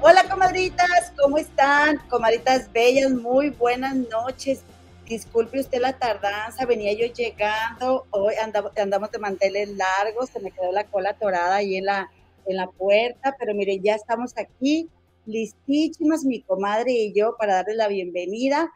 Hola, comadritas, ¿cómo están? Comadritas bellas, muy buenas noches. Disculpe usted la tardanza, venía yo llegando, hoy andamos, de manteles largos, se me quedó la cola torada ahí en la, en la puerta, pero miren, ya estamos aquí, listísimas, mi comadre y yo, para darle la bienvenida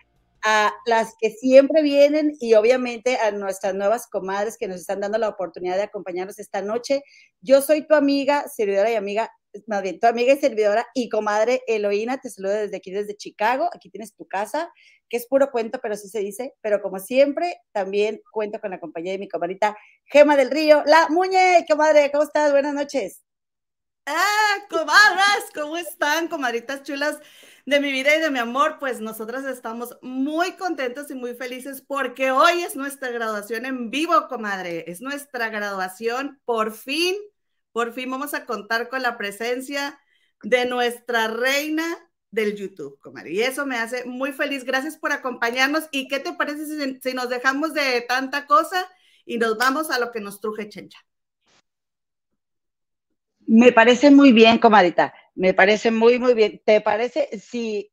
a las que siempre vienen y obviamente a nuestras nuevas comadres que nos están dando la oportunidad de acompañarnos esta noche. Yo soy tu amiga, servidora y amiga, más bien tu amiga y servidora y comadre Eloína, te saludo desde aquí, desde Chicago. Aquí tienes tu casa, que es puro cuento, pero sí se dice. Pero como siempre, también cuento con la compañía de mi comadrita Gema del Río, la Muñe, comadre, ¿cómo estás? Buenas noches. ¡Ah, comadres! ¿Cómo están, comadritas chulas? de mi vida y de mi amor, pues nosotras estamos muy contentos y muy felices porque hoy es nuestra graduación en vivo, comadre. Es nuestra graduación. Por fin, por fin vamos a contar con la presencia de nuestra reina del YouTube, comadre. Y eso me hace muy feliz. Gracias por acompañarnos. ¿Y qué te parece si, nos dejamos de tanta cosa y nos vamos a lo que nos truje Chencha? Me parece muy bien, comadita. Me parece muy, muy bien. ¿Te parece si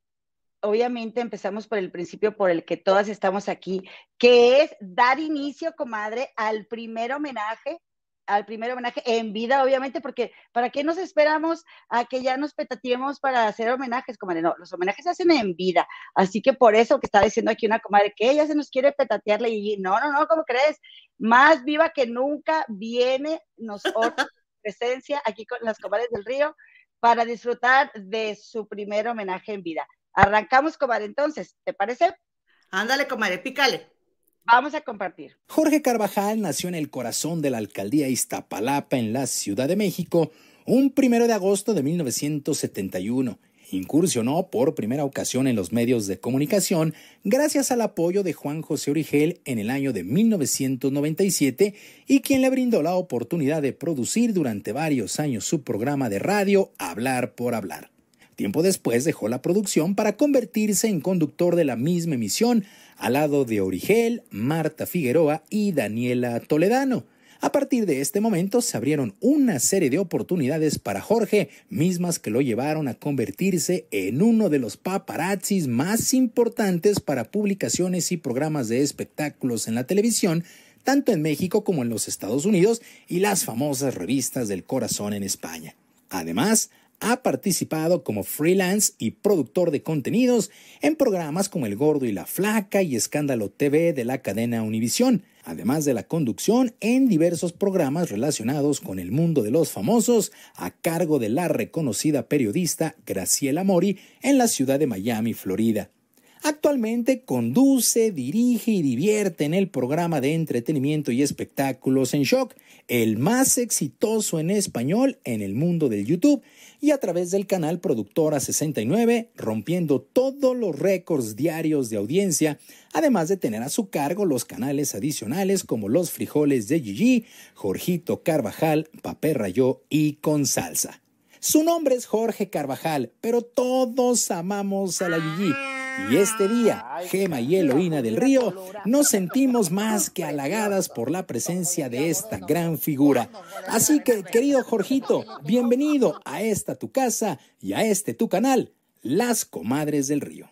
obviamente empezamos por el principio por el que todas estamos aquí, que es dar inicio, comadre, al primer homenaje, al primer homenaje en vida, obviamente, porque ¿para qué nos esperamos a que ya nos petatiemos para hacer homenajes, comadre? No, los homenajes se hacen en vida. Así que por eso que está diciendo aquí una comadre, que ella se nos quiere petatearle y no, no, no, ¿cómo crees? Más viva que nunca viene nosotros presencia aquí con las comadres del río para disfrutar de su primer homenaje en vida. Arrancamos, comadre, entonces, ¿te parece? Ándale, comadre, pícale. Vamos a compartir. Jorge Carvajal nació en el corazón de la alcaldía Iztapalapa, en la Ciudad de México, un primero de agosto de 1971 incursionó por primera ocasión en los medios de comunicación gracias al apoyo de Juan José Origel en el año de 1997 y quien le brindó la oportunidad de producir durante varios años su programa de radio Hablar por Hablar. Tiempo después dejó la producción para convertirse en conductor de la misma emisión al lado de Origel, Marta Figueroa y Daniela Toledano. A partir de este momento se abrieron una serie de oportunidades para Jorge, mismas que lo llevaron a convertirse en uno de los paparazzis más importantes para publicaciones y programas de espectáculos en la televisión, tanto en México como en los Estados Unidos y las famosas revistas del corazón en España. Además, ha participado como freelance y productor de contenidos en programas como El Gordo y la Flaca y Escándalo TV de la cadena Univisión, además de la conducción en diversos programas relacionados con el mundo de los famosos a cargo de la reconocida periodista Graciela Mori en la ciudad de Miami, Florida. Actualmente conduce, dirige y divierte en el programa de entretenimiento y espectáculos en Shock, el más exitoso en español en el mundo del YouTube, y a través del canal Productora 69, rompiendo todos los récords diarios de audiencia, además de tener a su cargo los canales adicionales como Los Frijoles de Gigi, Jorgito Carvajal, Papé Rayó y Con Salsa. Su nombre es Jorge Carvajal, pero todos amamos a la Gigi y este día, Gema y Eloína del Río nos sentimos más que halagadas por la presencia de esta gran figura. Así que, querido Jorgito, bienvenido a esta tu casa y a este tu canal, Las Comadres del Río.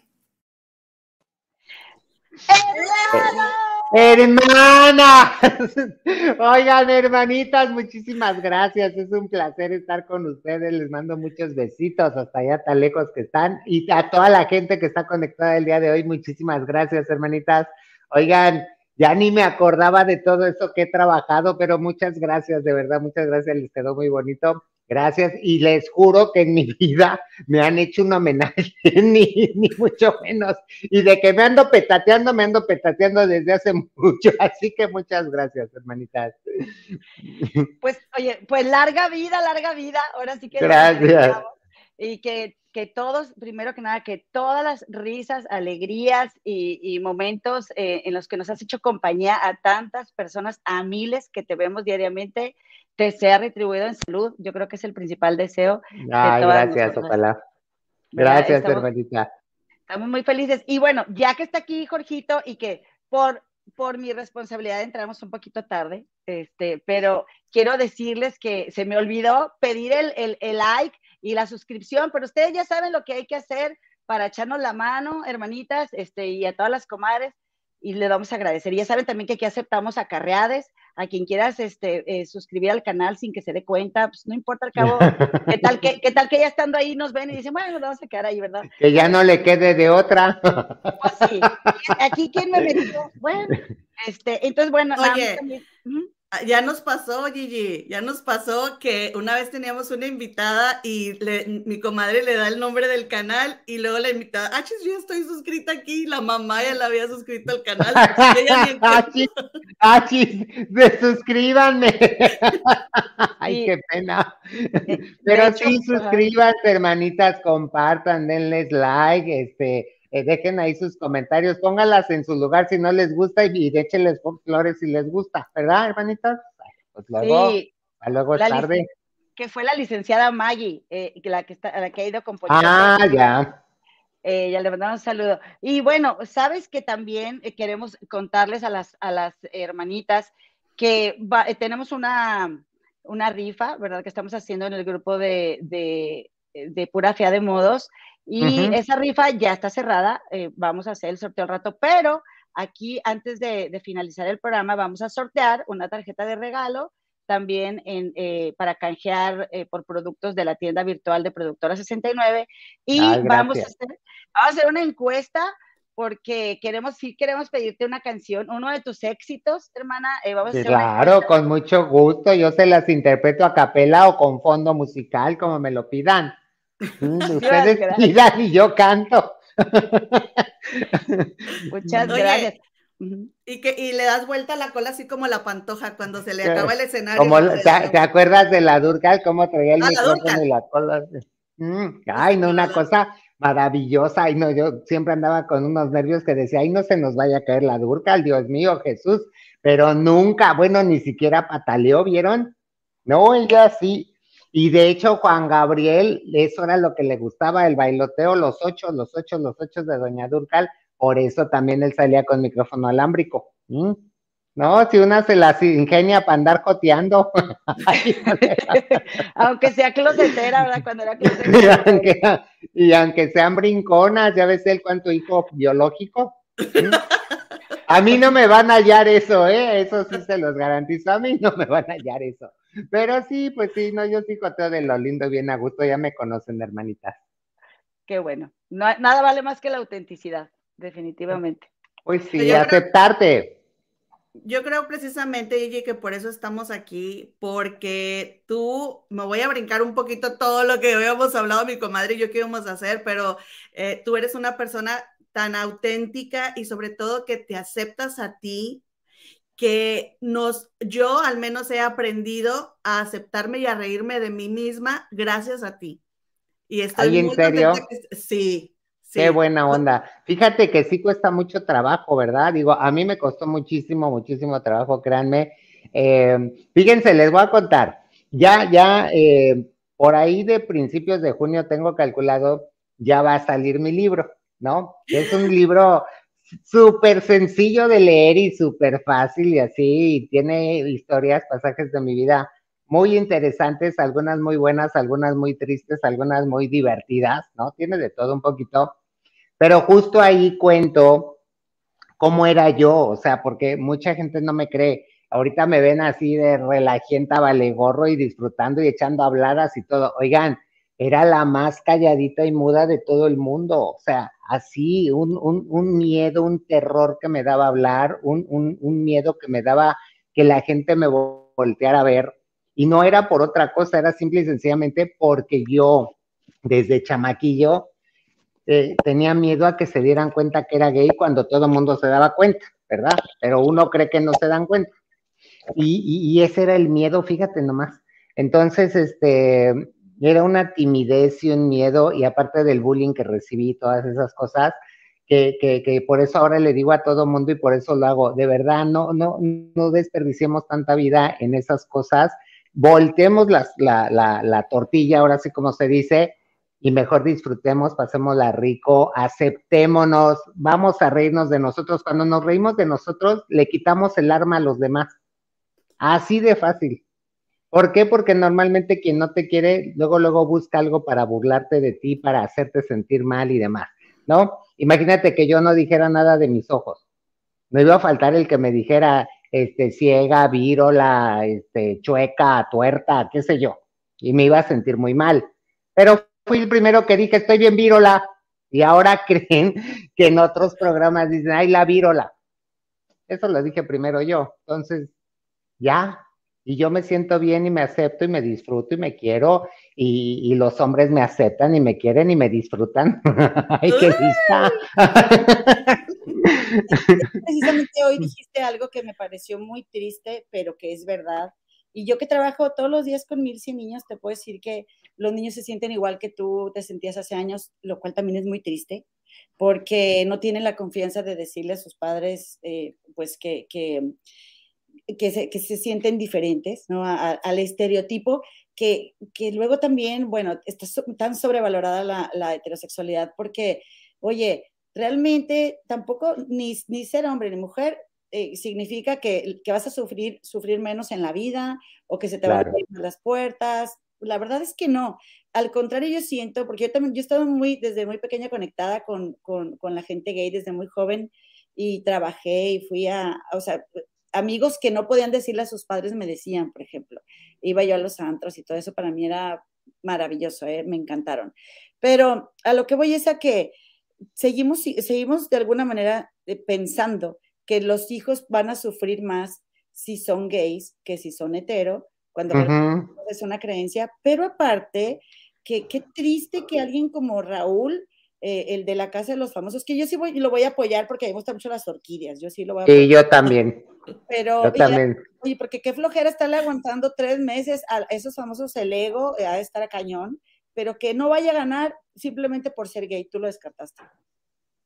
Hermana, oigan hermanitas, muchísimas gracias, es un placer estar con ustedes, les mando muchos besitos hasta allá tan lejos que están. Y a toda la gente que está conectada el día de hoy, muchísimas gracias hermanitas. Oigan, ya ni me acordaba de todo eso que he trabajado, pero muchas gracias, de verdad, muchas gracias, les quedó muy bonito. Gracias, y les juro que en mi vida me han hecho un homenaje, ni, ni mucho menos. Y de que me ando petateando, me ando petateando desde hace mucho. Así que muchas gracias, hermanitas. Pues, oye, pues larga vida, larga vida. Ahora sí que. Gracias. Y que, que todos, primero que nada, que todas las risas, alegrías y, momentos eh, en los que nos has hecho compañía a tantas personas, a miles que te vemos diariamente, te sea retribuido en salud. Yo creo que es el principal deseo. Ay, gracias, ojalá. Gracias, hermanita. Estamos muy felices. Y bueno, ya que está aquí Jorgito y que por, por mi responsabilidad entramos un poquito tarde, este, pero quiero decirles que se me olvidó pedir el, el, el like y la suscripción, pero ustedes ya saben lo que hay que hacer para echarnos la mano, hermanitas, este, y a todas las comadres, y le vamos a agradecer. Y ya saben también que aquí aceptamos acarreades, a quien quieras este, eh, suscribir al canal sin que se dé cuenta, pues no importa al cabo, ¿qué tal que, qué tal que ya estando ahí nos ven y dicen, bueno, vamos a quedar ahí, ¿verdad? Que ya no le quede de otra. Pues sí, aquí quién me metió, bueno, este, entonces bueno, Oye, también, Ah, ya nos pasó, Gigi, ya nos pasó que una vez teníamos una invitada y mi comadre le da el nombre del canal y luego la invitada, ah, chis, yo estoy suscrita aquí, la mamá ya la había suscrito al canal. achis, achis, desuscríbanme. Ay, qué pena. Pero sí, suscríbanse, hermanitas, compartan, denles like, este eh, dejen ahí sus comentarios, póngalas en su lugar si no les gusta y, y échenles flores si les gusta, ¿verdad, hermanitas? Pues luego, sí. luego es tarde. Que fue la licenciada Maggie, eh, la, que está, la que ha ido con Ah, ya. Eh, ya le mandamos un saludo. Y bueno, sabes que también eh, queremos contarles a las, a las hermanitas que tenemos una, una rifa, ¿verdad? Que estamos haciendo en el grupo de, de, de Pura Fea de Modos. Y esa rifa ya está cerrada, eh, vamos a hacer el sorteo al rato, pero aquí antes de, finalizar el programa vamos a sortear una tarjeta de regalo también en, eh, para canjear eh, por productos de la tienda virtual de Productora 69 y vamos, a hacer, vamos a hacer una encuesta porque queremos, sí queremos pedirte una canción, uno de tus éxitos, hermana. vamos a claro, con mucho gusto, yo se las interpreto a capela o con fondo musical, como me lo pidan. Ustedes pidan y yo canto. Muchas gracias. Y que y le das vuelta a la cola así como la pantoja cuando se le acaba el escenario. ¿te, acuerdas de la Durcal? ¿Cómo traía el micrófono y la cola? Mm, ay, no, una cosa maravillosa. Ay, no, yo siempre andaba con unos nervios que decía, ay, no se nos vaya a caer la Durcal, Dios mío, Jesús. Pero nunca, bueno, ni siquiera pataleó, ¿vieron? No, ella sí, y de hecho, Juan Gabriel, eso era lo que le gustaba, el bailoteo, los ocho, los ocho, los ocho de Doña Durcal, por eso también él salía con micrófono alámbrico. No, si una se las ingenia para andar joteando. aunque sea closetera, ¿verdad? Cuando era closetera. y, aunque, sean brinconas, ya ves él cuánto hijo biológico. A mí no me van a hallar eso, ¿eh? Eso sí se los garantizo. A mí no me van a hallar eso. Pero sí, pues sí, no, yo sí todo de lo lindo, bien a gusto, ya me conocen, hermanitas. Qué bueno. nada vale más que la autenticidad, definitivamente. Pues sí, aceptarte. yo creo precisamente, Gigi, que por eso estamos aquí, porque tú, me voy a brincar un poquito todo lo que habíamos hablado mi comadre y yo que íbamos a hacer, pero eh, tú eres una persona tan auténtica y sobre todo que te aceptas a ti que nos, yo al menos he aprendido a aceptarme y a reírme de mí misma gracias a ti. Y estoy muy en serio? sí, sí. Qué buena onda. Fíjate que sí cuesta mucho trabajo, ¿verdad? Digo, a mí me costó muchísimo, muchísimo trabajo, créanme. Eh, fíjense, les voy a contar. Ya, ya, eh, por ahí de principios de junio tengo calculado, ya va a salir mi libro, ¿no? Es un libro súper sencillo de leer y súper fácil y así, tiene historias, pasajes de mi vida muy interesantes, algunas muy buenas, algunas muy tristes, algunas muy divertidas, ¿no? Tiene de todo un poquito, pero justo ahí cuento cómo era yo, o sea, porque mucha gente no me cree. Ahorita me ven así de relajienta, vale gorro y disfrutando y echando habladas y todo. Oigan, era la más calladita y muda de todo el mundo, o sea, así, un, un, miedo, un terror que me daba hablar, un, un, miedo que me daba que la gente me volteara a ver, y no era por otra cosa, era simple y sencillamente porque yo, desde chamaquillo, eh, tenía miedo a que se dieran cuenta que era gay cuando todo el mundo se daba cuenta, ¿verdad? Pero uno cree que no se dan cuenta. Y, y ese era el miedo, fíjate nomás. Entonces, este, era una timidez y un miedo, y aparte del bullying que recibí, todas esas cosas, que, que, que, por eso ahora le digo a todo mundo y por eso lo hago. De verdad, no, no, no desperdiciemos tanta vida en esas cosas. Voltemos la, la, la, tortilla, ahora sí como se dice, y mejor disfrutemos, pasémosla rico, aceptémonos, vamos a reírnos de nosotros. Cuando nos reímos de nosotros, le quitamos el arma a los demás. Así de fácil ¿Por qué? Porque normalmente quien no te quiere, luego, luego busca algo para burlarte de ti, para hacerte sentir mal y demás, ¿no? Imagínate que yo no dijera nada de mis ojos. No iba a faltar el que me dijera, este, ciega, vírola, este, chueca, tuerta, qué sé yo. Y me iba a sentir muy mal. Pero fui el primero que dije, estoy bien vírola. Y ahora creen que en otros programas dicen, ay, la vírola. Eso lo dije primero yo. Entonces, ya. Y yo me siento bien y me acepto y me disfruto y me quiero. Y, los hombres me aceptan y me quieren y me disfrutan. ay, qué lista. Precisamente hoy dijiste algo que me pareció muy triste, pero que es verdad. Y yo que trabajo todos los días con mil cien niños, te puedo decir que los niños se sienten igual que tú te sentías hace años, lo cual también es muy triste, porque no tienen la confianza de decirle a sus padres, eh, pues, que, que, que, se, que, se, sienten diferentes, ¿no? al estereotipo que, que, luego también, bueno, está tan sobrevalorada la, la heterosexualidad porque, oye, realmente tampoco ni, ni ser hombre ni mujer eh, significa que, que, vas a sufrir, sufrir menos en la vida o que se te van a abrir las puertas. La verdad es que no. Al contrario, yo siento, porque yo también, yo estaba muy, desde muy pequeña conectada con, con, con la gente gay, desde muy joven, y trabajé y fui a, o sea, amigos que no podían decirle a sus padres me decían, por ejemplo. Iba yo a los antros y todo eso para mí era maravilloso, ¿eh? me encantaron. Pero a lo que voy es a que seguimos, seguimos de alguna manera eh, pensando que los hijos van a sufrir más si son gays que si son hetero, cuando es una creencia, pero aparte, que, qué triste que alguien como Raúl, eh, el de la Casa de los Famosos, que yo sí voy, lo voy a apoyar porque me gustan mucho las orquídeas, yo sí lo voy a apoyar. Sí, yo también. Pero, yo también. Oye, porque qué flojera estarle aguantando tres meses a esos famosos el ego, eh, a estar a cañón, pero que no vaya a ganar simplemente por ser gay, tú lo descartaste.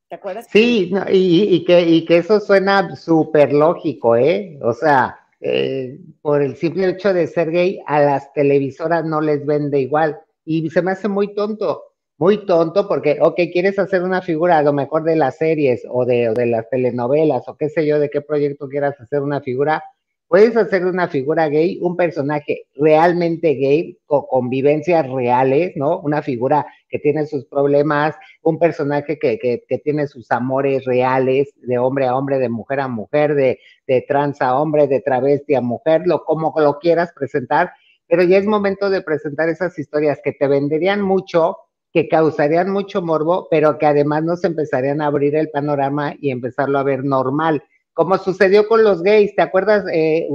¿Te acuerdas? Sí, y, que, y que eso suena súper lógico, ¿eh? O sea, eh, por el simple hecho de ser gay, a las televisoras no les vende igual. Y se me hace muy tonto, muy tonto, porque, ok, quieres hacer una figura a lo mejor de las series o de, de las telenovelas o qué sé yo, de qué proyecto quieras hacer una figura, Puedes hacer una figura gay, un personaje realmente gay, con convivencias reales, ¿no? Una figura que tiene sus problemas, un personaje que, que, que, tiene sus amores reales, de hombre a hombre, de mujer a mujer, de, de trans a hombre, de travesti a mujer, lo como lo quieras presentar, pero ya es momento de presentar esas historias que te venderían mucho, que causarían mucho morbo, pero que además nos empezarían a abrir el panorama y empezarlo a ver normal como sucedió con los gays, ¿te acuerdas? Eh,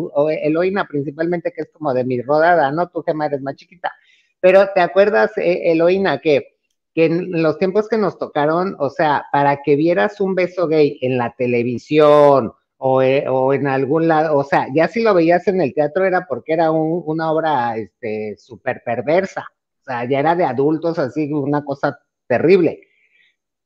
Eloína principalmente, que es como de mi rodada, ¿no? Tú, Gemma, eres más chiquita. Pero ¿te acuerdas, eh, Eloína, que, que en los tiempos que nos tocaron, o sea, para que vieras un beso gay en la televisión o, eh, en algún lado, o sea, ya si lo veías en el teatro era porque era una obra este, súper perversa, o sea, ya era de adultos, así, una cosa terrible.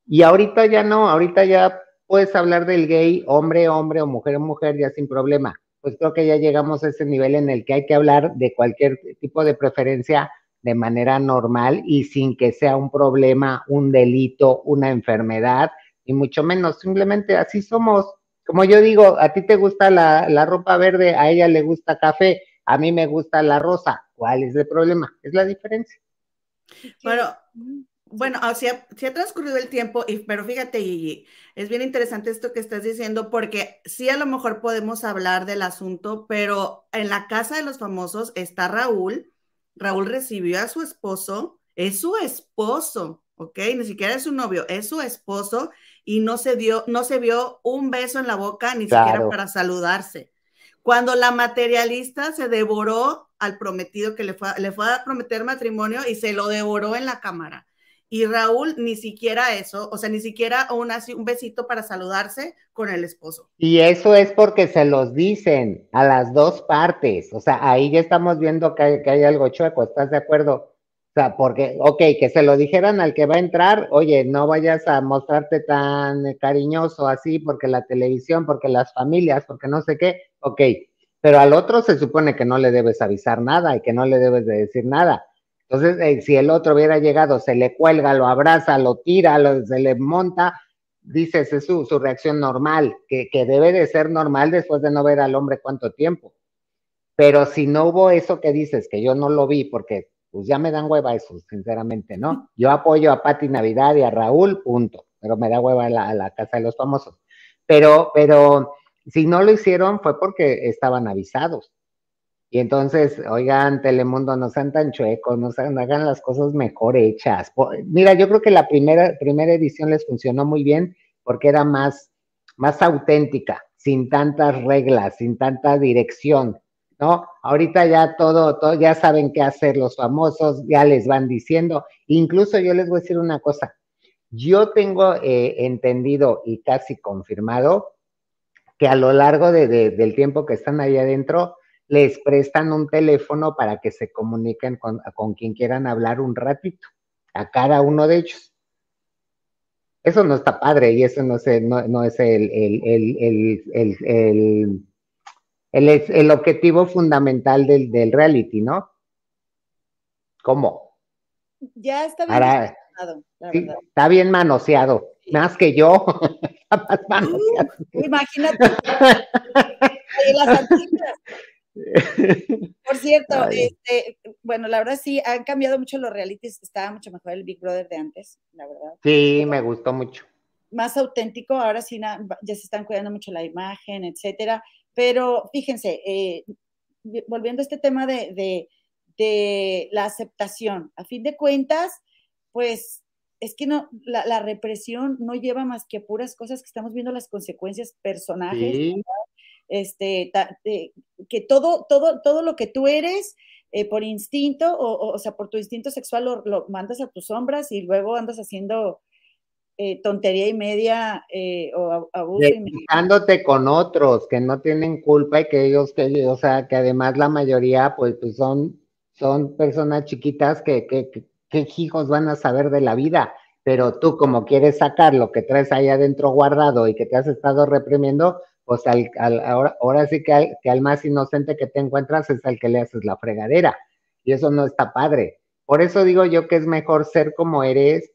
Y ahorita ya no, ahorita ya puedes hablar del gay, hombre, hombre o mujer, mujer, ya sin problema. Pues creo que ya llegamos a ese nivel en el que hay que hablar de cualquier tipo de preferencia de manera normal y sin que sea un problema, un delito, una enfermedad, y mucho menos, simplemente así somos. Como yo digo, a ti te gusta la, la ropa verde, a ella le gusta café, a mí me gusta la rosa. ¿Cuál es el problema? Es la diferencia. Bueno, bueno, así ha, ha, transcurrido el tiempo, y, pero fíjate, y es bien interesante esto que estás diciendo, porque sí a lo mejor podemos hablar del asunto, pero en la casa de los famosos está Raúl. Raúl recibió a su esposo, es su esposo, ¿ok? Ni siquiera es su novio, es su esposo, y no se dio, no se vio un beso en la boca, ni siquiera para saludarse. Cuando la materialista se devoró al prometido que le fue, le fue a prometer matrimonio y se lo devoró en la cámara. Y Raúl ni siquiera eso, o sea, ni siquiera un, un besito para saludarse con el esposo. Y eso es porque se los dicen a las dos partes. O sea, ahí ya estamos viendo que hay, que hay algo chueco, ¿estás de acuerdo? O sea, porque, ok, que se lo dijeran al que va a entrar, oye, no vayas a mostrarte tan cariñoso así porque la televisión, porque las familias, porque no sé qué, ok, pero al otro se supone que no le debes avisar nada y que no le debes de decir nada. Entonces, eh, si el otro hubiera llegado, se le cuelga, lo abraza, lo tira, lo, se le monta, dices, es su, reacción normal, que, debe de ser normal después de no ver al hombre cuánto tiempo. Pero si no hubo eso que dices, que yo no lo vi, porque pues ya me dan hueva eso, sinceramente, ¿no? Yo apoyo a Pati Navidad y a Raúl, punto, pero me da hueva la, a la casa de los famosos. Pero, pero si no lo hicieron fue porque estaban avisados. Y entonces, oigan, Telemundo, no sean tan chuecos, no sean, hagan las cosas mejor hechas. Mira, yo creo que la primera, primera edición les funcionó muy bien porque era más, más auténtica, sin tantas reglas, sin tanta dirección, ¿no? Ahorita ya todo, todo, ya saben qué hacer los famosos, ya les van diciendo. Incluso yo les voy a decir una cosa. Yo tengo eh, entendido y casi confirmado que a lo largo de, del tiempo que están ahí adentro, les prestan un teléfono para que se comuniquen con, quien quieran hablar un ratito, a cada uno de ellos. Eso no está padre y eso no, sé, no, es el, el, objetivo fundamental del, reality, ¿no? ¿Cómo? Ya está bien manoseado, está bien manoseado, más que yo. imagínate. Por cierto, este, bueno, la verdad sí, han cambiado mucho los realities, estaba mucho mejor el Big Brother de antes, la verdad. Sí, me gustó mucho. Más auténtico, ahora sí ya se están cuidando mucho la imagen, etcétera. Pero fíjense, eh, volviendo a este tema de, de, de la aceptación, a fin de cuentas, pues es que no, la, represión no lleva más que a puras cosas que estamos viendo las consecuencias personajes, este, que todo, todo, todo lo que tú eres eh, por instinto, o, o, sea, por tu instinto sexual lo, mandas a tus sombras y luego andas haciendo eh, tontería y media eh, o abuso. Dejándote con otros que no tienen culpa y que ellos, que, o sea, que además la mayoría, pues, pues son, son personas chiquitas que, que, que ¿qué hijos van a saber de la vida? Pero tú como quieres sacar lo que traes ahí adentro guardado y que te has estado reprimiendo, pues al, ahora, ahora, sí que al, que más inocente que te encuentras es al que le haces la fregadera. Y eso no está padre. Por eso digo yo que es mejor ser como eres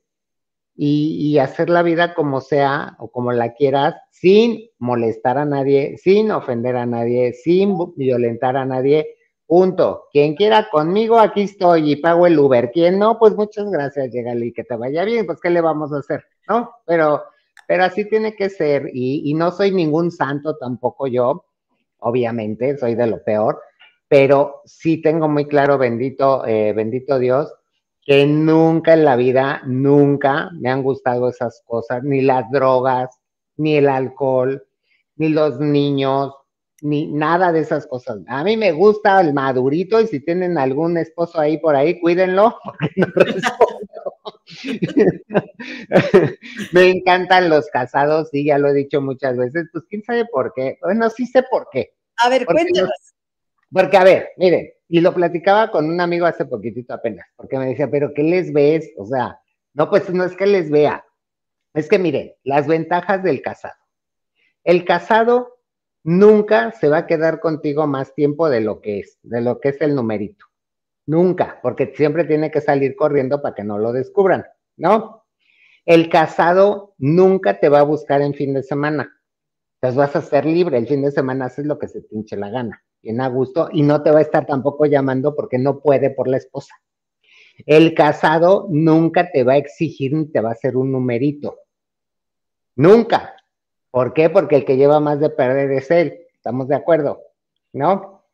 y, hacer la vida como sea o como la quieras, sin molestar a nadie, sin ofender a nadie, sin violentar a nadie, Punto. Quien quiera conmigo, aquí estoy y pago el Uber. Quien no, pues muchas gracias, llegale y que te vaya bien, pues qué le vamos a hacer, ¿no? Pero, pero así tiene que ser y, no soy ningún santo tampoco yo, obviamente, soy de lo peor, pero sí tengo muy claro, bendito, eh, bendito Dios, que nunca en la vida, nunca me han gustado esas cosas, ni las drogas, ni el alcohol, ni los niños, ni nada de esas cosas. A mí me gusta el madurito y si tienen algún esposo ahí por ahí, cuídenlo, porque no me encantan los casados, sí, ya lo he dicho muchas veces, pues quién sabe por qué. Bueno, sí sé por qué. A ver, cuéntanos. porque, a ver, miren, y lo platicaba con un amigo hace poquitito apenas, porque me decía, pero ¿qué les ves? O sea, no, pues no es que les vea, es que miren, las ventajas del casado. El casado nunca se va a quedar contigo más tiempo de lo que es, de lo que es el numerito. Nunca, porque siempre tiene que salir corriendo para que no lo descubran, ¿no? El casado nunca te va a buscar en fin de semana. Entonces vas a ser libre, el fin de semana haces lo que se pinche la gana, bien a gusto, y no te va a estar tampoco llamando porque no puede por la esposa. El casado nunca te va a exigir ni te va a hacer un numerito. Nunca. ¿Por qué? Porque el que lleva más de perder es él. ¿Estamos de acuerdo? ¿No?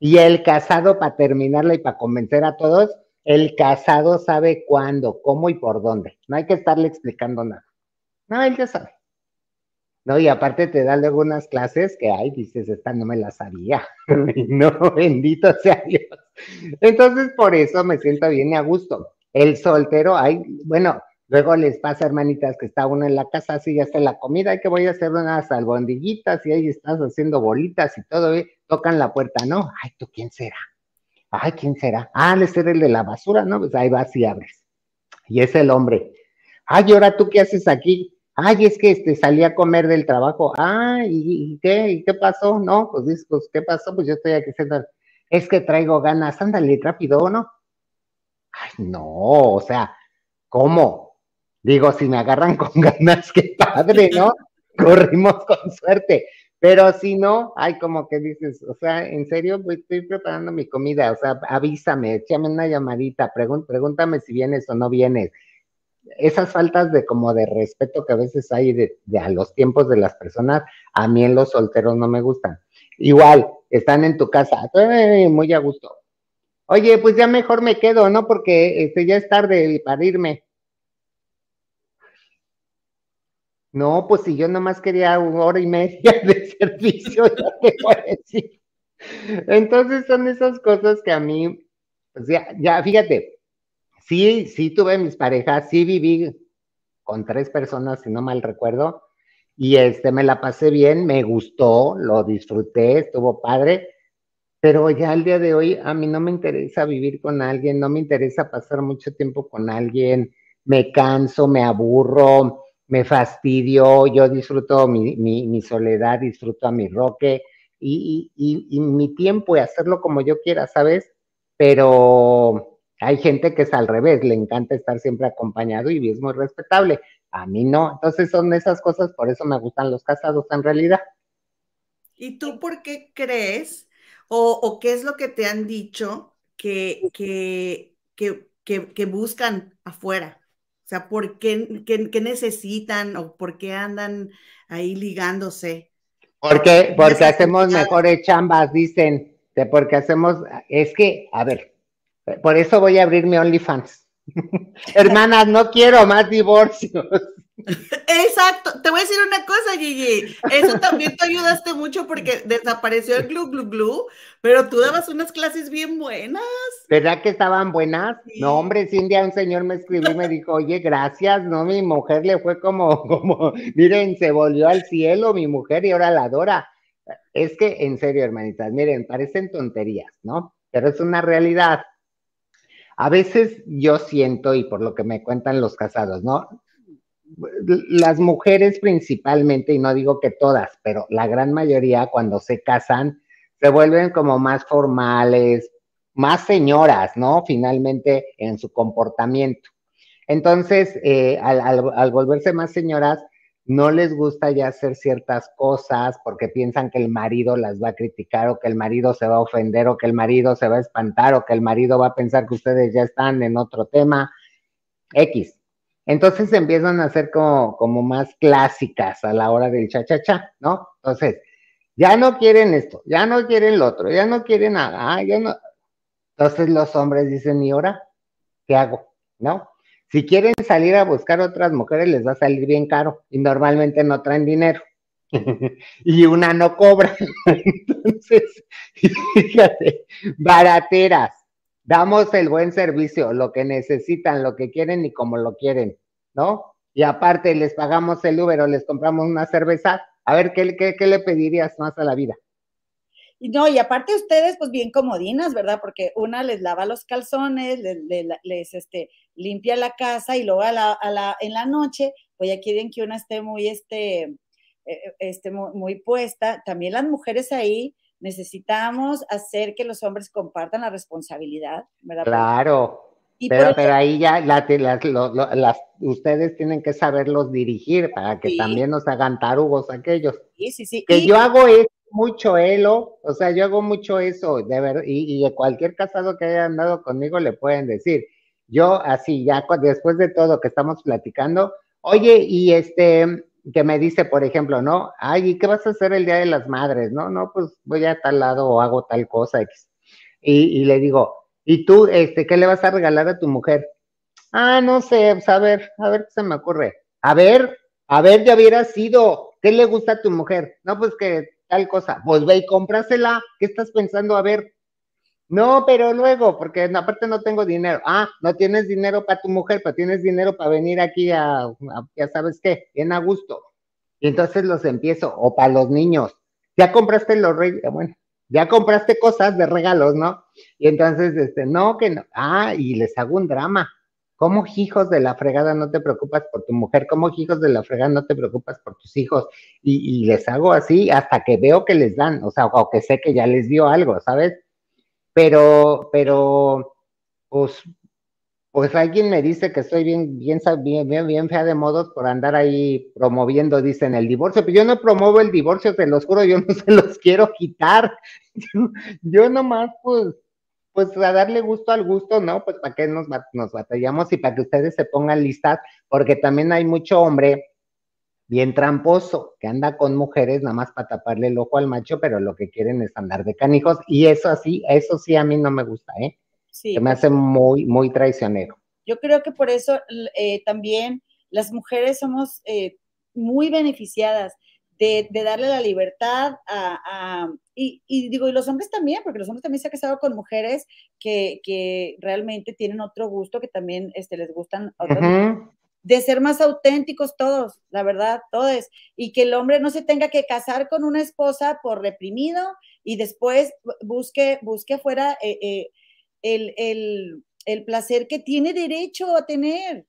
Y el casado, para terminarla y para convencer a todos, el casado sabe cuándo, cómo y por dónde. No hay que estarle explicando nada. No, él ya sabe. No, y aparte te da luego clases que, ay, dices, esta no me la sabía. no, bendito sea Dios. Entonces, por eso me siento bien y a gusto. El soltero, ay, bueno, Luego les pasa, hermanitas, que está uno en la casa, así ya está la comida, y que voy a hacer unas albondiguitas y ahí estás haciendo bolitas y todo, tocan la puerta, ¿no? Ay, ¿tú quién será? Ay, ¿quién será? Ah, le ser el de la basura, ¿no? Pues ahí vas y abres. Y es el hombre. Ay, ahora tú qué haces aquí? Ay, es que este, salí a comer del trabajo. Ay, ¿y, qué? ¿Y qué pasó? No, pues dices, pues, ¿qué pasó? Pues yo estoy aquí sentado. Es que traigo ganas, ándale rápido, ¿no? Ay, no, o sea, ¿cómo? Digo, si me agarran con ganas, qué padre, ¿no? Corrimos con suerte. Pero si no, hay como que dices, o sea, en serio, pues, estoy preparando mi comida, o sea, avísame, échame una llamadita, pregúntame si vienes o no vienes. Esas faltas de como de respeto que a veces hay de, a los tiempos de las personas, a mí en los solteros no me gustan. Igual, están en tu casa, muy a gusto. Oye, pues ya mejor me quedo, ¿no? Porque este, ya es tarde para irme. No, pues si yo nomás quería una hora y media de servicio, ya te voy a decir. Entonces son esas cosas que a mí, pues ya, ya, fíjate, sí, sí tuve mis parejas, sí viví con tres personas, si no mal recuerdo, y este, me la pasé bien, me gustó, lo disfruté, estuvo padre, pero ya al día de hoy a mí no me interesa vivir con alguien, no me interesa pasar mucho tiempo con alguien, me canso, me aburro, me fastidio, yo disfruto mi, soledad, disfruto a mi roque y, mi tiempo y hacerlo como yo quiera, ¿sabes? Pero hay gente que es al revés, le encanta estar siempre acompañado y es muy respetable. A mí no. Entonces son esas cosas, por eso me gustan los casados en realidad. ¿Y tú por qué crees o, qué es lo que te han dicho que buscan afuera? O sea, ¿por qué, qué, necesitan o por qué andan ahí ligándose? Porque, porque hacemos mejores chambas, dicen. Porque hacemos, es que, a ver, por eso voy a abrir mi OnlyFans. Hermanas, no quiero más divorcios. Exacto, te voy a decir una cosa, Gigi. Eso también te ayudaste mucho porque desapareció el glu glu glu, pero tú dabas unas clases bien buenas. ¿Verdad que estaban buenas? No, hombre, si un día un señor me escribió y me dijo, oye, gracias, no, mi mujer le fue como, como, miren, se volvió al cielo mi mujer y ahora la adora. Es que, en serio, hermanitas, miren, parecen tonterías, ¿no? Pero es una realidad. A veces yo siento, y por lo que me cuentan los casados, ¿no? Las mujeres principalmente, y no digo que todas, pero la gran mayoría cuando se casan, se vuelven como más formales, más señoras, ¿no? Finalmente en su comportamiento. Entonces, eh, al, volverse más señoras, no les gusta ya hacer ciertas cosas porque piensan que el marido las va a criticar o que el marido se va a ofender o que el marido se va a espantar o que el marido va a pensar que ustedes ya están en otro tema. X. Entonces empiezan a ser como, como más clásicas a la hora del cha-cha-cha, ¿no? Entonces, ya no quieren esto, ya no quieren lo otro, ya no quieren nada, ah, ya no. Entonces los hombres dicen, ¿y ahora qué hago? ¿No? Si quieren salir a buscar otras mujeres, les va a salir bien caro y normalmente no traen dinero. y una no cobra. Entonces, fíjate, barateras damos el buen servicio, lo que necesitan, lo que quieren y como lo quieren, ¿no? Y aparte les pagamos el Uber o les compramos una cerveza, a ver, ¿qué, qué, le pedirías más a la vida? No, y aparte ustedes, pues bien comodinas, ¿verdad? Porque una les lava los calzones, les, este, limpia la casa y luego a la, a la, en la noche, pues ya quieren que una esté muy, este, eh, eh, este, muy puesta. También las mujeres ahí, necesitamos hacer que los hombres compartan la responsabilidad, ¿verdad? Claro. pero, pero ahí ya las, ustedes tienen que saberlos dirigir para que también nos hagan tarugos aquellos. Sí, sí, sí. Que yo hago eso mucho, Elo, o sea, yo hago mucho eso, de ver, y, y cualquier casado que haya andado conmigo le pueden decir. Yo así, ya después de todo que estamos platicando, oye, y este, que me dice, por ejemplo, ¿no? Ay, ¿y qué vas a hacer el Día de las Madres? No, no, pues voy a tal lado o hago tal cosa. Y, le digo, ¿y tú, este, qué le vas a regalar a tu mujer? Ah, no sé, pues a ver, a ver qué se me ocurre. A ver, a ver, ya hubiera sido, ¿qué le gusta a tu mujer? No, pues que tal cosa. Pues ve y cómprasela. ¿Qué estás pensando? A ver, no, pero luego, porque aparte no tengo dinero. Ah, no tienes dinero para tu mujer, pero tienes dinero para venir aquí a, ya sabes qué, bien a gusto. Y entonces los empiezo, o para los niños. Ya compraste los reyes, bueno, ya compraste cosas de regalos, ¿no? Y entonces, este, no, que no. Ah, y les hago un drama. ¿Cómo hijos de la fregada no te preocupas por tu mujer? ¿Cómo hijos de la fregada no te preocupas por tus hijos? Y, y les hago así hasta que veo que les dan, o sea, o que sé que ya les dio algo, ¿sabes? Pero, pero, pues, Pues alguien me dice que soy bien, bien, bien, bien, fea de modos por andar ahí promoviendo, dicen, el divorcio. Pero yo no promuevo el divorcio, te los juro, yo no se los quiero quitar. Yo, nomás, pues, pues a darle gusto al gusto, ¿no? Pues para que nos, nos batallamos y para que ustedes se pongan listas, porque también hay mucho hombre bien tramposo que anda con mujeres nada más para taparle el ojo al macho, pero lo que quieren es andar de canijos y eso así, eso sí a mí no me gusta, ¿eh? Sí. me hace muy, muy traicionero. Yo creo que por eso eh, también las mujeres somos eh, muy beneficiadas de, darle la libertad a, y, digo, y los hombres también, porque los hombres también se han casado con mujeres que, que realmente tienen otro gusto, que también este, les gustan de ser más auténticos todos, la verdad, todos, y que el hombre no se tenga que casar con una esposa por reprimido y después busque, busque afuera eh, el, el, placer que tiene derecho a tener.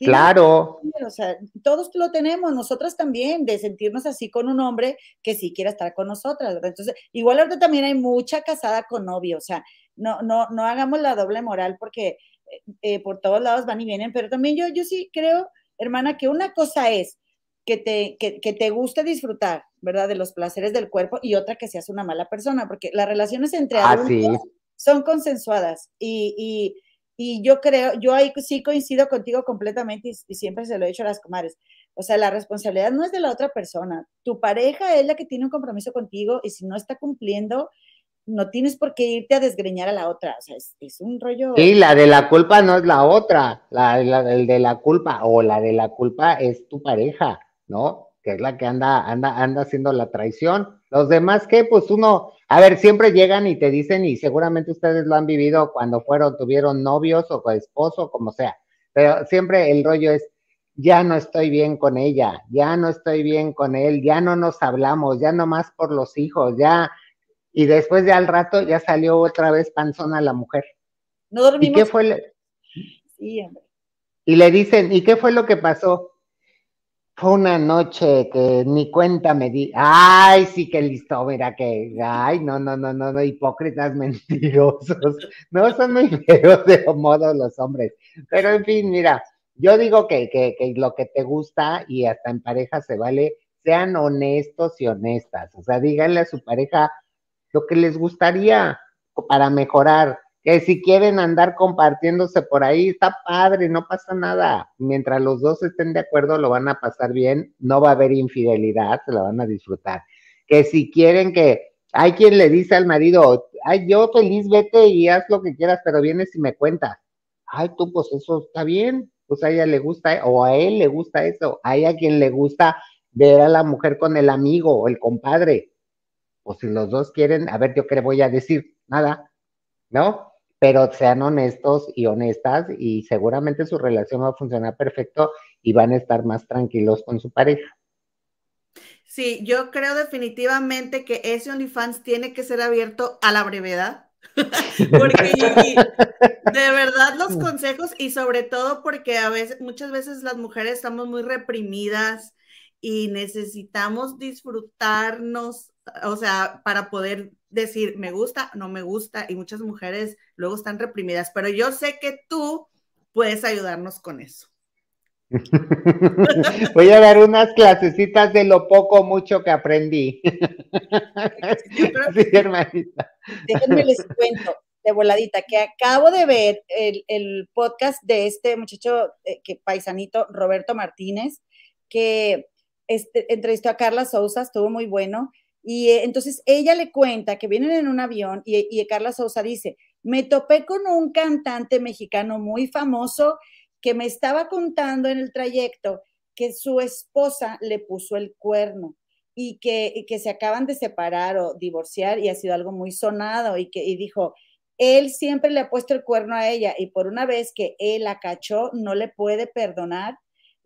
Claro. O sea, todos lo tenemos, nosotras también, de sentirnos así con un hombre que sí quiera estar con nosotras, Entonces, igual ahorita también hay mucha casada con novio, o sea, no, no, no hagamos la doble moral porque eh, por todos lados van y vienen, pero también yo, yo sí creo, hermana, que una cosa es que te, que, que te guste disfrutar, ¿verdad? De los placeres del cuerpo y otra que seas una mala persona, porque las relaciones entre ah, adultos son consensuadas y, yo creo, yo ahí sí coincido contigo completamente y, siempre se lo he dicho a las comadres. O sea, la responsabilidad no es de la otra persona. Tu pareja es la que tiene un compromiso contigo y si no está cumpliendo, no tienes por qué irte a desgreñar a la otra. O sea, es, un rollo. Sí, la de la culpa no es la otra. La, el de la culpa o la de la culpa es tu pareja, ¿no? Que es la que anda, anda, anda haciendo la traición. Los demás, ¿qué? Pues uno, a ver, siempre llegan y te dicen, y seguramente ustedes lo han vivido cuando fueron, tuvieron novios o esposo, como sea, pero siempre el rollo es, ya no estoy bien con ella, ya no estoy bien con él, ya no nos hablamos, ya no más por los hijos, ya, y después de al rato ya salió otra vez panzona la mujer. No dormimos. ¿Y qué fue? Sí, hombre. Y le dicen, ¿y qué fue lo que pasó? Fue una noche que ni cuenta me di. Ay, sí que listo, mira que. Ay, no, no, no, no, no, hipócritas mentirosos. No, son muy feos de modo los hombres. Pero en fin, mira, yo digo que, que, que lo que te gusta y hasta en pareja se vale, sean honestos y honestas. O sea, díganle a su pareja lo que les gustaría para mejorar que si quieren andar compartiéndose por ahí, está padre, no pasa nada. Mientras los dos estén de acuerdo, lo van a pasar bien, no va a haber infidelidad, se la van a disfrutar. Que si quieren que, hay quien le dice al marido, ay, yo feliz, vete y haz lo que quieras, pero vienes y me cuentas. Ay, tú, pues eso está bien, pues a ella le gusta, o a él le gusta eso, hay a quien le gusta ver a la mujer con el amigo o el compadre. O si los dos quieren, a ver, yo qué le voy a decir, nada, ¿no? pero sean honestos y honestas y seguramente su relación va a funcionar perfecto y van a estar más tranquilos con su pareja. Sí, yo creo definitivamente que ese OnlyFans tiene que ser abierto a la brevedad. porque de verdad los consejos y sobre todo porque a veces, muchas veces las mujeres estamos muy reprimidas y necesitamos disfrutarnos, o sea, para poder decir me gusta, no me gusta, y muchas mujeres luego están reprimidas, pero yo sé que tú puedes ayudarnos con eso. Voy a dar unas clasecitas de lo poco mucho que aprendí. sí, hermanita. Déjenme les cuento de voladita que acabo de ver el, podcast de este muchacho eh, que paisanito Roberto Martínez que este, entrevistó a Carla Sousa, estuvo muy bueno y eh, entonces ella le cuenta que vienen en un avión y, Carla Sousa dice, me topé con un cantante mexicano muy famoso que me estaba contando en el trayecto que su esposa le puso el cuerno y que, que se acaban de separar o divorciar y ha sido algo muy sonado y que y dijo, él siempre le ha puesto el cuerno a ella y por una vez que él la cachó, no le puede perdonar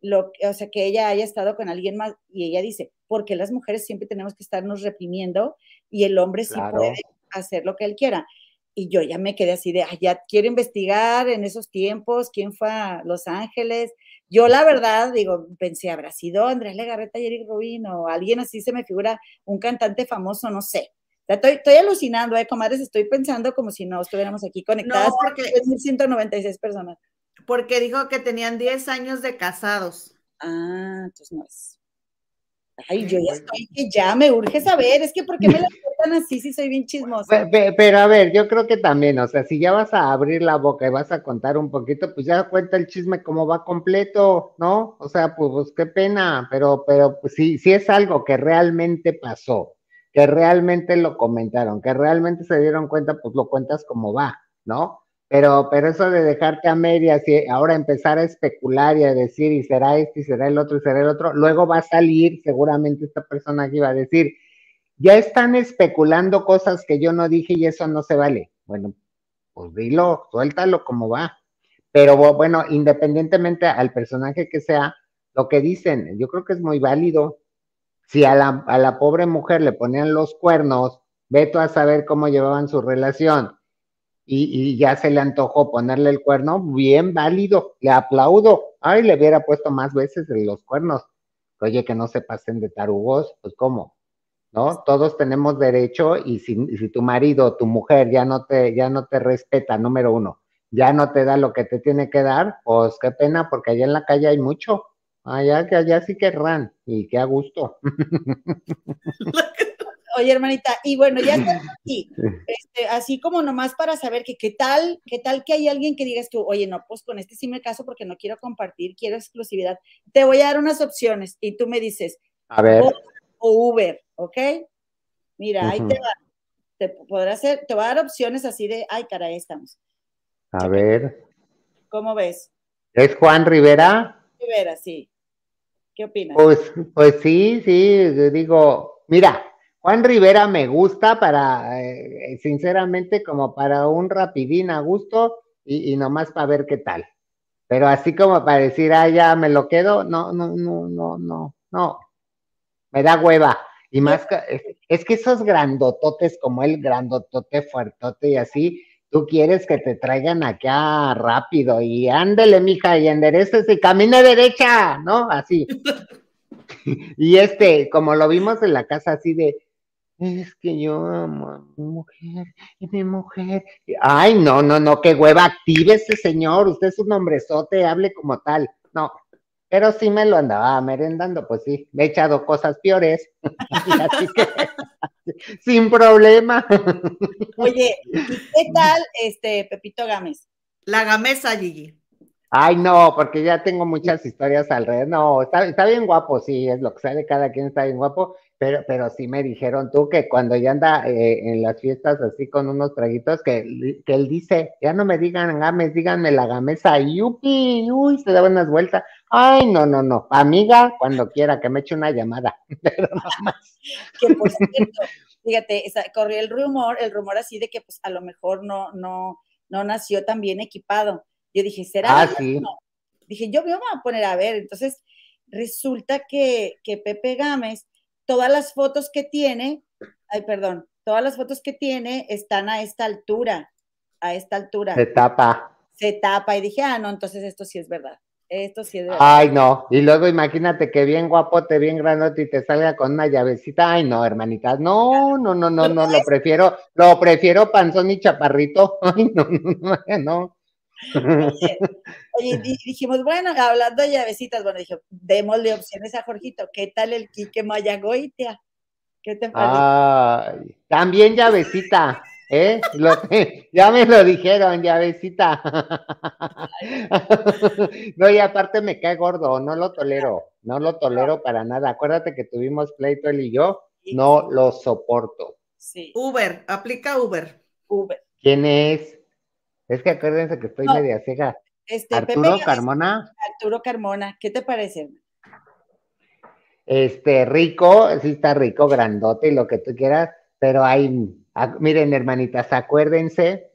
lo, o sea, que ella haya estado con alguien más. Y ella dice, porque las mujeres siempre tenemos que estarnos reprimiendo y el hombre sí puede hacer lo que él quiera. Y yo ya me quedé así de, ya quiero investigar en esos tiempos quién fue a Los Ángeles. Yo la verdad, digo, pensé, habrá sido Andrés Legarreta y Eric Rubin o alguien así se me figura, un cantante famoso, no sé. Estoy, estoy alucinando, eh, comadres, estoy pensando como si no estuviéramos aquí conectadas. No, porque 196 personas. Porque dijo que tenían 10 años de casados. Ah, entonces no es. Ay, yo ya estoy que ya me urge saber, es que ¿por qué me la cuentan así si soy bien chismosa? Pero, a ver, yo creo que también, o sea, si ya vas a abrir la boca y vas a contar un poquito, pues ya cuenta el chisme como va completo, ¿no? O sea, pues, pues qué pena, pero, pero pues, sí, sí es algo que realmente pasó, que realmente lo comentaron, que realmente se dieron cuenta, pues lo cuentas como va, ¿no? Pero, pero eso de dejarte a medias y ahora empezar a especular y a decir, y será este, y será el otro, y será el otro, luego va a salir seguramente esta persona que iba a decir, ya están especulando cosas que yo no dije y eso no se vale. Bueno, pues dilo, suéltalo como va. Pero bueno, independientemente al personaje que sea, lo que dicen, yo creo que es muy válido. Si a la, a la pobre mujer le ponían los cuernos, veto a saber cómo llevaban su relación y, ya se le antojó ponerle el cuerno, bien válido, le aplaudo. Ay, le hubiera puesto más veces los cuernos. Oye, que no se pasen de tarugos, pues cómo, ¿no? Todos tenemos derecho y si, tu marido, tu mujer ya no te, ya no te respeta, número uno, ya no te da lo que te tiene que dar, pues qué pena, porque allá en la calle hay mucho. Allá que allá sí querrán y qué a gusto. Oye, hermanita, y bueno, ya aquí. Este, así como nomás para saber que qué tal, qué tal que hay alguien que digas tú, oye, no, pues con este sí me caso porque no quiero compartir, quiero exclusividad. Te voy a dar unas opciones y tú me dices, a ver. O, Uber, ¿ok? Mira, ahí te va. Te podrá hacer, te va a dar opciones así de, ay, caray, estamos. A ver. ¿Cómo ves? ¿Es Juan Rivera? Rivera, sí. ¿Qué opinas? Pues, pues sí, sí, digo, mira, Juan Rivera me gusta para, eh, sinceramente, como para un rapidín a gusto y, nomás para ver qué tal. Pero así como para decir, ah, ya me lo quedo, no, no, no, no, no, no. Me da hueva. Y más, que, es que esos grandototes como el grandotote fuertote y así, tú quieres que te traigan acá rápido y ándele, mija, y endereces y camine derecha, ¿no? Así. y este, como lo vimos en la casa así de, es que yo amo a mi mujer y mi mujer. Ay, no, no, no, qué hueva, active ese señor, usted es un hombrezote, hable como tal. No, pero sí me lo andaba merendando, pues sí, me he echado cosas peores, así que sin problema. Oye, ¿qué tal este Pepito Gámez? La gamesa, Gigi. Ay, no, porque ya tengo muchas historias alrededor. No, está, está bien guapo, sí, es lo que sale, cada quien está bien guapo. Pero, pero sí me dijeron tú que cuando ya anda eh, en las fiestas así con unos traguitos, que, que, él dice, ya no me digan games, díganme la gamesa, yupi, uy, se da unas vueltas. Ay, no, no, no, amiga, cuando quiera que me eche una llamada, pero no más. que por cierto, fíjate, corrió el rumor, el rumor así de que pues a lo mejor no, no, no nació tan bien equipado. Yo dije, ¿será? Ah, sí. Dije, yo me voy a poner a ver. Entonces, resulta que, que Pepe Gámez todas las fotos que tiene, ay, perdón, todas las fotos que tiene están a esta altura, a esta altura. Se tapa. Se tapa y dije, ah, no, entonces esto sí es verdad. Esto sí es verdad. Ay, no. Y luego imagínate que bien guapote, bien grandote y te salga con una llavecita. Ay, no, hermanita. No, no, no, no, no. Lo prefiero, lo prefiero panzón y chaparrito. Ay, no, no, no. Oye, dijimos, bueno, hablando de llavecitas, bueno, dije, démosle opciones a Jorgito. ¿Qué tal el Quique Mayagoitia? ¿Qué te parece? también llavecita, ¿eh? ya me lo dijeron, llavecita. no, y aparte me cae gordo, no lo tolero, no lo tolero para nada. Acuérdate que tuvimos pleito él y yo, no lo soporto. Sí. Uber, aplica Uber. Uber. ¿Quién es? Es que acuérdense que estoy media ciega. Este, Arturo Carmona. Arturo Carmona, ¿qué te parece? Este, rico, sí está rico, grandote y lo que tú quieras, pero hay, ah, miren hermanitas, acuérdense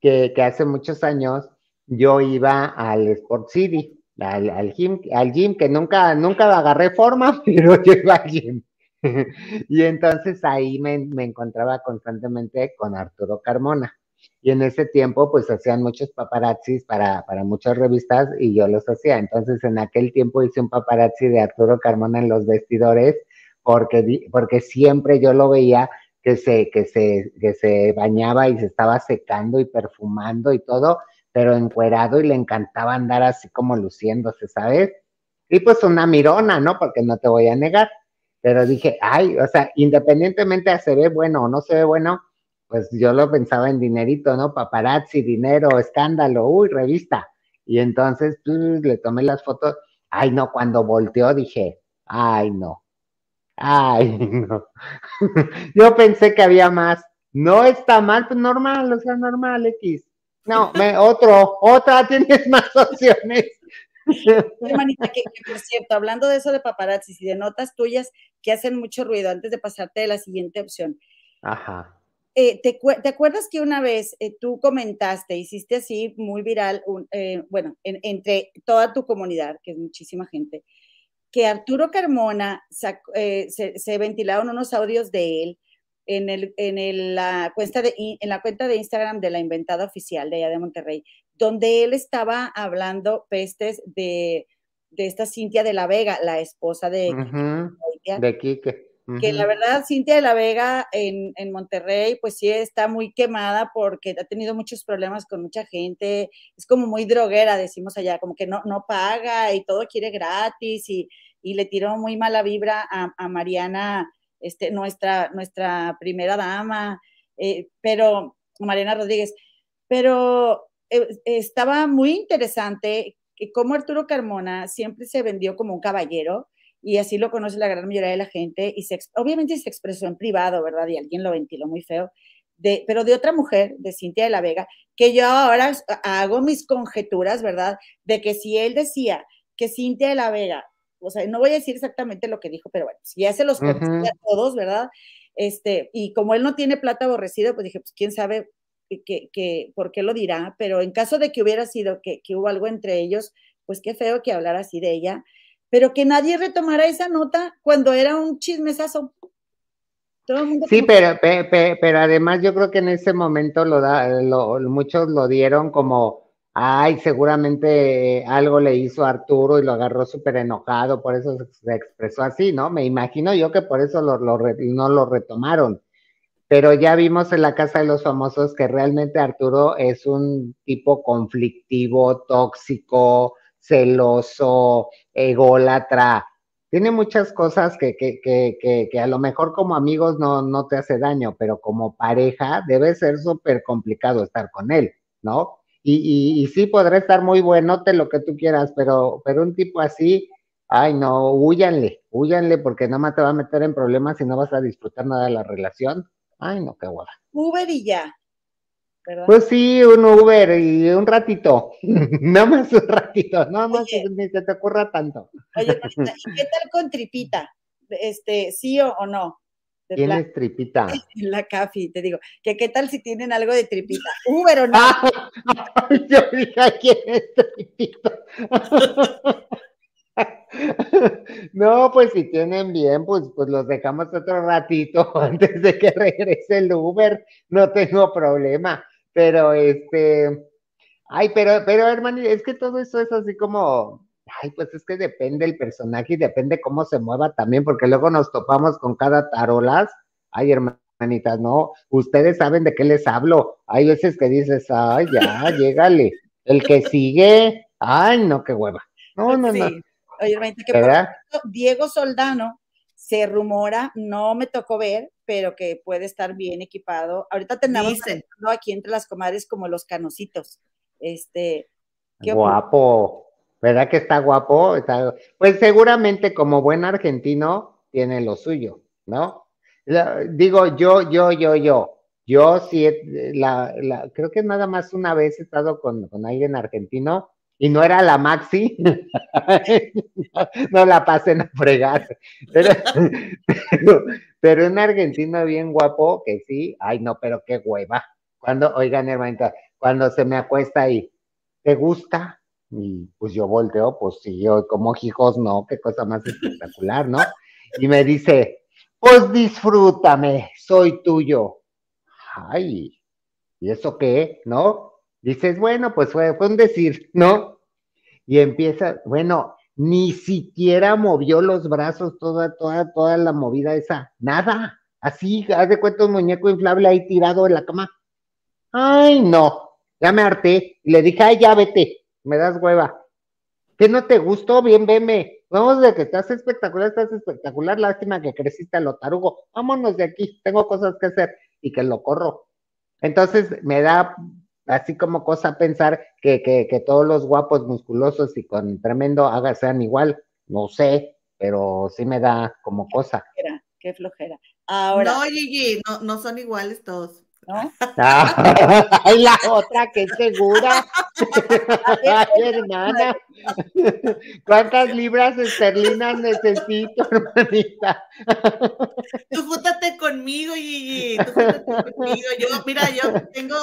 que, hace muchos años yo iba al Sport City, al, gym, al gym, que nunca, nunca agarré forma, pero yo iba al gym. y entonces ahí me, me encontraba constantemente con Arturo Carmona. Y en ese tiempo, pues hacían muchos paparazzis para, para muchas revistas y yo los hacía. Entonces, en aquel tiempo hice un paparazzi de Arturo Carmona en los vestidores porque, porque siempre yo lo veía que se, que, se, que se bañaba y se estaba secando y perfumando y todo, pero encuerado y le encantaba andar así como luciéndose, ¿sabes? Y pues una mirona, ¿no? Porque no te voy a negar. Pero dije, ay, o sea, independientemente de se ve bueno o no se ve bueno, pues yo lo pensaba en dinerito, ¿no? Paparazzi, dinero, escándalo, uy, revista. Y entonces pues, le tomé las fotos. Ay, no, cuando volteó dije, ay, no. Ay, no. yo pensé que había más. No está mal, pues normal, o sea, normal, X. No, me, otro, otra, tienes más opciones. Hermanita, que, por cierto, hablando de eso de paparazzi y de notas tuyas que hacen mucho ruido antes de pasarte de la siguiente opción. Ajá. Eh, ¿te, acuerdas que una vez eh, tú comentaste, hiciste así muy viral, eh, bueno, entre toda tu comunidad, que es muchísima gente, que Arturo Carmona se, se, ventilaron unos audios de él en, el, en, la cuenta de, en la cuenta de Instagram de la Inventada Oficial de allá de Monterrey, donde él estaba hablando pestes de, de esta Cintia de la Vega, la esposa de, de Quique. Que la verdad, Cintia de la Vega en, en, Monterrey, pues sí está muy quemada porque ha tenido muchos problemas con mucha gente. Es como muy droguera, decimos allá, como que no, no paga y todo quiere gratis y, y le tiró muy mala vibra a, a Mariana este, nuestra, nuestra primera dama, eh, pero Mariana Rodríguez, pero eh, estaba muy interesante que como Arturo Carmona siempre se vendió como un caballero y así lo conoce la gran mayoría de la gente y se, obviamente se expresó en privado, ¿verdad? Y alguien lo ventiló muy feo. De, pero de otra mujer, de Cintia de la Vega, que yo ahora hago mis conjeturas, ¿verdad? De que si él decía que Cintia de la Vega o sea, no voy a decir exactamente lo que dijo, pero bueno, si ya se los conté a todos, ¿verdad? Este, y como él no tiene plata aborrecida, pues dije, pues quién sabe que, que, por qué lo dirá, pero en caso de que hubiera sido que, que, hubo algo entre ellos, pues qué feo que hablara así de ella, pero que nadie retomara esa nota cuando era un chismesazo. sí, pero, pero, además yo creo que en ese momento lo da, lo, muchos lo dieron como ay, seguramente algo le hizo Arturo y lo agarró súper enojado, por eso se expresó así, ¿no? Me imagino yo que por eso lo, no lo retomaron. Pero ya vimos en la Casa de los Famosos que realmente Arturo es un tipo conflictivo, tóxico, celoso, ególatra. Tiene muchas cosas que, que, que, que a lo mejor como amigos no, no te hace daño, pero como pareja debe ser súper complicado estar con él, ¿no? Y, y, sí podrá estar muy buenote lo que tú quieras, pero, pero un tipo así, ay no, huyanle, huyanle porque nada más te va a meter en problemas y no vas a disfrutar nada de la relación. Ay no, qué guapa. Uber y ya. Pues sí, un Uber y un ratito, nada más un ratito, nada más ni se te ocurra tanto. Oye, ¿y qué tal con Tripita? Este, ¿sí o no? Tienes tripita. En la café, te digo, que qué tal si tienen algo de tripita. Uber o no. yo dije, ¿quién es tripita? no, pues si tienen bien, pues, pues los dejamos otro ratito antes de que regrese el Uber, no tengo problema. Pero este, ay, pero, pero hermano, es que todo eso es así como, Ay, pues es que depende el personaje y depende cómo se mueva también, porque luego nos topamos con cada tarolas. Ay, hermanitas, no, ustedes saben de qué les hablo. Hay veces que dices, ay, ya, llégale. El que sigue, ay, no, qué hueva. No, no, no. Oye, hermanita, que por Diego Soldano se rumora, no me tocó ver, pero que puede estar bien equipado. Ahorita tenemos aquí entre las comadres como los canositos. Este, Guapo. ¿Verdad que está guapo? Pues seguramente como buen argentino tiene lo suyo, ¿no? digo yo, yo, yo, yo. Yo sí, la, creo que nada más una vez he estado con, con alguien argentino y no era la Maxi, no, la pasen a fregar, pero, pero, un argentino bien guapo que sí, ay no, pero qué hueva. Cuando, oigan hermanita, cuando se me acuesta ahí, ¿te gusta? Y pues yo volteo, pues sí, yo como hijos, no, qué cosa más espectacular, ¿no? Y me dice, pues disfrútame, soy tuyo. Ay, ¿y eso qué? ¿No? Dices, bueno, pues fue un decir, ¿no? Y empieza, bueno, ni siquiera movió los brazos, toda, toda, toda la movida esa, nada, así, haz de cuenta un muñeco inflable ahí tirado en la cama. Ay, no, ya me harté. Y le dije, ay, ya vete, me das hueva. ¿Qué no te gustó? Bien, veme. Vamos de que estás espectacular, estás espectacular. Lástima que creciste a lo tarugo. Vámonos de aquí, tengo cosas que hacer y que lo corro. Entonces me da así como cosa pensar que, que, que todos los guapos musculosos y con tremendo haga sean igual. No sé, pero sí me da como cosa. Qué flojera. Qué flojera. Ahora, No, Gigi, no, no son iguales todos. ¿no? Ah, Ay, la otra que es segura. Ay, hermana. ¿Cuántas libras esterlinas necesito, hermanita? Tú júntate conmigo, Gigi. Tú júntate conmigo. Yo, mira, yo tengo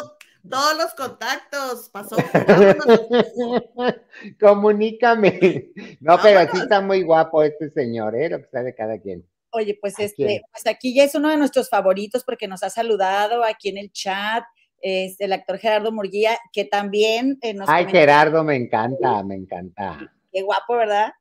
todos los contactos. Pasó. Comunícame. No, pero sí está muy guapo este señor, ¿eh? Lo que sabe cada quien. Oye, pues ¿A este, pues aquí ya es uno de nuestros favoritos porque nos ha saludado aquí en el chat, es el actor Gerardo Murguía, que también eh, nos Ay, Gerardo, me encanta, me encanta. qué guapo, ¿verdad?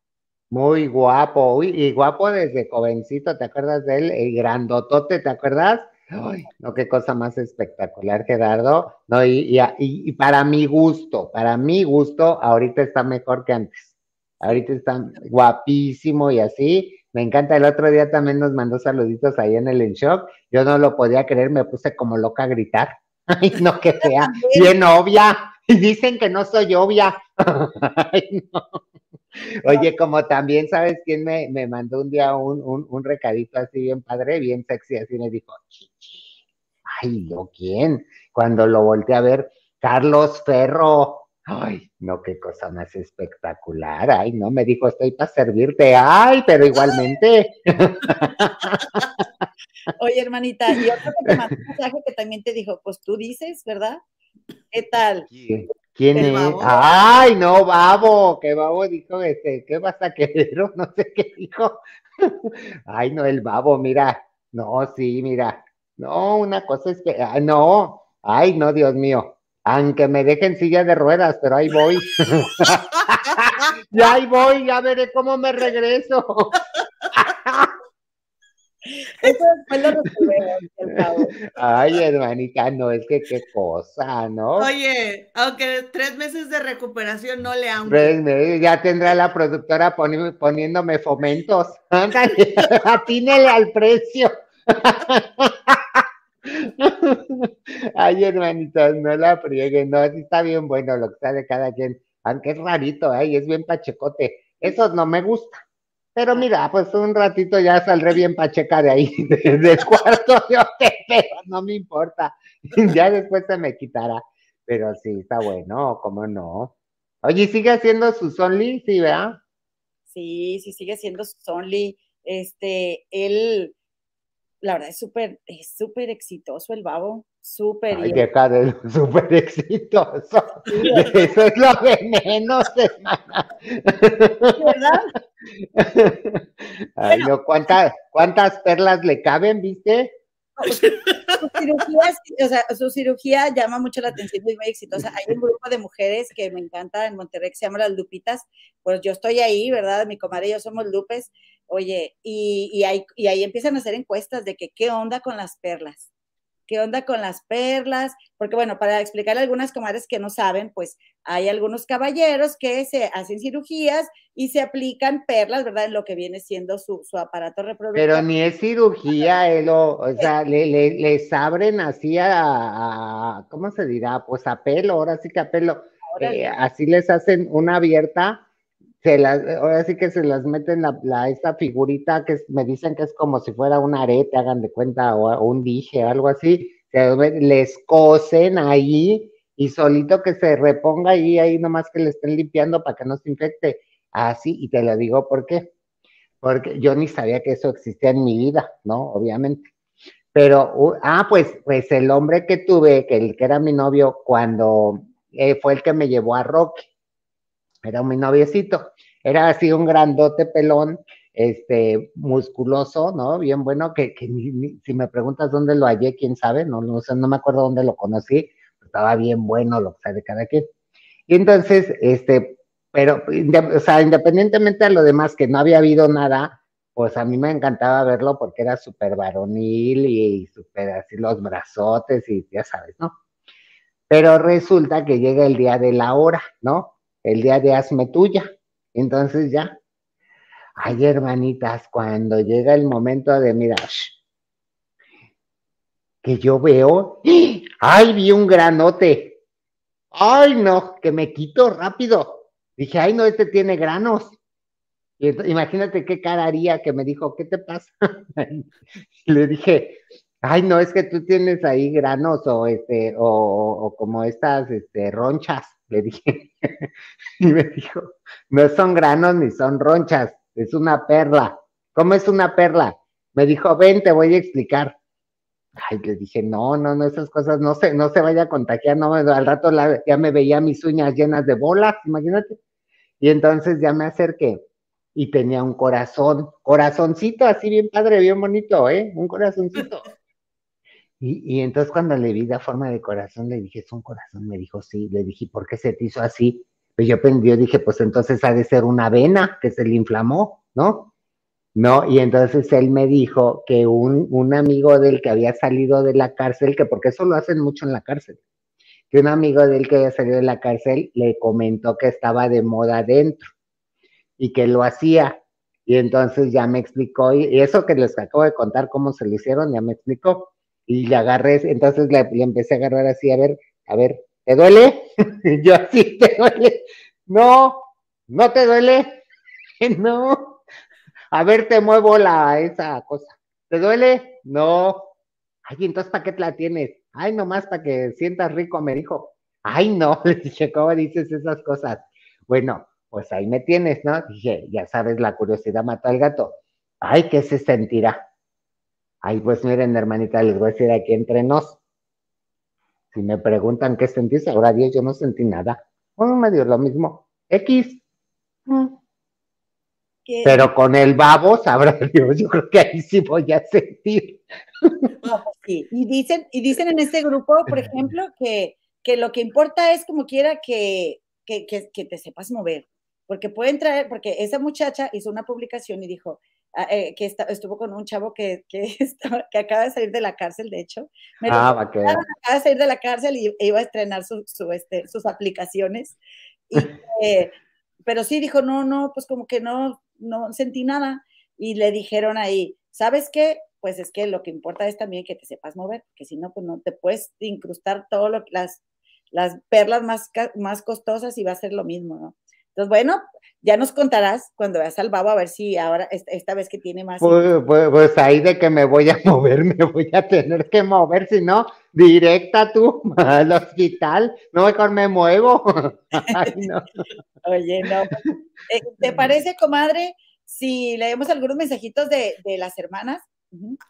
Muy guapo, uy, y guapo desde jovencito, ¿te acuerdas de él? El grandotote, ¿te acuerdas? Ay, no, qué cosa más espectacular, Gerardo. No, y, y, y- para mi gusto, para mi gusto, ahorita está mejor que antes. Ahorita está guapísimo y así. Me encanta. El otro día también nos mandó saluditos ahí en el En Shock. Yo no lo podía creer, me puse como loca a gritar. Ay, no, que fea. Bien obvia. Y dicen que no soy obvia. Ay, no. Oye, como también, ¿sabes quién me, me mandó un día un, un, un recadito así bien padre, bien sexy, así me dijo, ay, ¿yo quién? Cuando lo volteé a ver, Carlos Ferro. Ay, no, qué cosa más espectacular. Ay, no, me dijo, estoy para servirte. Ay, pero igualmente. Oye, hermanita, y otro que te mandó un mensaje que también te dijo, pues tú dices, ¿verdad? ¿Qué tal? ¿Quién, es? babo. Ay, no, babo, que babo dijo, este, ¿qué vas a querer? No sé qué dijo. Ay, no, el babo, mira. No, sí, mira. No, una cosa es que, ah, no. Ay, no, Dios mío. Aunque me dejen silla de ruedas, pero ahí voy. ya ahí voy, ya veré cómo me regreso. Eso después lo resolvemos. Ay, hermanita, no, es que qué cosa, ¿no? Oye, aunque tres meses de recuperación no le han. Pues, me- ya tendrá la productora poni- poniéndome fomentos. Atínele al precio. Ay, hermanitas, no la frieguen, no, sí está bien bueno lo que de cada quien, aunque es rarito, ay, es bien pachecote. Eso no me gusta. Pero mira, pues un ratito ya saldré bien pacheca de ahí, de- del cuarto de hotel, pero no me importa. Ya después se me quitará. Pero sí, está bueno, ¿cómo no? Oye, ¿sigue haciendo sus only? Sí, ¿verdad? Sí, sí, sigue siendo Sonly. Este, él, la verdad es súper, es súper exitoso el babo, súper. Ay, deja de súper exitoso. Eso es lo de menos, hermana. ¿verdad? Ay, no, ¿cuántas, cuántas perlas le caben, viste? Su cirugía, llama mucho la atención, muy exitosa. Hay un grupo de mujeres que me encanta en Monterrey que se llama las Lupitas, pues yo estoy ahí, ¿verdad? Mi comadre y yo somos Lupes, oye, y, y, y ahí empiezan a hacer encuestas de que qué onda con las perlas, qué onda con las perlas, porque bueno, para explicarle a algunas comadres que no saben, pues hay algunos caballeros que se hacen cirugías y se aplican perlas, ¿verdad? En lo que viene siendo su, su aparato reproductor. Pero ni es cirugía, Elo, o sea, le, le- les abren así a, a- ¿cómo se dirá? Pues a pelo, ahora sí que a pelo. Eh, así les hacen una abierta, se las, ahora sí que se las meten la, esta figurita que me dicen que es como si fuera un arete, hagan de cuenta, o, un dije o algo así, se les cosen ahí y solito que se reponga ahí, ahí nomás que le estén limpiando para que no se infecte. Así, y te lo digo por qué. Porque yo ni sabía que eso existía en mi vida, ¿no? Obviamente. Pero, uh, ah, pues, pues el hombre que tuve, que, el, que era mi novio, cuando eh, fue el que me llevó a Rocky, era mi noviecito, era así un grandote pelón, este, musculoso, ¿no? Bien bueno, que, que ni- si me preguntas dónde lo hallé, quién sabe, no, no sé, no me acuerdo dónde lo conocí, estaba bien bueno lo que sabe cada quien. Y entonces, este, pero, o sea, independientemente de lo demás, que no había habido nada, pues a mí me encantaba verlo porque era súper varonil y súper así los brazotes y ya sabes, ¿no? Pero resulta que llega el día de la hora, ¿no? El día de hazme tuya. Entonces ya. Ay, hermanitas, cuando llega el momento de, mira, que yo veo, ay, vi un granote. Ay, no, que me quito rápido. Dije, ay, no, este tiene granos. imagínate qué cara haría que me dijo, ¿qué te pasa? Le dije, ay, no, es que tú tienes ahí granos o este, o, como estas este, ronchas, le dije. y me dijo, no son granos ni son ronchas, es una perla. ¿Cómo es una perla? Me dijo, ven, te voy a explicar. Ay, le dije, no, no, no, esas cosas no se, no se vaya a contagiar, no, al rato ya me veía mis uñas llenas de bolas, imagínate. Y entonces ya me acerqué y tenía un corazón, corazoncito así bien padre, bien bonito, ¿eh? Un corazoncito. Y, y, entonces cuando le vi la forma de corazón, le dije, es un corazón, me dijo, sí, le dije, ¿por qué se te hizo así? Pues yo, yo dije, pues entonces ha de ser una vena que se le inflamó, ¿no? No, y entonces él me dijo que un, un amigo del que había salido de la cárcel, que porque eso lo hacen mucho en la cárcel, que un amigo del que había salido de la cárcel le comentó que estaba de moda dentro y que lo hacía. Y entonces ya me explicó, y eso que les acabo de contar cómo se lo hicieron, ya me explicó. Y le agarré, entonces le, empecé a agarrar así, a ver, a ver, ¿te duele? yo así, ¿te duele? No, no te duele. no. A ver, te muevo la, esa cosa. ¿Te duele? No. Ay, entonces, ¿para qué te la tienes? Ay, nomás para que sientas rico, me dijo. Ay, no, le dije, ¿cómo dices esas cosas? Bueno, pues ahí me tienes, ¿no? Dije, ya sabes, la curiosidad mató al gato. Ay, ¿qué se sentirá? Ay, pues miren, hermanita, les voy a decir aquí entre nos. Si me preguntan qué sentís, ahora Dios, yo no sentí nada. Bueno, me dio lo mismo. X. Mm. Pero con el babo, sabrá Dios, yo creo que ahí sí voy a sentir. sí. Y dicen, y dicen en este grupo, por ejemplo, que, que lo que importa es como quiera que, que, que te sepas mover porque pueden traer, porque esa muchacha hizo una publicación y dijo ah, eh, que estuvo con un chavo que, que, que, acaba de salir de la cárcel, de hecho. ah, va acaba de salir de la cárcel y iba a estrenar su, su, este, sus aplicaciones. Y, pero sí dijo, no, no, pues como que no, no sentí nada. Y le dijeron ahí, ¿sabes qué? Pues es que lo que importa es también que te sepas mover, que si no, pues no te puedes incrustar todo lo las, las perlas más, más costosas y va a ser lo mismo, ¿no? Entonces, bueno, ya nos contarás cuando veas al babo a ver si ahora, esta, vez que tiene más. Pues, pues, pues, ahí de que me voy a mover, me voy a tener que mover, si no, directa tú al hospital, no mejor me muevo. Oye, no. Eh, ¿Te parece, comadre, si leemos algunos mensajitos de, de las hermanas?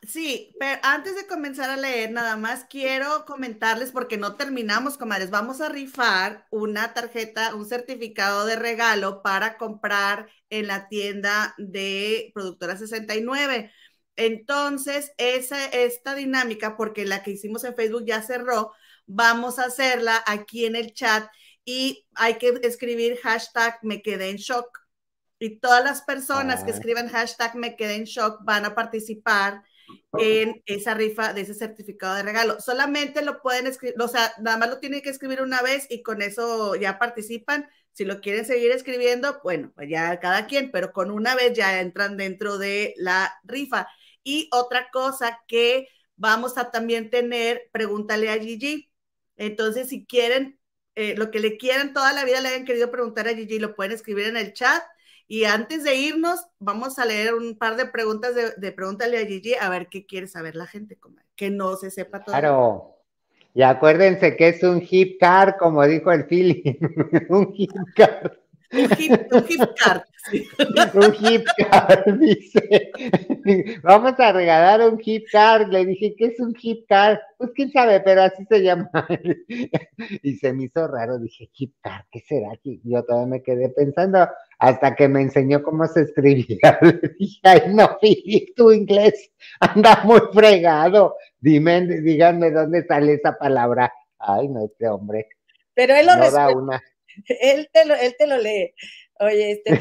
Sí, pero antes de comenzar a leer, nada más quiero comentarles, porque no terminamos, comadres, vamos a rifar una tarjeta, un certificado de regalo para comprar en la tienda de Productora 69. Entonces, esa, esta dinámica, porque la que hicimos en Facebook ya cerró, vamos a hacerla aquí en el chat y hay que escribir hashtag me quedé en shock y todas las personas que ah. escriban hashtag me quedé en shock van a participar en esa rifa de ese certificado de regalo. Solamente lo pueden escribir, o sea, nada más lo tienen que escribir una vez y con eso ya participan. Si lo quieren seguir escribiendo, bueno, pues ya cada quien, pero con una vez ya entran dentro de la rifa. Y otra cosa que vamos a también tener, pregúntale a Gigi. Entonces, si quieren, eh, lo que le quieran toda la vida le hayan querido preguntar a Gigi, lo pueden escribir en el chat y antes de irnos, vamos a leer un par de preguntas de, de Pregúntale a Gigi a ver qué quiere saber la gente, que no se sepa todo. Claro. Y acuérdense que es un hip car, como dijo el Philly. un hip car. Un hip, un hip card. un hip card, dice. Vamos a regalar un hip card. Le dije, ¿qué es un hip card? Pues quién sabe, pero así se llama. y se me hizo raro. Dije, hip card, ¿qué será? Yo todavía me quedé pensando hasta que me enseñó cómo se escribía. Le dije, ay, no, Philip, tu inglés anda muy fregado. Dime, díganme dónde sale esa palabra. Ay, no, este hombre. Pero él lo no da una él, te lo, él te lo lee. Oye, este,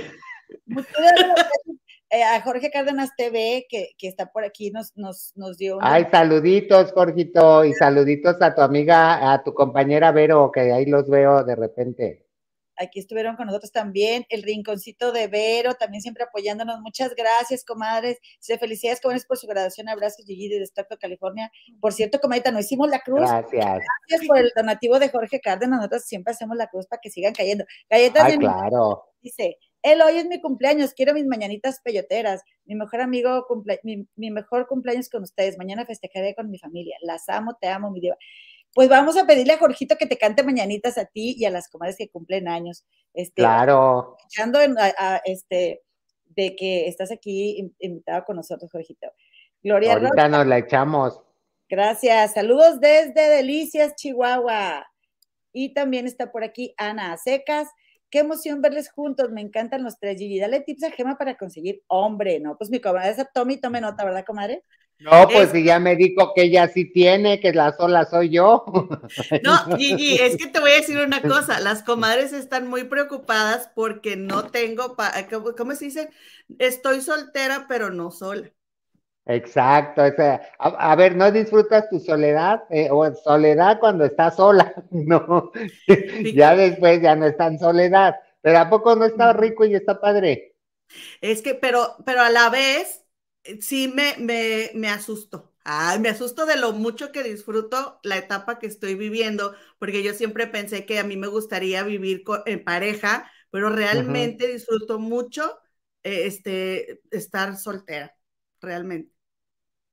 a Jorge Cárdenas TV, que, que, está por aquí, nos, nos, nos dio Ay, saluditos, Jorgito, y saluditos a tu amiga, a tu compañera Vero, que ahí los veo de repente. Aquí estuvieron con nosotros también, el rinconcito de Vero, también siempre apoyándonos. Muchas gracias, comadres. Se felicidades, comadres, por su graduación. Abrazos, Gigi, de Stockton, California. Por cierto, comadita, no hicimos la cruz. Gracias. Gracias por el donativo de Jorge Cárdenas. Nosotros siempre hacemos la cruz para que sigan cayendo. Galletas Ay, claro. Dice, él hoy es mi cumpleaños, quiero mis mañanitas peyoteras. Mi mejor amigo, cumple, mi, mi, mejor cumpleaños con ustedes. Mañana festejaré con mi familia. Las amo, te amo, mi diva. Pues vamos a pedirle a Jorgito que te cante mañanitas a ti y a las comadres que cumplen años. Este, claro. Echando este, de que estás aquí invitado con nosotros, Jorgito. Gloria Ahorita Rosa. nos la echamos. Gracias. Saludos desde Delicias, Chihuahua. Y también está por aquí Ana Secas. Qué emoción verles juntos, me encantan los tres. Gigi, dale tips a Gema para conseguir hombre, ¿no? Pues mi comadre, esa Tommy, tome nota, ¿verdad, comadre? No, pues si ya me dijo que ella sí tiene, que la sola soy yo. No, Gigi, es que te voy a decir una cosa, las comadres están muy preocupadas porque no tengo, ¿cómo se dice? Estoy soltera, pero no sola. Exacto, o sea, a, a, ver, ¿no disfrutas tu soledad? Eh, o soledad cuando estás sola, no, ya después ya no está en soledad, pero ¿a poco no está rico y está padre? Es que, pero, pero a la vez, sí me, me, me asusto. Ay, me asusto de lo mucho que disfruto la etapa que estoy viviendo, porque yo siempre pensé que a mí me gustaría vivir con, en pareja, pero realmente uh -huh. disfruto mucho eh, este, estar soltera, realmente.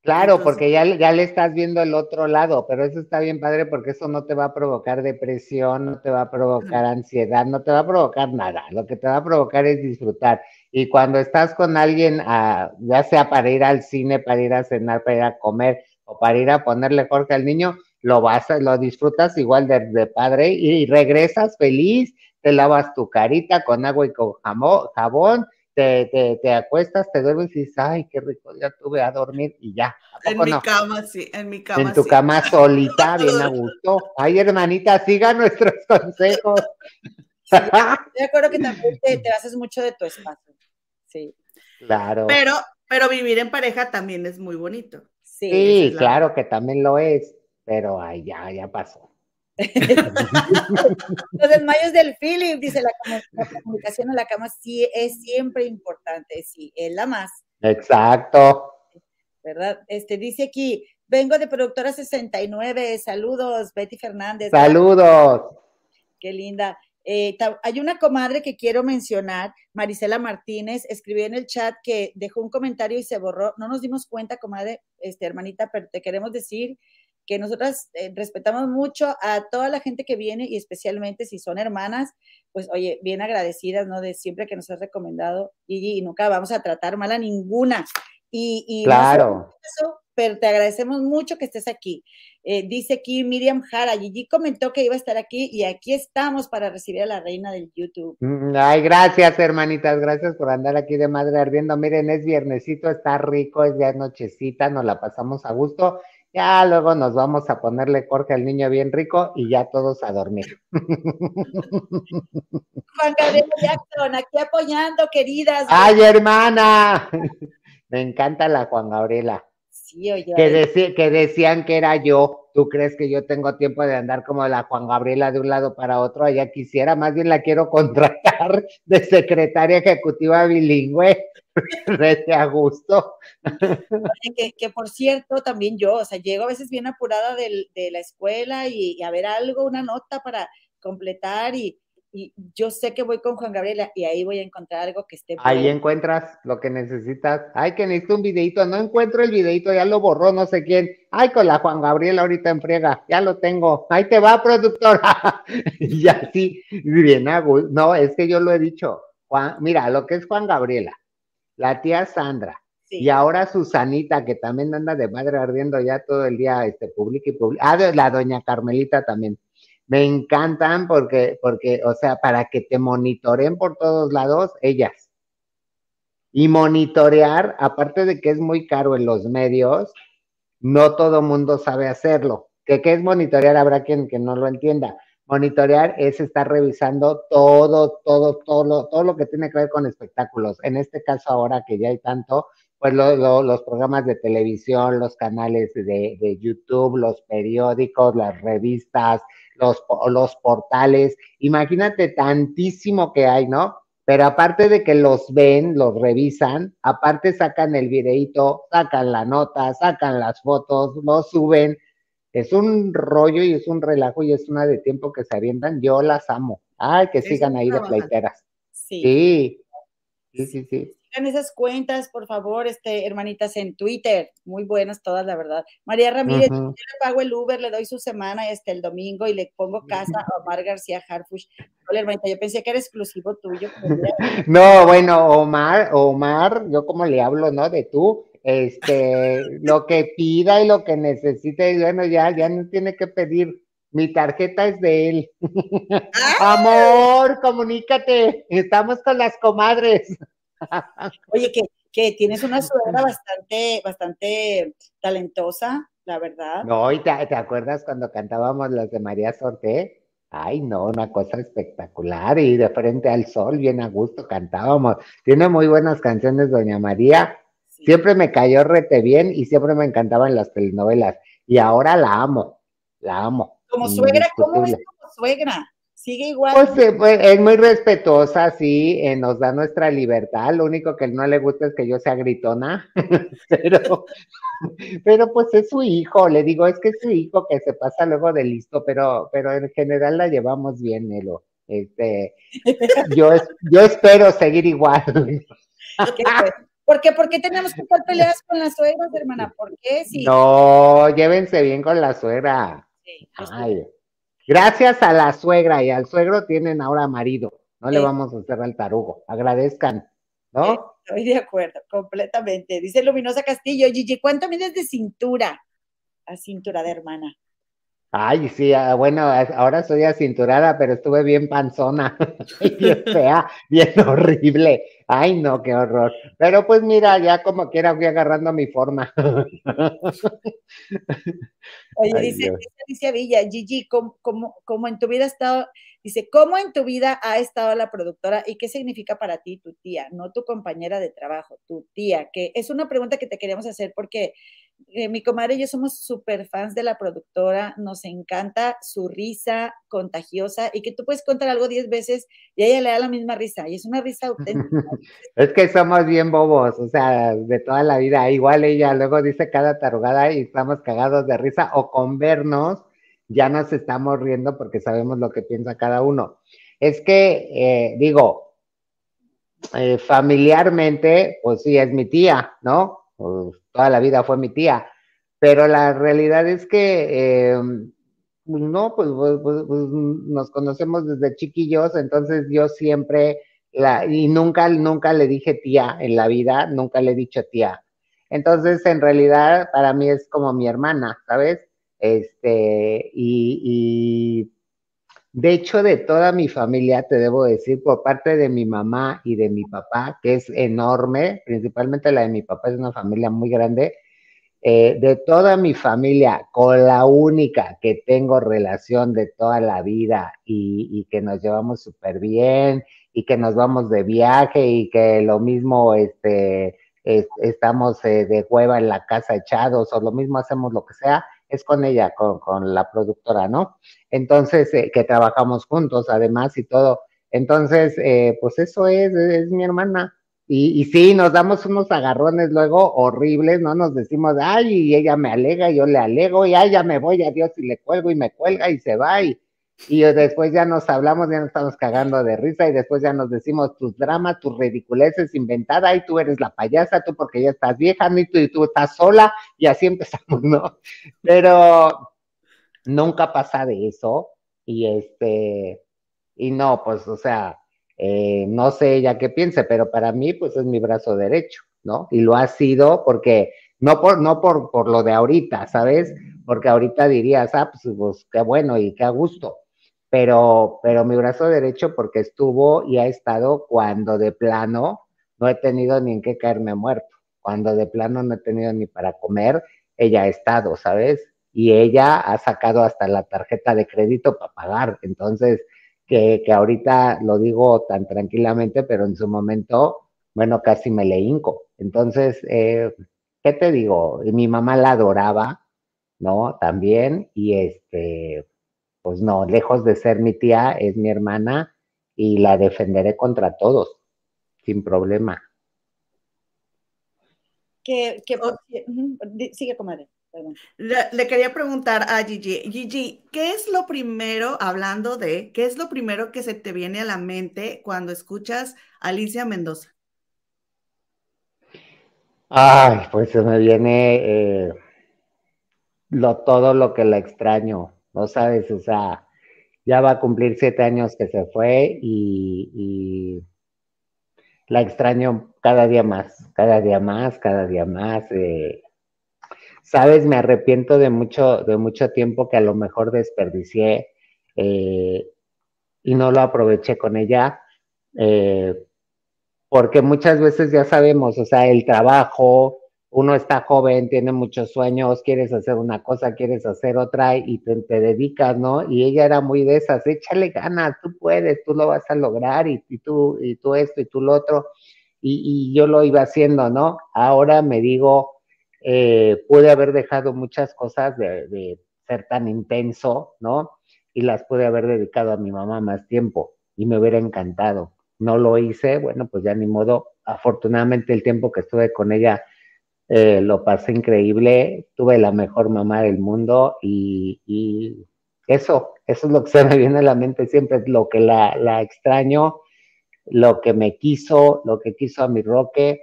Claro, Entonces, porque ya, ya le estás viendo el otro lado, pero eso está bien padre porque eso no te va a provocar depresión, no te va a provocar ansiedad, no te va a provocar nada. Lo que te va a provocar es disfrutar. Y cuando estás con alguien, uh, ya sea para ir al cine, para ir a cenar, para ir a comer o para ir a ponerle Jorge al niño, lo vas, a, lo disfrutas igual de, de padre y, regresas feliz, te lavas tu carita con agua y con jamón, jabón te, te, te, acuestas, te duermes y dices, ay, qué rico, ya tuve a dormir y ya. En mi no? cama, sí, en mi cama. En tu sí. cama solita, bien a gusto. Ay, hermanita, siga nuestros consejos. Sí, de acuerdo que también te, te, haces mucho de tu espacio. Sí. Claro. Pero, pero vivir en pareja también es muy bonito. Sí, sí claro la... que también lo es, pero ay, ya, ya pasó. Los desmayos del Philip, dice la, la, comunicación en la cama, sí es siempre importante, sí, es la más. Exacto. ¿Verdad? Este dice aquí, vengo de productora 69, saludos, Betty Fernández. Saludos. Qué linda. Eh, hay una comadre que quiero mencionar, Marisela Martínez, escribió en el chat que dejó un comentario y se borró. No nos dimos cuenta, comadre, este, hermanita, pero te queremos decir que nosotras eh, respetamos mucho a toda la gente que viene y especialmente si son hermanas, pues oye, bien agradecidas, ¿no? De siempre que nos has recomendado, Gigi, y nunca vamos a tratar mal a ninguna. Y, y claro. Eso, pero te agradecemos mucho que estés aquí. Eh, dice aquí Miriam Jara, Gigi comentó que iba a estar aquí y aquí estamos para recibir a la reina del YouTube. Mm, ay, gracias, hermanitas, gracias por andar aquí de madre ardiendo. Miren, es viernesito, está rico, es ya nochecita, nos la pasamos a gusto ya luego nos vamos a ponerle Jorge al niño bien rico y ya todos a dormir. Juan Gabriel Jackson, aquí apoyando, queridas. ¡Ay, hermana! Me encanta la Juan Gabriela. Sí, oye. Que, deci que decían que era yo. ¿Tú crees que yo tengo tiempo de andar como la Juan Gabriela de un lado para otro? Allá quisiera, más bien la quiero contratar de secretaria ejecutiva bilingüe. Rete a gusto. Que, que, por cierto, también yo, o sea, llego a veces bien apurada de, de la escuela y, y, a ver algo, una nota para completar y, y yo sé que voy con Juan Gabriela y ahí voy a encontrar algo que esté. Ahí encuentras lo que necesitas. Ay, que necesito un videito, no encuentro el videito, ya lo borró no sé quién. Ay, con la Juan Gabriela ahorita en friega, ya lo tengo. Ahí te va, productora. y así, bien, no, es que yo lo he dicho. Juan, mira, lo que es Juan Gabriela, la tía Sandra, Sí. Y ahora Susanita, que también anda de madre ardiendo ya todo el día, este, publica y publica. Ah, la doña Carmelita también. Me encantan porque, porque, o sea, para que te monitoren por todos lados, ellas. Y monitorear, aparte de que es muy caro en los medios, no todo mundo sabe hacerlo. ¿Qué, qué es monitorear? Habrá quien que no lo entienda. Monitorear es estar revisando todo, todo, todo lo, todo lo que tiene que ver con espectáculos. En este caso ahora que ya hay tanto, pues los programas de televisión, los canales de, de, YouTube, los periódicos, las revistas, los, los portales, imagínate tantísimo que hay, ¿no? Pero aparte de que los ven, los revisan, aparte sacan el videito, sacan la nota, sacan las fotos, los suben. Es un rollo y es un relajo y es una de tiempo que se avientan. Yo las amo. Ay, que sigan ahí de pleiteras. Sí. Sí, sí, sí sigan esas cuentas, por favor, este, hermanitas, en Twitter. Muy buenas todas, la verdad. María Ramírez, yo le pago el Uber, le doy su semana este, el domingo y le pongo casa a Omar García Harfush. Hola, hermanita, yo pensé que era exclusivo tuyo. No, bueno, Omar, Omar, yo como le hablo, ¿no? De tú, este, lo que pida y lo que necesite, bueno, ya, ya no tiene que pedir. Mi tarjeta es de él. Amor, comunícate. Estamos con las comadres. Oye, que, que tienes una suegra bastante, bastante talentosa, la verdad. No, y te, acuerdas cuando cantábamos las de María Sorte? Ay, no, una cosa espectacular y de frente al sol, bien a gusto cantábamos. Tiene muy buenas canciones, Doña María. Siempre me cayó rete bien y siempre me encantaban las telenovelas. Y ahora la amo, la amo. Como suegra, ¿cómo es como suegra? sigue igual. Pues, eh, pues, es muy respetuosa, sí, eh, nos da nuestra libertad. Lo único que no le gusta es que yo sea gritona, pero, pero pues es su hijo, le digo, es que es su hijo que se pasa luego de listo, pero, pero en general la llevamos bien, Nelo. Este, yo, yo espero seguir igual. ¿Por qué? ¿Por qué tenemos que estar peleadas con las suegras, hermana? ¿Por qué? No, llévense bien con la suegra. Sí, Ay. Gracias a la suegra y al suegro tienen ahora marido. No le vamos a hacer al tarugo. Agradezcan, ¿no? Estoy de acuerdo, completamente. Dice Luminosa Castillo, Gigi, ¿cuánto mides de cintura? A cintura de hermana. Ay, sí, ah, bueno, ahora soy acinturada, pero estuve bien panzona, bien fea, bien horrible. Ay, no, qué horror. Pero pues mira, ya como quiera fui agarrando mi forma. Oye, dice, dice Villa, Gigi, ¿cómo, cómo, en tu vida ha estado, dice, ¿cómo en tu vida ha estado la productora y qué significa para ti tu tía, no tu compañera de trabajo, tu tía? Que es una pregunta que te queríamos hacer porque eh, mi comadre y yo somos súper fans de la productora, nos encanta su risa contagiosa y que tú puedes contar algo diez veces y ella le da la misma risa y es una risa auténtica. es que somos bien bobos, o sea, de toda la vida, igual ella luego dice cada tarugada y estamos cagados de risa o con vernos ya nos estamos riendo porque sabemos lo que piensa cada uno. Es que, eh, digo, eh, familiarmente, pues sí, es mi tía, ¿no? Pues, toda la vida fue mi tía, pero la realidad es que, em, pues, no, pues, pues, nos conocemos desde chiquillos, entonces yo siempre, la, y nunca, nunca le dije tía en la vida, nunca le he dicho tía. Entonces, en realidad, para mí es como mi hermana, ¿sabes? Este, y de hecho, de toda mi familia, te debo decir, por parte de mi mamá y de mi papá, que es enorme, principalmente la de mi papá es una familia muy grande, eh, de toda mi familia, con la única que tengo relación de toda la vida y, que nos llevamos súper bien y que nos vamos de viaje y que lo mismo este, estamos eh, de hueva en la casa echados o lo mismo hacemos lo que sea, es con ella, con, la productora, ¿no? Entonces, eh, que trabajamos juntos además y todo. Entonces, eh, pues eso es, es mi hermana. Y, y, sí, nos damos unos agarrones luego horribles, ¿no? Nos decimos, ay, y ella me alega, y yo le alego, y ay, ya me voy, adiós, y le cuelgo y me cuelga y se va, y, y después ya nos hablamos, ya nos estamos cagando de risa y después ya nos decimos tus dramas, tus ridiculeces inventadas y tú eres la payasa, tú porque ya estás vieja, y, tú, y tú estás sola y así empezamos, ¿no? Pero nunca pasa de eso y este, y no, pues, o sea, eh, no sé ella qué piense, pero para mí, pues es mi brazo derecho, ¿no? Y lo ha sido porque, no por, no por, por lo de ahorita, ¿sabes? Porque ahorita dirías, ah, pues, pues qué bueno y qué a gusto pero, pero mi brazo derecho porque estuvo y ha estado cuando de plano no he tenido ni en qué caerme muerto, cuando de plano no he tenido ni para comer, ella ha estado, ¿sabes? y ella ha sacado hasta la tarjeta de crédito para pagar. Entonces, que, que ahorita lo digo tan tranquilamente, pero en su momento, bueno, casi me le hinco. Entonces, eh, ¿qué te digo? Mi mamá la adoraba, ¿no? También, y este, pues no, lejos de ser mi tía, es mi hermana y la defenderé contra todos, sin problema. Que, que, sigue, comadre. Le, quería preguntar a Gigi, Gigi, ¿qué es lo primero, hablando de, qué es lo primero que se te viene a la mente cuando escuchas a Alicia Mendoza? Ay, pues se me viene eh, lo, todo lo que la extraño, ¿no sabes? O sea, ya va a cumplir siete años que se fue y, la extraño cada día más, cada día más, cada día más. Eh, Sabes, me arrepiento de mucho, de mucho tiempo que a lo mejor desperdicié eh, y no lo aproveché con ella, eh, porque muchas veces ya sabemos, o sea, el trabajo, uno está joven, tiene muchos sueños, quieres hacer una cosa, quieres hacer otra y te, dedicas, ¿no? Y ella era muy de esas, échale ganas, tú puedes, tú lo vas a lograr y, tú, y tú esto y tú lo otro. Y, y, yo lo iba haciendo, ¿no? Ahora me digo, eh, pude haber dejado muchas cosas de, ser tan intenso, ¿no? Y las pude haber dedicado a mi mamá más tiempo y me hubiera encantado. No lo hice, bueno, pues ya ni modo. Afortunadamente el tiempo que estuve con ella eh, lo pasé increíble, tuve la mejor mamá del mundo y, eso, eso es lo que se me viene a la mente siempre, lo que la, la extraño, lo que me quiso, lo que quiso a mi Roque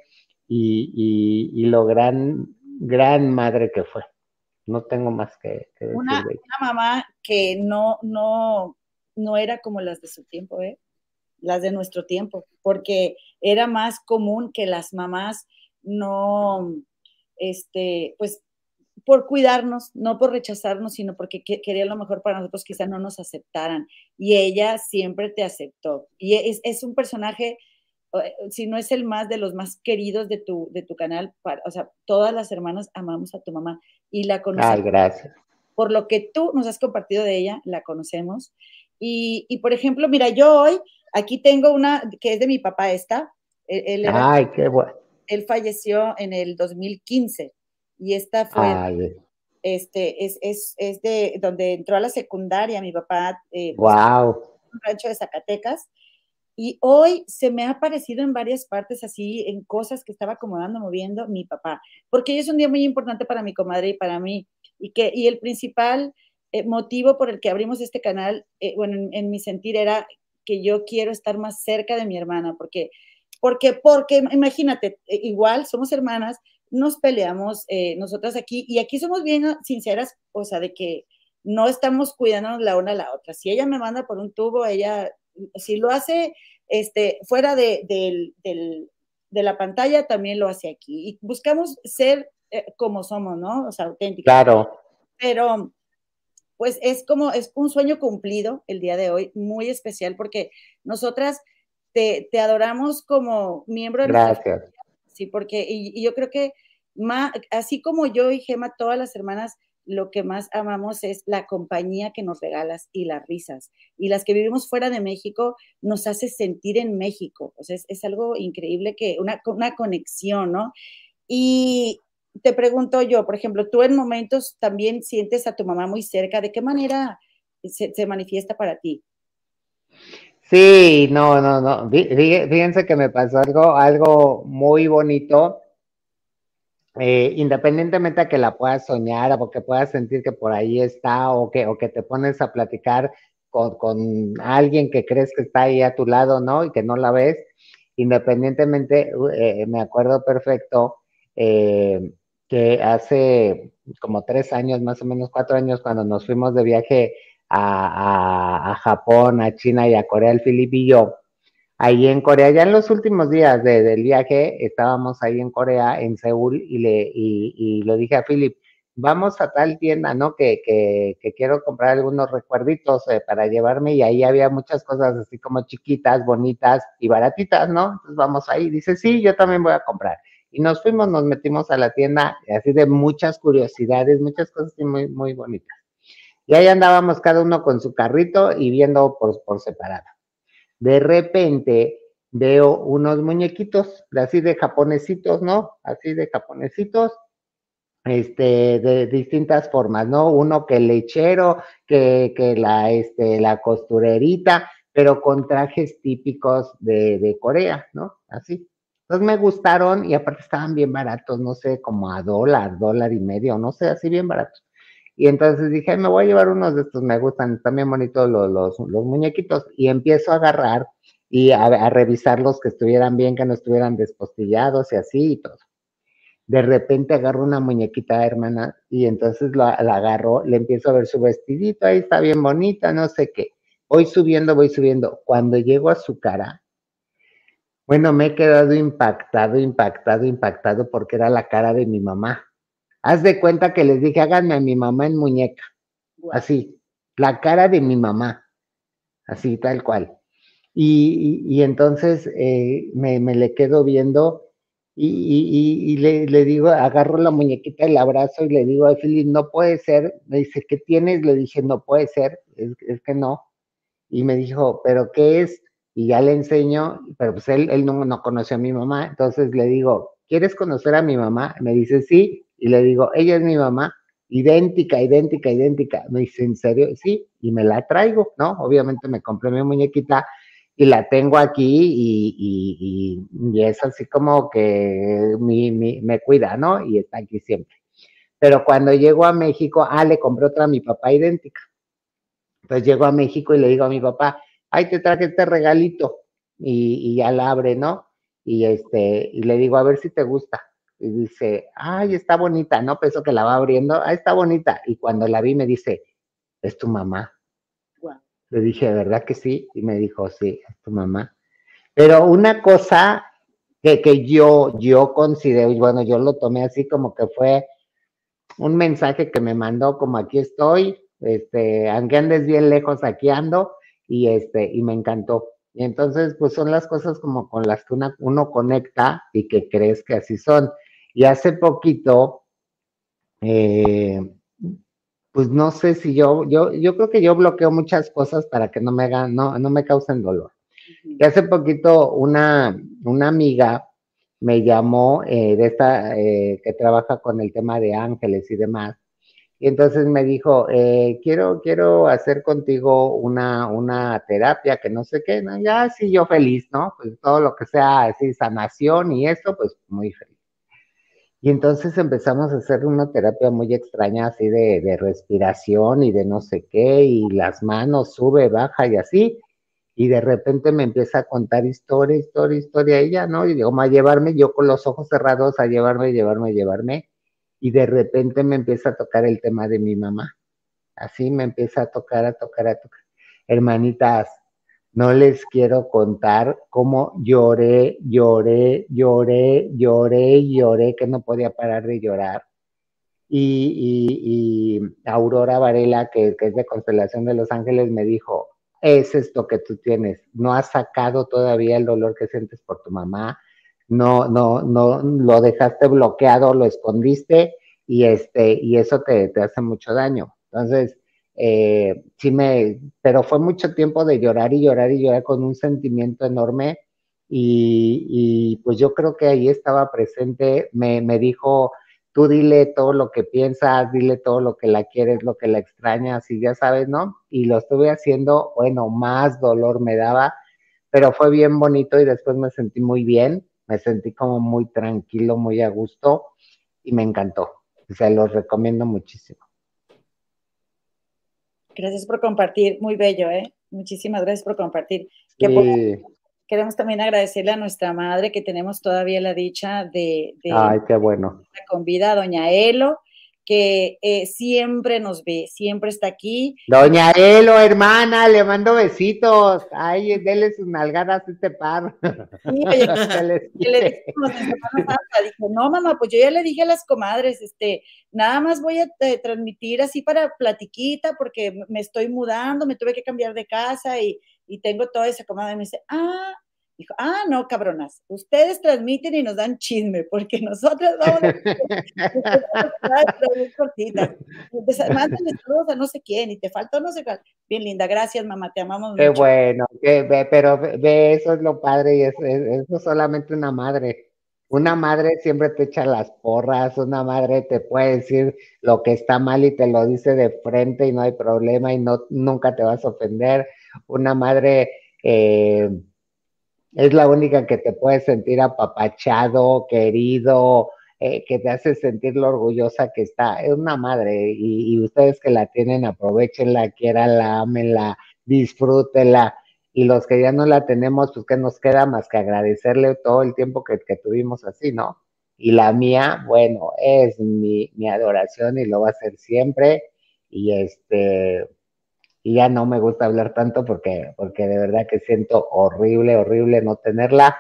y, y, lo gran gran madre que fue. No tengo más que, decir. Una, mamá que no, no, no era como las de su tiempo, ¿eh? las de nuestro tiempo, porque era más común que las mamás no, este, pues por cuidarnos, no por rechazarnos, sino porque quería lo mejor para nosotros, quizás no nos aceptaran. Y ella siempre te aceptó. Y es, es un personaje eh, si no es el más de los más queridos de tu, de tu canal, o sea, todas las hermanas amamos a tu mamá y la conocemos. Ay, gracias. Por lo que tú nos has compartido de ella, la conocemos. Y, y por ejemplo, mira, yo hoy, aquí tengo una que es de mi papá esta. Él, Ay, qué bueno. Él falleció en el 2015 y esta fue... este, es, es, es, de donde entró a la secundaria mi papá. Eh, wow. Pues, un rancho de Zacatecas y hoy se me ha aparecido en varias partes así, en cosas que estaba acomodando, moviendo mi papá, porque hoy es un día muy importante para mi comadre y para mí. Y, que, y el principal eh, motivo por el que abrimos este canal, eh, bueno, en, mi sentir era que yo quiero estar más cerca de mi hermana, porque, porque, porque imagínate, eh, igual somos hermanas, nos peleamos nosotras aquí, y aquí somos bien sinceras, o sea, de que no estamos cuidándonos la una a la otra. Si ella me manda por un tubo, ella si lo hace este, fuera de, la pantalla, también lo hace aquí. Y buscamos ser eh, como somos, ¿no? O sea, auténticos. Claro. Pero, pues es como, es un sueño cumplido el día de hoy, muy especial, porque nosotras te, adoramos como miembro de Gracias. sí, porque, y, yo creo que así como yo y Gema, todas las hermanas, lo que más amamos es la compañía que nos regalas y las risas. Y las que vivimos fuera de México nos hace sentir en México. O sea, es, algo increíble que una, una conexión, ¿no? Y te pregunto yo, por ejemplo, tú en momentos también sientes a tu mamá muy cerca. ¿De qué manera se, se manifiesta para ti? Sí, no, no, no. Fíjense que me pasó algo, algo muy bonito eh, independientemente a que la puedas soñar o que puedas sentir que por ahí está o que, o que te pones a platicar con, con, alguien que crees que está ahí a tu lado, ¿no? Y que no la ves, independientemente, eh, me acuerdo perfecto eh, que hace como tres años, más o menos cuatro años, cuando nos fuimos de viaje a, a, a Japón, a China y a Corea, el Filip y yo, ahí en Corea. Ya en los últimos días del viaje estábamos ahí en Corea, en Seúl, y le, y, le dije a Philip, vamos a tal tienda, ¿no? Que, que, quiero comprar algunos recuerditos eh, para llevarme y ahí había muchas cosas así como chiquitas, bonitas y baratitas, ¿no? Entonces vamos ahí. Dice, sí, yo también voy a comprar. Y nos fuimos, nos metimos a la tienda, así de muchas curiosidades, muchas cosas muy, muy bonitas. Y ahí andábamos cada uno con su carrito y viendo por, separado. De repente veo unos muñequitos, así de japonesitos, ¿no? Así de japonesitos, este, de distintas formas, ¿no? Uno que lechero, que, que la, este, la costurerita, pero con trajes típicos de, de Corea, ¿no? Así. Entonces me gustaron y aparte estaban bien baratos, no sé, como a dólar, dólar y medio, no sé, así bien baratos. Y entonces dije, me voy a llevar unos de estos, me gustan, están bien bonitos los, los, muñequitos. Y empiezo a agarrar y a, revisar los que estuvieran bien, que no estuvieran despostillados y así y todo. De repente agarro una muñequita, hermana, y entonces la agarro, le empiezo a ver su vestidito, ahí está bien bonita, no sé qué. Voy subiendo, voy subiendo. Cuando llego a su cara, bueno, me he quedado impactado, impactado, impactado porque era la cara de mi mamá. Haz de cuenta que les dije, háganme a mi mamá en muñeca. Así, la cara de mi mamá. Así, tal cual. Y, y, y entonces eh, me, me, le quedo viendo y, y le, le, digo, agarro la muñequita, el abrazo y le digo a Philip, no puede ser. Me dice, ¿qué tienes? Le dije, no puede ser, es, es que no. Y me dijo, ¿pero qué es? Y ya le enseño, pero pues él, él no, no conoció a mi mamá. Entonces le digo, ¿quieres conocer a mi mamá? Me dice, sí. Y le digo, ella es mi mamá, idéntica, idéntica, idéntica. Me dice, ¿en serio? Sí, y me la traigo, ¿no? Obviamente me compré mi muñequita y la tengo aquí y, y, y, es así como que me cuida, ¿no? Y está aquí siempre. Pero cuando llego a México, ah, le compré otra a mi papá idéntica. Entonces llego a México y le digo a mi papá, ay, te traje este regalito. Y, y ya la abre, ¿no? Y este, y le digo, a ver si te gusta y dice, ay, está bonita, ¿no? Pensó que la va abriendo, ay, está bonita. Y cuando la vi me dice, es tu mamá. Wow. Le dije, ¿verdad que sí? Y me dijo, sí, es tu mamá. Pero una cosa que, que yo, yo considero, y bueno, yo lo tomé así como que fue un mensaje que me mandó como aquí estoy, este, aunque andes bien lejos, aquí ando, y este, y me encantó. Y entonces, pues son las cosas como con las que una, uno conecta y que crees que así son. Y hace poquito, eh, pues no sé si yo, yo, yo creo que yo bloqueo muchas cosas para que no me hagan, no, no me causen dolor. Y hace poquito una, una amiga me llamó eh, de esta, eh, que trabaja con el tema de ángeles y demás. Y entonces me dijo, eh, quiero, quiero hacer contigo una, una terapia que no sé qué, ¿no? ya sí, yo feliz, ¿no? Pues todo lo que sea así, sanación y eso, pues muy feliz. Y entonces empezamos a hacer una terapia muy extraña, así de, de, respiración y de no sé qué, y las manos sube, baja y así. Y de repente me empieza a contar historia, historia, historia ella, ¿no? Y digo, a llevarme, yo con los ojos cerrados, a llevarme, llevarme, llevarme. Y de repente me empieza a tocar el tema de mi mamá. Así me empieza a tocar, a tocar, a tocar. Hermanitas, no les quiero contar cómo lloré, lloré, lloré, lloré, lloré, que no podía parar de llorar. Y, y, y Aurora Varela, que, es de Constelación de Los Ángeles, me dijo, es esto que tú tienes, no has sacado todavía el dolor que sientes por tu mamá, no, no, no, lo dejaste bloqueado, lo escondiste y, este, y eso te, te hace mucho daño. Entonces, eh, sí me, pero fue mucho tiempo de llorar y llorar y llorar con un sentimiento enorme y, y pues yo creo que ahí estaba presente, me, me, dijo, tú dile todo lo que piensas, dile todo lo que la quieres, lo que la extrañas y ya sabes, ¿no? Y lo estuve haciendo, bueno, más dolor me daba, pero fue bien bonito y después me sentí muy bien, me sentí como muy tranquilo, muy a gusto y me encantó. Se los recomiendo muchísimo. Gracias por compartir, muy bello, ¿eh? Muchísimas gracias por compartir. Sí. Queremos también agradecerle a nuestra madre que tenemos todavía la dicha de, de Ay, qué bueno. con vida, doña Elo, que eh, siempre nos ve, siempre está aquí. Doña Elo, hermana, le mando besitos. Ay, dele sus nalgadas a este par. Sí, oye, que le dijimos, dijo, no, mamá, pues yo ya le dije a las comadres, este, nada más voy a eh, transmitir así para platiquita, porque me estoy mudando, me tuve que cambiar de casa y, y tengo toda esa comadre. Y me dice, ah, Dijo, ah, no, cabronas, ustedes transmiten y nos dan chisme, porque nosotros vamos a... Mándale todos a no sé quién y te faltó no sé cuál. Bien linda, gracias mamá, te amamos Qué bueno, pero ve, eso es lo padre y eso, eso solamente una madre. Una madre siempre te echa las porras, una madre te puede decir lo que está mal y te lo dice de frente y no hay problema y no, nunca te vas a ofender. Una madre... Eh, es la única que te puede sentir apapachado, querido, eh, que te hace sentir lo orgullosa que está. Es una madre y, ustedes que la tienen, aprovechenla, quieranla, amenla, disfrútenla. Y los que ya no la tenemos, pues que nos queda más que agradecerle todo el tiempo que, que tuvimos así, ¿no? Y la mía, bueno, es mi, mi adoración y lo va a ser siempre. Y este, y ya no me gusta hablar tanto porque, porque de verdad que siento horrible, horrible no tenerla,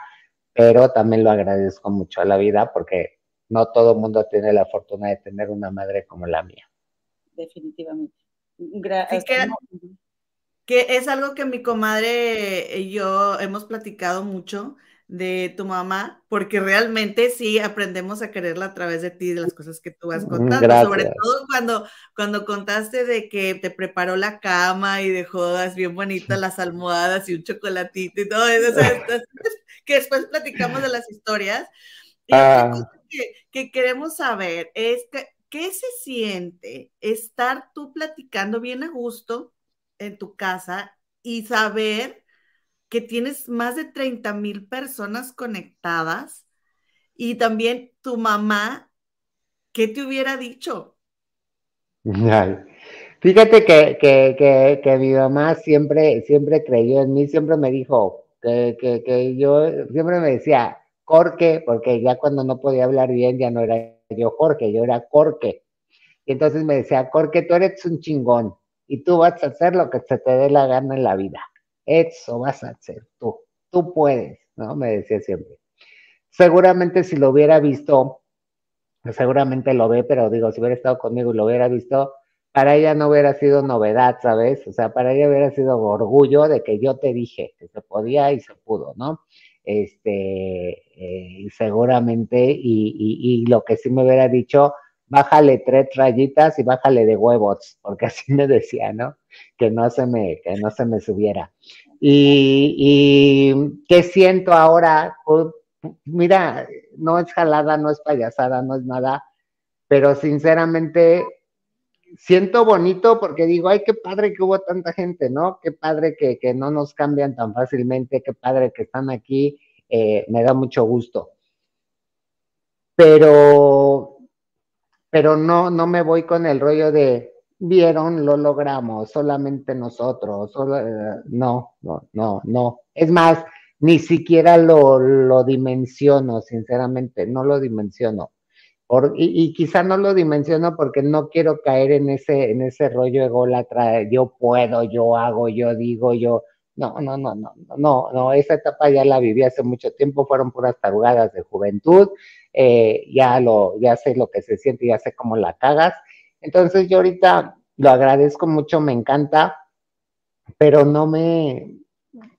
pero también lo agradezco mucho a la vida porque no todo el mundo tiene la fortuna de tener una madre como la mía. Definitivamente. Gracias. que es algo que mi comadre y yo hemos platicado mucho de tu mamá, porque realmente sí aprendemos a quererla a través de ti, de las cosas que tú vas mm, contando, sobre todo cuando, cuando contaste de que te preparó la cama y dejó bien bonitas las almohadas y un chocolatito y todo eso, que después platicamos de las historias. Y ah. que, que, queremos saber es que, ¿qué se siente estar tú platicando bien a gusto en tu casa y saber que tienes más de 30 mil personas conectadas y también tu mamá, ¿qué te hubiera dicho? Fíjate que, que, que, mi mamá siempre, siempre creyó en mí, siempre me dijo que, que, yo, siempre me decía, Jorge, porque ya cuando no podía hablar bien ya no era yo Jorge, yo era Jorge. Y entonces me decía, Jorge, tú eres un chingón y tú vas a hacer lo que se te dé la gana en la vida eso vas a hacer tú, tú puedes, ¿no? Me decía siempre. Seguramente si lo hubiera visto, seguramente lo ve, pero digo, si hubiera estado conmigo y lo hubiera visto, para ella no hubiera sido novedad, ¿sabes? O sea, para ella hubiera sido orgullo de que yo te dije que se podía y se pudo, ¿no? Este, eh, seguramente, y, y, y, lo que sí me hubiera dicho, bájale tres rayitas y bájale de huevos, porque así me decía, ¿no? Que no se me, que no se me subiera. Y, y ¿qué siento ahora? Mira, no es jalada, no es payasada, no es nada, pero sinceramente siento bonito porque digo, ay, qué padre que hubo tanta gente, ¿no? Qué padre que, que no nos cambian tan fácilmente, qué padre que están aquí, eh, me da mucho gusto. Pero pero no, no me voy con el rollo de, vieron, lo logramos, solamente nosotros, eh, no, no, no, no. Es más, ni siquiera lo, lo dimensiono, sinceramente, no lo dimensiono. Por, y, y, quizá no lo dimensiono porque no quiero caer en ese, en ese rollo ególatra, yo puedo, yo hago, yo digo, yo, no, no, no, no, no, no, esa etapa ya la viví hace mucho tiempo, fueron puras tarugadas de juventud, eh, ya lo, ya sé lo que se siente, ya sé cómo la cagas. Entonces yo ahorita lo agradezco mucho, me encanta, pero no me,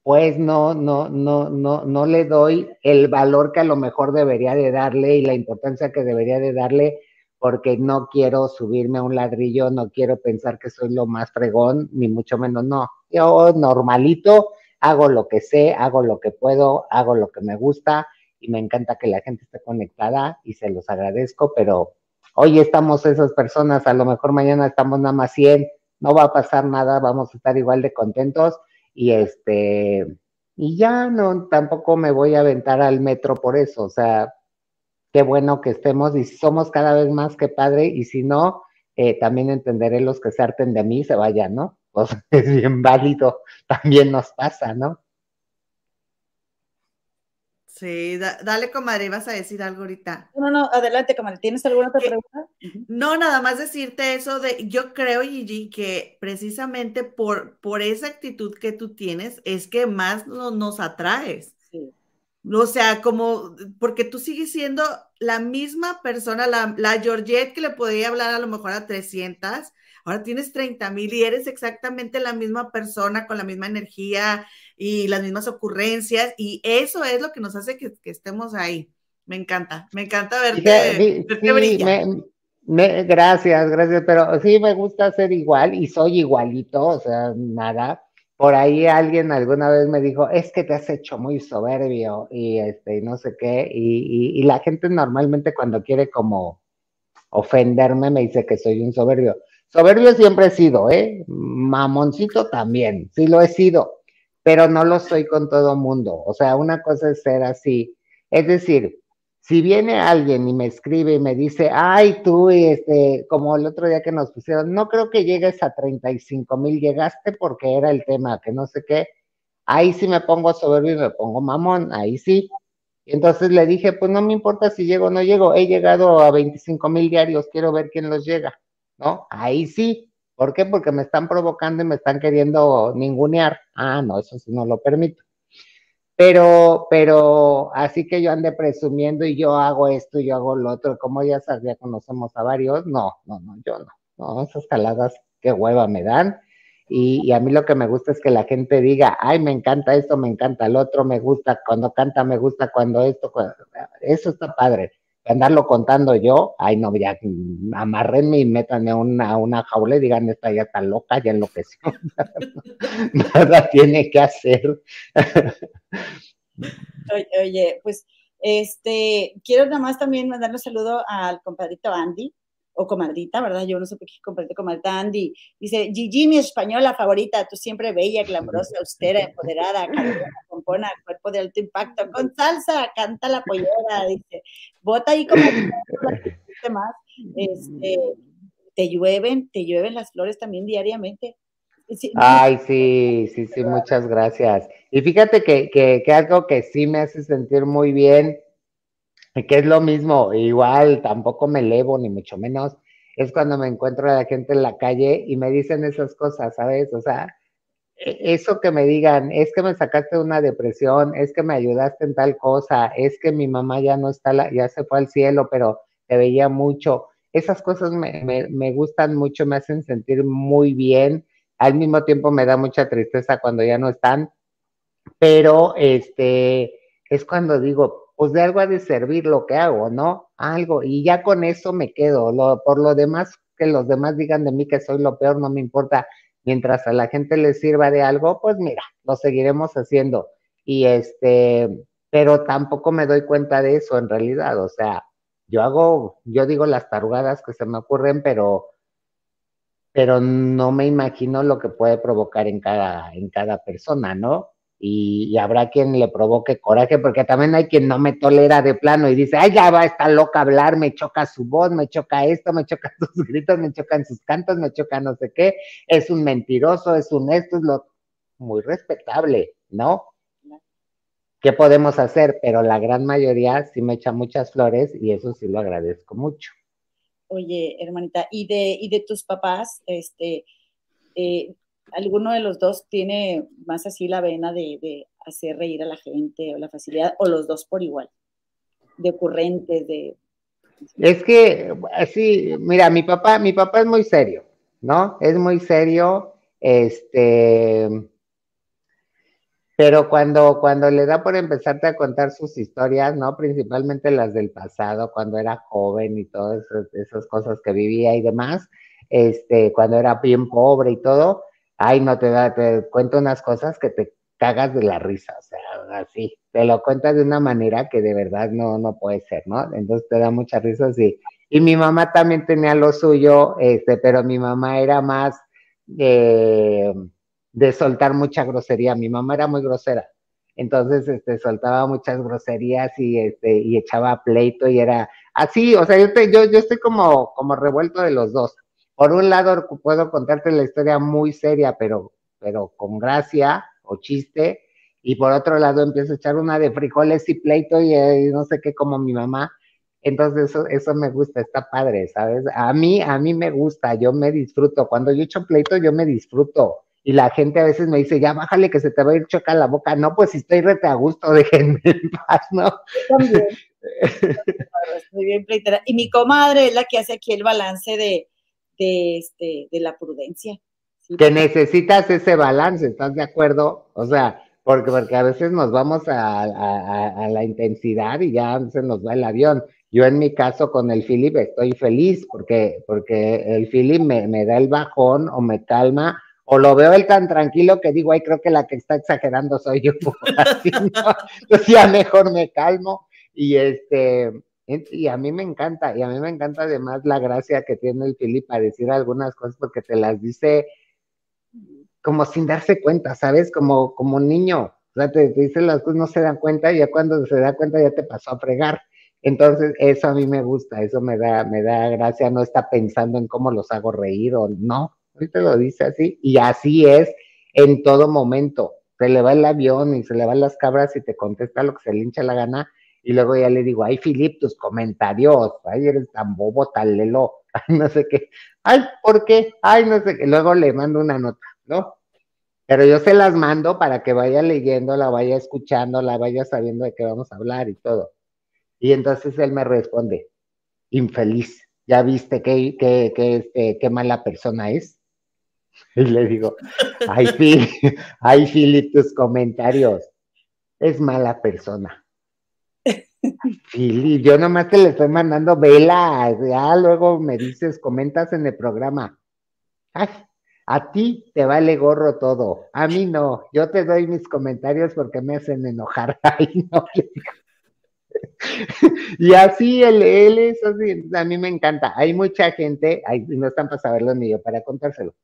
pues no, no, no, no, no le doy el valor que a lo mejor debería de darle y la importancia que debería de darle porque no quiero subirme a un ladrillo, no quiero pensar que soy lo más fregón, ni mucho menos, no. Yo normalito, hago lo que sé, hago lo que puedo, hago lo que me gusta y me encanta que la gente esté conectada y se los agradezco, pero hoy estamos esas personas, a lo mejor mañana estamos nada más 100, no va a pasar nada, vamos a estar igual de contentos y este, y ya no, tampoco me voy a aventar al metro por eso, o sea, qué bueno que estemos y somos cada vez más que padre y si no, eh, también entenderé los que se harten de mí se vayan, ¿no? Pues es bien válido, también nos pasa, ¿no? Sí, dale, comadre, vas a decir algo ahorita. No, no, adelante, comadre. ¿Tienes alguna otra pregunta? No, nada más decirte eso de, yo creo, Gigi, que precisamente por, por esa actitud que tú tienes es que más nos atraes. Sí. O sea, como, porque tú sigues siendo la misma persona, la, la Georgette que le podía hablar a lo mejor a 300, ahora tienes 30 mil y eres exactamente la misma persona con la misma energía y las mismas ocurrencias y eso es lo que nos hace que, estemos ahí. Me encanta, me encanta verte, gracias, gracias, pero sí me gusta ser igual y soy igualito, o sea, nada. Por ahí alguien alguna vez me dijo, es que te has hecho muy soberbio y este, no sé qué, y, y la gente normalmente cuando quiere como ofenderme me dice que soy un soberbio. Soberbio siempre he sido, ¿eh? Mamoncito también, sí lo he sido, pero no lo soy con todo mundo. O sea, una cosa es ser así. Es decir, si viene alguien y me escribe y me dice, ay, tú, este, como el otro día que nos pusieron, no creo que llegues a 35 mil, llegaste porque era el tema, que no sé qué, ahí sí me pongo soberbio y me pongo mamón, ahí sí. Entonces le dije, pues no me importa si llego o no llego, he llegado a 25 mil diarios, quiero ver quién los llega. ¿No? Ahí sí. ¿Por qué? Porque me están provocando y me están queriendo ningunear. Ah, no, eso sí no lo permito. Pero, pero así que yo ande presumiendo y yo hago esto y yo hago lo otro, como ya sabes, ya conocemos a varios, no, no, no, yo no. No, esas caladas, qué hueva me dan. Y, a mí lo que me gusta es que la gente diga, ay, me encanta esto, me encanta el otro, me gusta cuando canta, me gusta cuando esto, eso está padre andarlo contando yo, ay no, ya amarrenme y métanme una, una jaula y digan, esta ya está loca, ya enloqueció. Nada tiene que hacer. oye, oye, pues este, quiero nada más también mandarle un saludo al compadrito Andy, o comadrita, ¿verdad? Yo no sé por qué compartí comadrita Andy. Dice, Gigi, mi española favorita, tú siempre bella, glamorosa, austera, empoderada, compona, cuerpo de alto impacto, con salsa, canta la pollera, dice, bota ahí como más. Este, te llueven, te llueven las flores también diariamente. Ay, sí, sí, sí, muchas gracias. Y fíjate que, que, que algo que sí me hace sentir muy bien que es lo mismo, igual tampoco me elevo ni mucho menos, es cuando me encuentro a la gente en la calle y me dicen esas cosas, ¿sabes? O sea, e, eso que me digan, es que me sacaste de una depresión, es que me ayudaste en tal cosa, es que mi mamá ya no está, ya se fue al cielo, pero te veía mucho. Esas cosas me, me, me gustan mucho, me hacen sentir muy bien. Al mismo tiempo me da mucha tristeza cuando ya no están, pero este es cuando digo, pues de algo ha de servir lo que hago, ¿no? Algo, y ya con eso me quedo. Lo, por lo demás, que los demás digan de mí que soy lo peor, no me importa. Mientras a la gente le sirva de algo, pues mira, lo seguiremos haciendo. Y este, pero tampoco me doy cuenta de eso en realidad. O sea, yo hago, yo digo las tarugadas que se me ocurren, pero, pero no me imagino lo que puede provocar en cada, en cada persona, ¿no? Y, habrá quien le provoque coraje, porque también hay quien no me tolera de plano y dice, ay, ya va, está loca hablar, me choca su voz, me choca esto, me chocan sus gritos, me chocan sus cantos, me choca no sé qué, es un mentiroso, es un esto, es lo muy respetable, ¿no? ¿Qué podemos hacer? Pero la gran mayoría sí me echa muchas flores y eso sí lo agradezco mucho. Oye, hermanita, ¿y de, y de tus papás, este, eh, alguno de los dos tiene más así la vena de, hacer reír a la gente o la facilidad, o los dos por igual, de ocurrentes, de... Es que, así, mira, mi papá, mi papá es muy serio, ¿no? Es muy serio, este, pero cuando, cuando le da por empezarte a contar sus historias, ¿no? Principalmente las del pasado, cuando era joven y todas esas, cosas que vivía y demás, este, cuando era bien pobre y todo, ay, no te da, te cuento unas cosas que te cagas de la risa, o sea, así, te lo cuentas de una manera que de verdad no, no puede ser, ¿no? Entonces te da mucha risa, sí. Y mi mamá también tenía lo suyo, este, pero mi mamá era más de soltar mucha grosería, mi mamá era muy grosera, entonces, este, soltaba muchas groserías y, este, y echaba pleito y era así, o sea, yo, yo, yo estoy como, como revuelto de los dos, por un lado, puedo contarte la historia muy seria, pero, pero con gracia o chiste, y por otro lado empiezo a echar una de frijoles y pleito y, eh, no sé qué como mi mamá. Entonces eso, eso me gusta, está padre, ¿sabes? A mí, a mí me gusta, yo me disfruto. Cuando yo echo pleito, yo me disfruto. Y la gente a veces me dice, ya bájale que se te va a ir choca la boca. No, pues si estoy rete a gusto, déjenme en paz, ¿no? Muy bien, pleitera. Y mi comadre es la que hace aquí el balance de, de, este, de la prudencia. Que necesitas ese balance, ¿estás de acuerdo? O sea, porque, porque a veces nos vamos a, a, la intensidad y ya se nos va el avión. Yo en mi caso con el Philip estoy feliz porque, porque el Philip me, me da el bajón o me calma o lo veo él tan tranquilo que digo, ay, creo que la que está exagerando soy yo. Así, ¿no? ya mejor me calmo. Y este, y a mí me encanta, y a mí me encanta además la gracia que tiene el Philip para decir algunas cosas porque te las dice como sin darse cuenta, ¿sabes? Como, como niño. O sea, te, dice las cosas, no se dan cuenta, y ya cuando se da cuenta ya te pasó a fregar. Entonces, eso a mí me gusta, eso me da, me da gracia, no está pensando en cómo los hago reír o no, ahorita lo dice así, y así es en todo momento. Se le va el avión y se le van las cabras y te contesta lo que se le hincha la gana, y luego ya le digo, ay, Filip, tus comentarios, ay, eres tan bobo, tan lelo, no sé qué, ay, ¿por qué? Ay, no sé qué, luego le mando una nota, ¿no? Pero yo se las mando para que vaya leyendo, la vaya escuchando, la vaya sabiendo de qué vamos a hablar y todo. Y entonces él me responde, infeliz, ¿ya viste qué, qué, qué, este, qué mala persona es? Y le digo, ay, Phil, ay, Philip, tus comentarios. Es mala persona. Yo nomás te le estoy mandando velas, ya luego me dices, comentas en el programa. A ti te vale gorro todo, a mí no. Yo te doy mis comentarios porque me hacen enojar. Y así él, él a mí me encanta. Hay mucha gente, ay, no están para saberlo ni yo para contárselo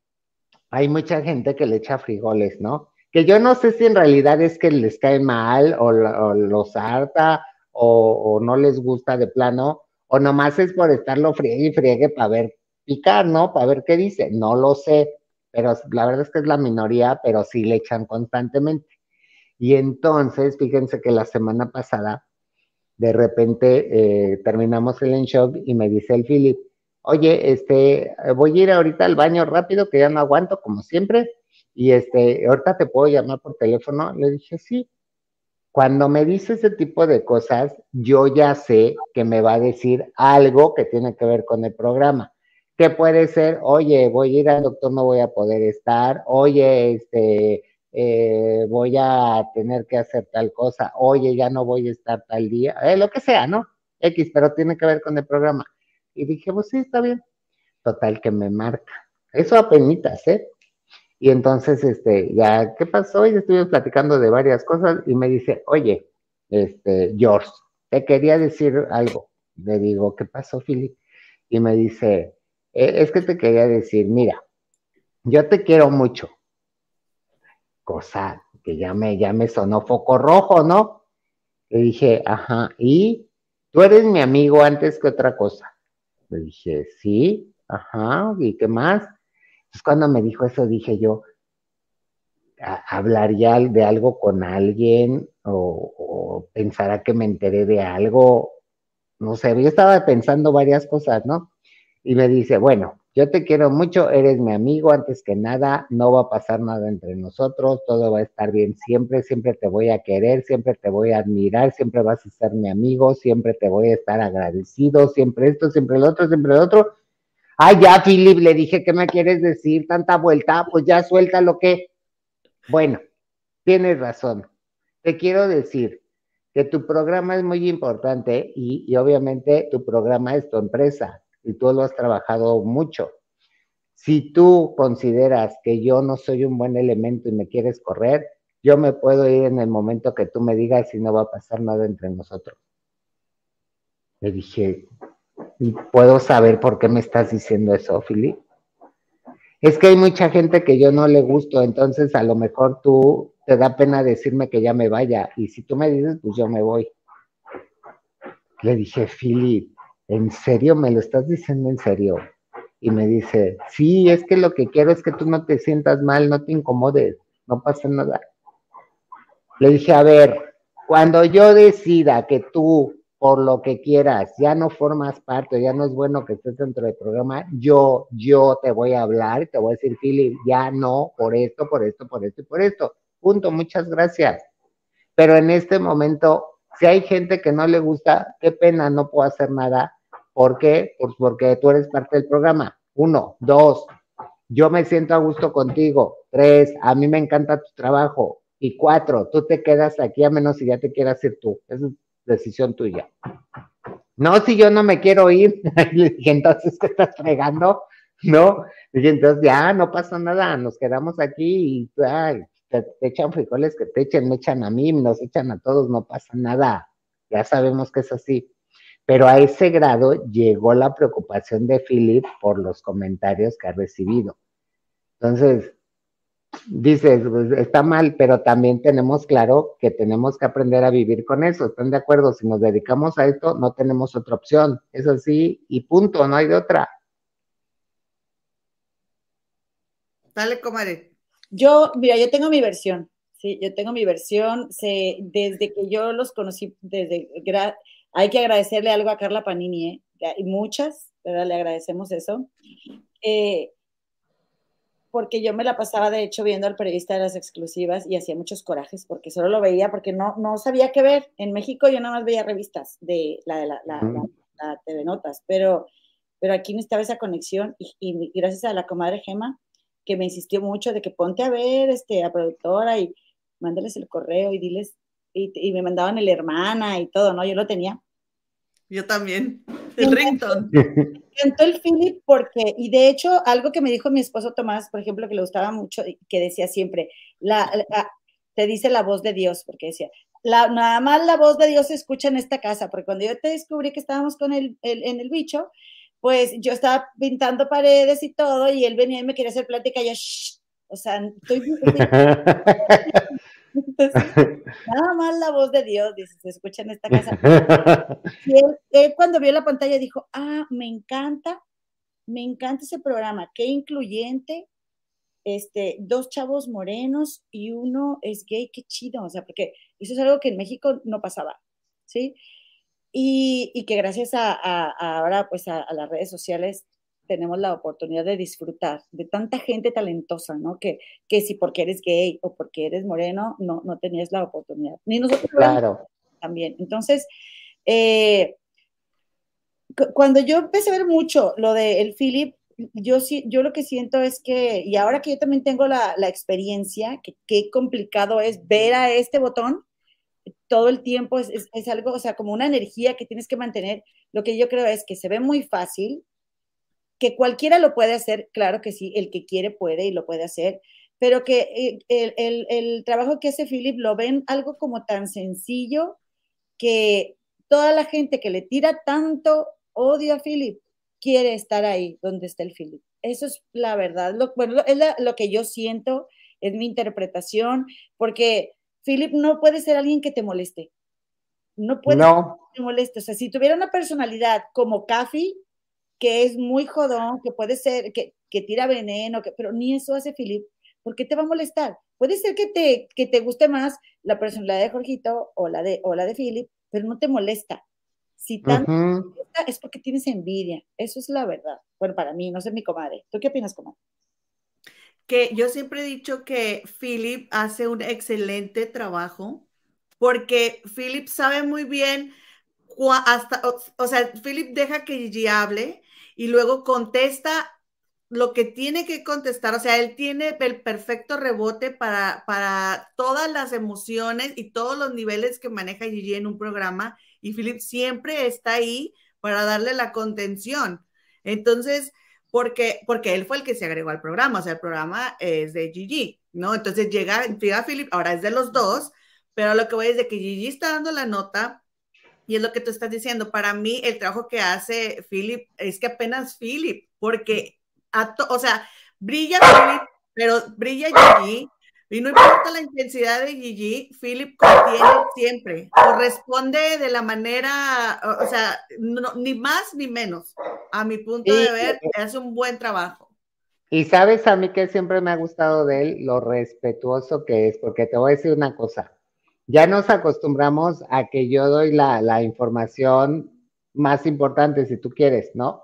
hay mucha gente que le echa frijoles, ¿no? Que yo no sé si en realidad es que les cae mal o, los harta o, no les gusta de plano, o nomás es por estarlo friegue y friegue para ver picar, ¿no? Para ver qué dice. No lo sé, pero la verdad es que es la minoría, pero sí le echan constantemente. Y entonces, fíjense que la semana pasada, de repente eh, terminamos el en shock y me dice el Philip, oye, este, voy a ir ahorita al baño rápido, que ya no aguanto, como siempre, y este, ahorita te puedo llamar por teléfono. Le dije, sí. Cuando me dice ese tipo de cosas, yo ya sé que me va a decir algo que tiene que ver con el programa. Que puede ser, oye, voy a ir al doctor, no voy a poder estar, oye, este, eh, voy a tener que hacer tal cosa, oye, ya no voy a estar tal día, eh, lo que sea, ¿no? X, pero tiene que ver con el programa. Y dije, pues sí, está bien. Total que me marca. Eso apenas, ¿eh? Y entonces, este, ya, ¿qué pasó? Y estuve platicando de varias cosas y me dice, oye, este, George, te quería decir algo. Le digo, ¿qué pasó, Philip? Y me dice, e, es que te quería decir, mira, yo te quiero mucho. Cosa que ya me, ya me sonó foco rojo, ¿no? Le dije, ajá, y tú eres mi amigo antes que otra cosa. Le dije, sí, ajá, ¿y qué más? Entonces cuando me dijo eso dije yo, ¿hablaría de algo con alguien o, o pensará que me enteré de algo? No sé, yo estaba pensando varias cosas, ¿no? Y me dice, bueno, yo te quiero mucho, eres mi amigo, antes que nada, no va a pasar nada entre nosotros, todo va a estar bien siempre, siempre te voy a querer, siempre te voy a admirar, siempre vas a ser mi amigo, siempre te voy a estar agradecido, siempre esto, siempre lo otro, siempre lo otro. Ay, ya, Philip, le dije, ¿qué me quieres decir? Tanta vuelta, pues ya suelta lo que. Bueno, tienes razón. Te quiero decir que tu programa es muy importante y, y obviamente tu programa es tu empresa y tú lo has trabajado mucho. Si tú consideras que yo no soy un buen elemento y me quieres correr, yo me puedo ir en el momento que tú me digas y no va a pasar nada entre nosotros. Le dije, ¿y puedo saber por qué me estás diciendo eso, Philip? Es que hay mucha gente que yo no le gusto, entonces a lo mejor tú te da pena decirme que ya me vaya. Y si tú me dices, pues yo me voy. Le dije, Philip, ¿en serio? ¿Me lo estás diciendo en serio? Y me dice, sí, es que lo que quiero es que tú no te sientas mal, no te incomodes, no pasa nada. Le dije, a ver, cuando yo decida que tú, por lo que quieras, ya no formas parte, ya no es bueno que estés dentro del programa, yo, yo te voy a hablar y te voy a decir, Philip, ya no, por esto, por esto, por esto y por esto. Punto, muchas gracias. Pero en este momento Si hay gente que no le gusta, qué pena, no puedo hacer nada. ¿Por qué? Pues porque tú eres parte del programa. Uno, dos, yo me siento a gusto contigo. Tres, a mí me encanta tu trabajo. Y cuatro, tú te quedas aquí a menos si ya te quieras ir tú. Esa es decisión tuya. No, si yo no me quiero ir. Le dije, entonces, ¿qué estás fregando? No. Dije, entonces ya, no pasa nada, nos quedamos aquí y te, echan frijoles que te echen, me echan a mí, nos echan a todos, no pasa nada. Ya sabemos que es así. Pero a ese grado llegó la preocupación de Philip por los comentarios que ha recibido. Entonces, dices, pues, está mal, pero también tenemos claro que tenemos que aprender a vivir con eso. ¿Están de acuerdo? Si nos dedicamos a esto, no tenemos otra opción. Es así y punto, no hay de otra. Dale, comadre. Yo, mira, yo tengo mi versión. Sí, yo tengo mi versión. desde que yo los conocí, desde hay que agradecerle algo a Carla Panini, ¿eh? y muchas, ¿verdad? Le agradecemos eso. Eh, porque yo me la pasaba, de hecho, viendo al periodista de las exclusivas y hacía muchos corajes, porque solo lo veía, porque no, no sabía qué ver. En México yo nada más veía revistas de la, de la, la, TV Notas, pero, pero aquí no estaba esa conexión y, y, gracias a la comadre Gema, que me insistió mucho de que ponte a ver este, a productora y mándales el correo y diles, y, y me mandaban el hermana y todo, ¿no? Yo lo tenía. Yo también. El rington. Encantó el Philip porque, y de hecho, algo que me dijo mi esposo Tomás, por ejemplo, que le gustaba mucho, que decía siempre, la, te dice la voz de Dios, porque decía, la, nada más la voz de Dios se escucha en esta casa, porque cuando yo te descubrí que estábamos con el, en el bicho, pues yo estaba pintando paredes y todo, y él venía y me quería hacer plática, y yo, Shh. o sea, estoy... nada más la voz de Dios, dice, se escucha en esta casa. Y él, cuando vio la pantalla dijo, ah, me encanta, me encanta ese programa, qué incluyente, este, dos chavos morenos y uno es gay, qué chido, o sea, porque eso es algo que en México no pasaba, ¿sí? Y, que gracias a, ahora, pues a, las redes sociales tenemos la oportunidad de disfrutar de tanta gente talentosa, ¿no? Que, que si porque eres gay o porque eres moreno, no, no tenías la oportunidad. Ni nosotros claro. también. Entonces, eh, cuando yo empecé a ver mucho lo de el Philip, yo, yo lo que siento es que, y ahora que yo también tengo la, la experiencia, que qué complicado es ver a este botón todo el tiempo, es, es, es algo, o sea, como una energía que tienes que mantener. Lo que yo creo es que se ve muy fácil, que cualquiera lo puede hacer, claro que sí, el que quiere puede y lo puede hacer, pero que eh, el, trabajo que hace Philip lo ven algo como tan sencillo que toda la gente que le tira tanto odio a Philip quiere estar ahí donde está el Philip. Eso es la verdad, lo, bueno, es lo que yo siento, es mi interpretación, porque Philip no puede ser alguien que te moleste. No puede ser que te moleste. O sea, si tuviera una personalidad como Cafi, que es muy jodón, que puede ser, que, que tira veneno, que, pero ni eso hace Philip. ¿Por qué te va a molestar? Puede ser que te, que te guste más la personalidad de Jorgito o la de, o la de Philip, pero no te molesta. Si tanto molesta, es porque tienes envidia. Eso es la verdad. Bueno, para mí, no sé mi comadre. ¿Tú qué opinas, comadre? Que yo siempre he dicho que Philip hace un excelente trabajo porque Philip sabe muy bien hasta, o, sea, Philip deja que Gigi hable y luego contesta lo que tiene que contestar, o sea, él tiene el perfecto rebote para, para todas las emociones y todos los niveles que maneja Gigi en un programa y Philip siempre está ahí para darle la contención. Entonces, porque, porque él fue el que se agregó al programa, o sea, el programa es de Gigi, ¿no? Entonces llega, llega Philip, ahora es de los dos, pero lo que voy es de que Gigi está dando la nota, y es lo que tú estás diciendo, para mí el trabajo que hace Philip es que apenas Philip, porque, o sea, brilla Philip, pero brilla Gigi, y no importa la intensidad de Gigi, Philip contiene siempre, o responde de la manera, o, sea, ni más ni menos. A mi punto de ver, hace un buen trabajo. Y sabes a mí que siempre me ha gustado de él, lo respetuoso que es, porque te voy a decir una cosa ya nos acostumbramos a que yo doy la, información más importante, si tú quieres, ¿no?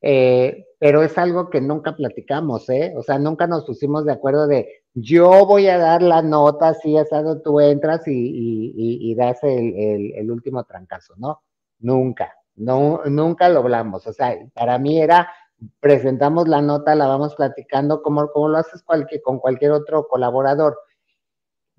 Eh, pero es algo que nunca platicamos, ¿eh? O sea, nunca nos pusimos de acuerdo de yo voy a dar la nota, es algo tú entras y, das el, último trancazo, ¿no? Nunca, no, nunca lo hablamos. O sea, para mí era, presentamos la nota, la vamos platicando como, como lo haces con cualquier otro colaborador.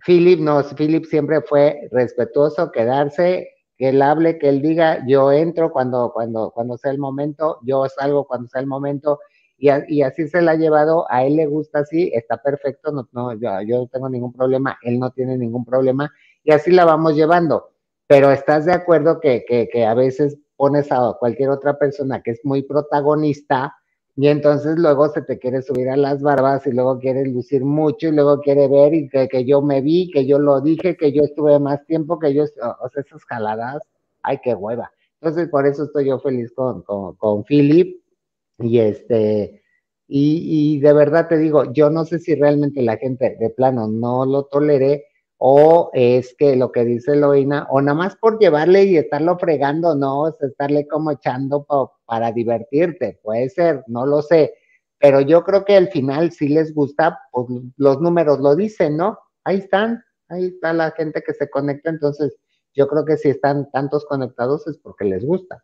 Philip, no, Philip siempre fue respetuoso, quedarse, que él hable, que él diga, yo entro cuando, cuando, cuando sea el momento, yo salgo cuando sea el momento, y, así se la ha llevado, a él le gusta así, está perfecto, no, no, yo, yo no tengo ningún problema, él no tiene ningún problema, y así la vamos llevando. Pero estás de acuerdo que, que, que a veces pones a cualquier otra persona que es muy protagonista, y entonces luego se te quiere subir a las barbas y luego quiere lucir mucho y luego quiere ver y que, yo me vi, que yo lo dije, que yo estuve más tiempo, que yo, o sea, esas jaladas, ay, qué hueva. Entonces, por eso estoy yo feliz con, con, con Philip y este, y, y de verdad te digo, yo no sé si realmente la gente de plano no lo tolere o es que lo que dice Loina, o nada más por llevarle y estarlo fregando, no, es estarle como echando para divertirte, puede ser, no lo sé, pero yo creo que al final si les gusta, pues los números lo dicen, ¿no? Ahí están, ahí está la gente que se conecta, entonces yo creo que si están tantos conectados es porque les gusta.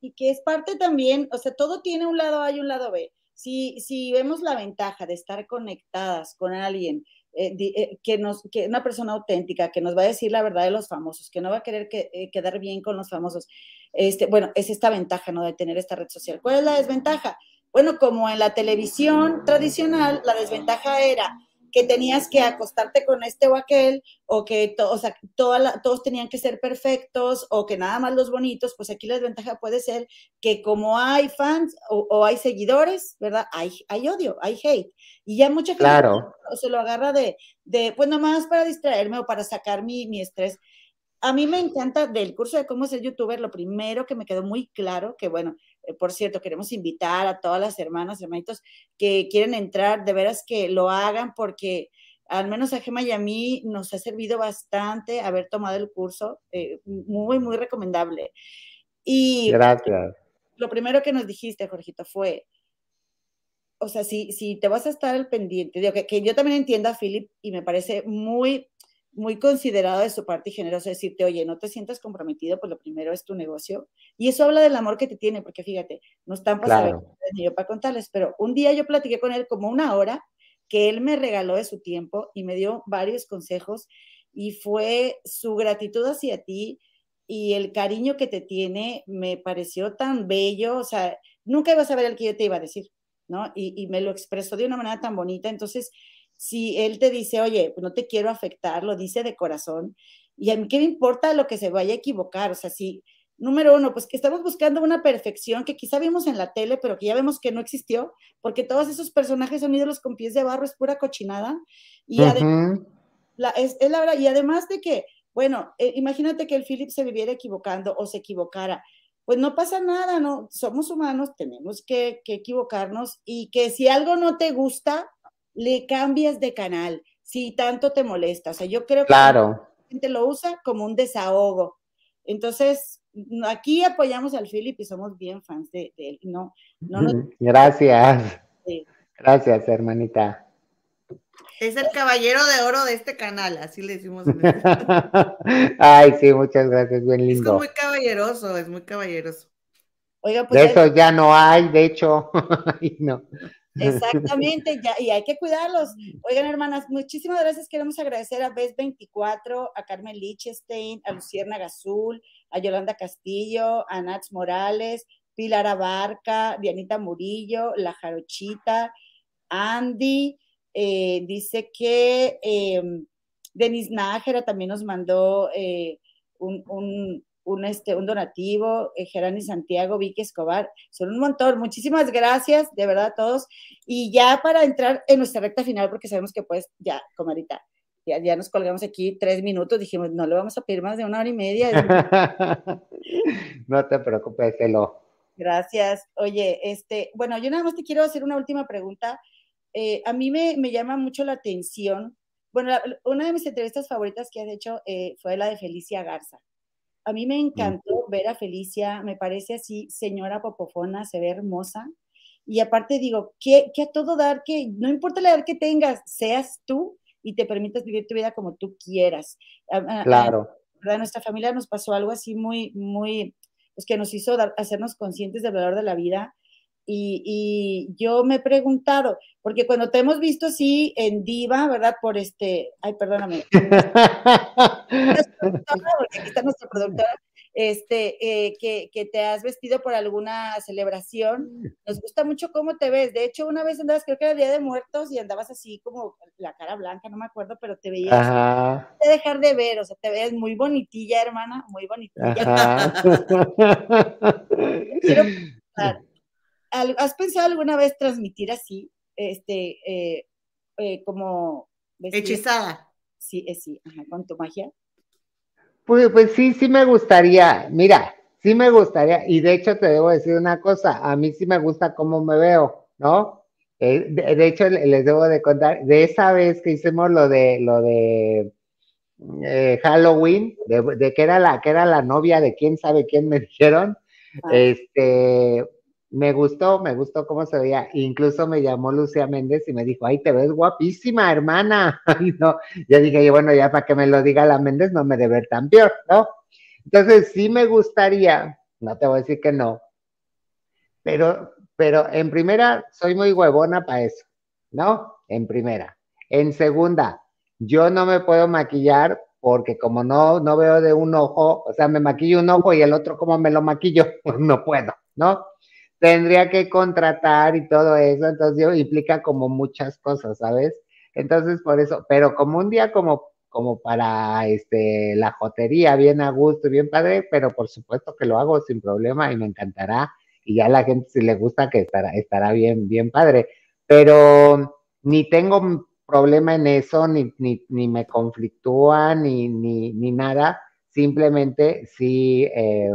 Y que es parte también, o sea, todo tiene un lado A y un lado B. Si, si vemos la ventaja de estar conectadas con alguien, eh, eh, que, nos, que una persona auténtica, que nos va a decir la verdad de los famosos, que no va a querer que, eh, quedar bien con los famosos. Este, bueno, es esta ventaja, ¿no? De tener esta red social. ¿Cuál es la desventaja? Bueno, como en la televisión tradicional, la desventaja era que tenías que acostarte con este o aquel, o que o sea, todos tenían que ser perfectos, o que nada más los bonitos, pues aquí la desventaja puede ser que como hay fans o, hay seguidores, ¿verdad? Hay, hay odio, hay hate. Y ya mucha gente se lo agarra de, de, pues nomás para distraerme o para sacar mi, mi estrés a mí me encanta del curso de cómo ser youtuber, lo primero que me quedó muy claro, que bueno, por cierto, queremos invitar a todas las hermanas, hermanitos que quieren entrar, de veras que lo hagan porque al menos a Gema y a mí nos ha servido bastante haber tomado el curso, eh, muy, muy recomendable. Y Gracias. Lo primero que nos dijiste, Jorgito, fue, o sea, si, si te vas a estar al pendiente, digo, que, que yo también entiendo a Philip y me parece muy muy considerado de su parte y generoso decirte, oye, no te sientas comprometido, pues lo primero es tu negocio. Y eso habla del amor que te tiene, porque fíjate, no están para ni yo para contarles, pero un día yo platiqué con él como una hora que él me regaló de su tiempo y me dio varios consejos y fue su gratitud hacia ti y el cariño que te tiene me pareció tan bello, o sea, nunca ibas a ver el que yo te iba a decir, ¿no? Y, y me lo expresó de una manera tan bonita, entonces si él te dice, oye, pues no te quiero afectar, lo dice de corazón, y a mí qué me importa lo que se vaya a equivocar, o sea, si, número uno, pues que estamos buscando una perfección que quizá vimos en la tele, pero que ya vemos que no existió, porque todos esos personajes son ídolos con pies de barro, es pura cochinada, y además, es, la verdad, y además de que, bueno, eh, imagínate que el Philip se viviera equivocando o se equivocara, pues no pasa nada, ¿no? Somos humanos, tenemos que, que equivocarnos y que si algo no te gusta, le cambias de canal si tanto te molesta. O sea, yo creo que la gente lo usa como un desahogo. Entonces, aquí apoyamos al Philip y somos bien fans de, él. No, no Gracias. Gracias, hermanita. Es el caballero de oro de este canal, así le decimos. Ay, sí, muchas gracias, bien lindo. Es muy caballeroso, es muy caballeroso. Oiga, pues. De eso ya no hay, de hecho. no. Exactamente, y hay que cuidarlos. Oigan, hermanas, muchísimas gracias. Queremos agradecer a BES24, a Carmen Lichestein, a Lucierna Gazul, a Yolanda Castillo, a Nats Morales, Pilar Abarca, Dianita Murillo, La Jarochita, Andy, eh, dice que eh, Denis Nájera también nos mandó eh, un, este, un donativo, eh, Gerani Santiago, Vicky Escobar, son un montón. Muchísimas gracias, de verdad, a todos. Y ya para entrar en nuestra recta final, porque sabemos que pues ya, comadita, ya, ya nos colgamos aquí tres minutos, dijimos, no le vamos a pedir más de una hora y media. no te preocupes, Elo. Gracias. Oye, este, bueno, yo nada más te quiero hacer una última pregunta. Eh, a mí me, me, llama mucho la atención. Bueno, una de mis entrevistas favoritas que has hecho eh, fue la de Felicia Garza. A mí me encantó ver a Felicia, me parece así, señora popofona, se ve hermosa. Y aparte digo, que, que a todo dar, que no importa la edad que tengas, seas tú y te permitas vivir tu vida como tú quieras. Claro. A, nuestra familia nos pasó algo así muy, muy, pues que nos hizo dar, hacernos conscientes del valor de la vida. Y, y, yo me he preguntado, porque cuando te hemos visto así en diva, ¿verdad? Por este, ay, perdóname. porque aquí está nuestra productora este, eh, que, que, te has vestido por alguna celebración. Nos gusta mucho cómo te ves. De hecho, una vez andabas, creo que era Día de Muertos, y andabas así como la cara blanca, no me acuerdo, pero te veías. Ajá. Te dejar de ver, o sea, te ves muy bonitilla, hermana, muy bonitilla. Quiero ¿has pensado alguna vez transmitir así, este, eh, eh, como... Hechizada. Sí, sí, ajá, con tu magia. Pues, pues sí, sí me gustaría. Mira, sí me gustaría. Y de hecho te debo decir una cosa, a mí sí me gusta cómo me veo, ¿no? Eh, de, hecho, les debo de contar, de esa vez que hicimos lo de lo de eh, Halloween, de, que era la que era la novia de quién sabe quién me dijeron, ah. este, me gustó, me gustó cómo se veía. Incluso me llamó Lucía Méndez y me dijo, ay, te ves guapísima, hermana. Ay, no. Ya dije, bueno, ya para que me lo diga la Méndez, no me debe ver tan peor, ¿no? Entonces, sí me gustaría, no te voy a decir que no, pero, pero en primera, soy muy huevona para eso, ¿no? En primera. En segunda, yo no me puedo maquillar porque como no, no veo de un ojo, o sea, me maquillo un ojo y el otro como me lo maquillo, pues no puedo, ¿no? Tendría que contratar y todo eso, entonces implica como muchas cosas, ¿sabes? Entonces, por eso, pero como un día como, como para este, la jotería, bien a gusto, bien padre, pero por supuesto que lo hago sin problema y me encantará, y ya la gente si le gusta que estará, estará bien, bien padre, pero ni tengo problema en eso, ni, ni, ni me conflictúa, ni, ni, ni nada, simplemente sí, eh,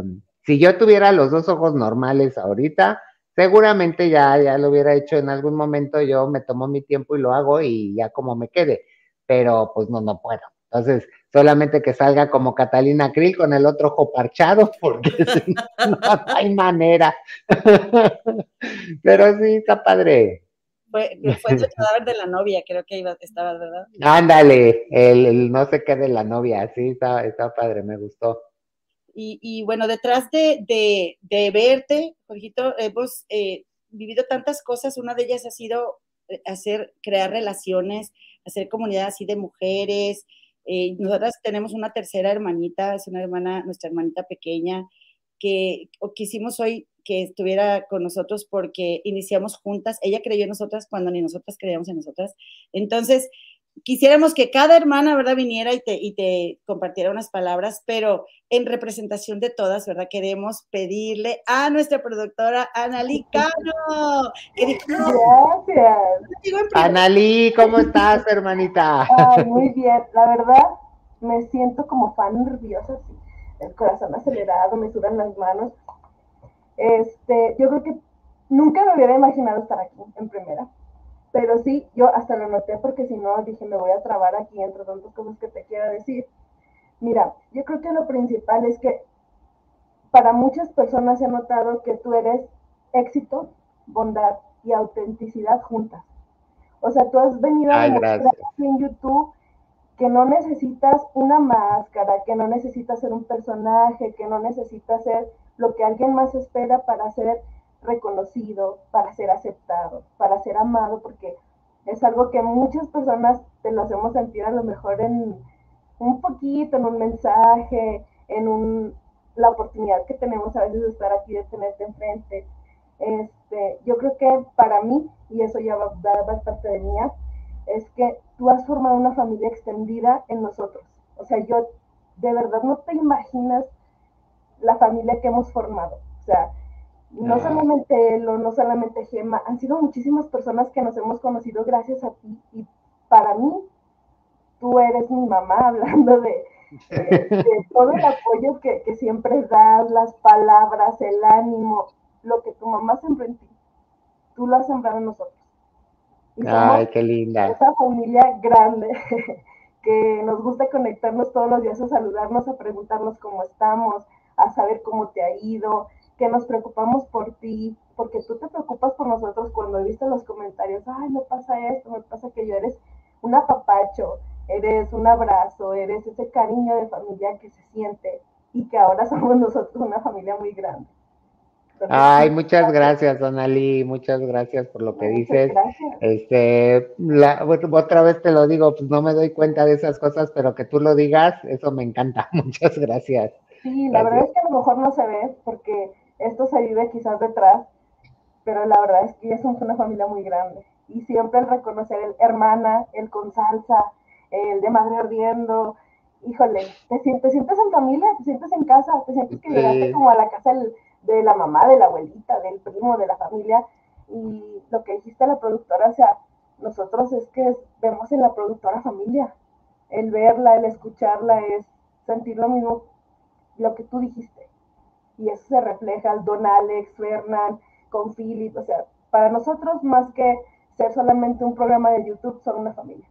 si yo tuviera los dos ojos normales ahorita, seguramente ya, ya lo hubiera hecho en algún momento, yo me tomo mi tiempo y lo hago y ya como me quede, pero pues no, no puedo. Entonces, solamente que salga como Catalina Krill con el otro ojo parchado, porque no, hay manera. pero sí, está padre. Fue, fue el cadáver de la novia, creo que iba, estaba, ¿verdad? Ándale, el, no sé qué de la novia, sí, está, está padre, me gustó. Y, bueno, detrás de, de, verte, Jorgito, hemos eh, vivido tantas cosas. Una de ellas ha sido eh, hacer, crear relaciones, hacer comunidad así de mujeres. Eh, nosotras tenemos una tercera hermanita, es una hermana, nuestra hermanita pequeña, que quisimos hoy que estuviera con nosotros porque iniciamos juntas. Ella creyó en nosotras cuando ni nosotras creíamos en nosotras. Entonces, quisiéramos que cada hermana, ¿verdad?, viniera y te, y te compartiera unas palabras, pero en representación de todas, ¿verdad? Queremos pedirle a nuestra productora Analí Cano. Gracias. Analí, ¿cómo estás, hermanita? muy bien. La verdad, me siento como fan nerviosa, el corazón acelerado, me sudan las manos. Este, yo creo que nunca me hubiera imaginado estar aquí en primera pero sí, yo hasta lo noté porque si no dije, me voy a trabar aquí entre tantas cosas que te quiero decir. Mira, yo creo que lo principal es que para muchas personas he notado que tú eres éxito, bondad y autenticidad juntas. O sea, tú has venido a demostrar en YouTube que no necesitas una máscara, que no necesitas ser un personaje, que no necesitas ser lo que alguien más espera para ser reconocido, para ser aceptado, para ser amado, porque es algo que muchas personas te lo hacemos sentir a lo mejor en un poquito, en un mensaje, en un, la oportunidad que tenemos a veces de estar aquí, de tenerte enfrente. Este, yo creo que para mí, y eso ya va, va, parte de mía, es que tú has formado una familia extendida en nosotros. O sea, yo de verdad no te imaginas la familia que hemos formado. O sea, no solamente él no solamente Gemma, han sido muchísimas personas que nos hemos conocido gracias a ti y para mí tú eres mi mamá hablando de, todo el apoyo que, siempre das, las palabras, el ánimo, lo que tu mamá siempre en ti, tú lo has sembrado en nosotros. Ay, qué linda. Esa familia grande que nos gusta conectarnos todos los días a saludarnos, a preguntarnos cómo estamos, a saber cómo te ha ido, que nos preocupamos por ti, porque tú te preocupas por nosotros cuando he visto los comentarios, ay, me pasa esto, me pasa que yo eres un apapacho, eres un abrazo, eres ese cariño de familia que se siente y que ahora somos nosotros una familia muy grande. Ay, muchas gracias, Donali, muchas gracias por lo que dices. Este, la, otra vez te lo digo, pues no me doy cuenta de esas cosas, pero que tú lo digas, eso me encanta. Muchas gracias. Sí, la verdad es que a lo mejor no se ve porque esto se vive quizás detrás, pero la verdad es que ya somos una familia muy grande. Y siempre el reconocer el hermana, el con salsa, el de madre ardiendo, híjole, te, sientes en familia, te sientes en casa, te sientes que llegaste como a la casa de la mamá, de la abuelita, del primo, de la familia. Y lo que dijiste la productora, o sea, nosotros es que vemos en la productora familia. El verla, el escucharla, es sentir lo mismo, lo que tú dijiste. Y eso se refleja al Don Alex, Fernán, con Philip, o sea, para nosotros más que ser solamente un programa de YouTube, son una familia.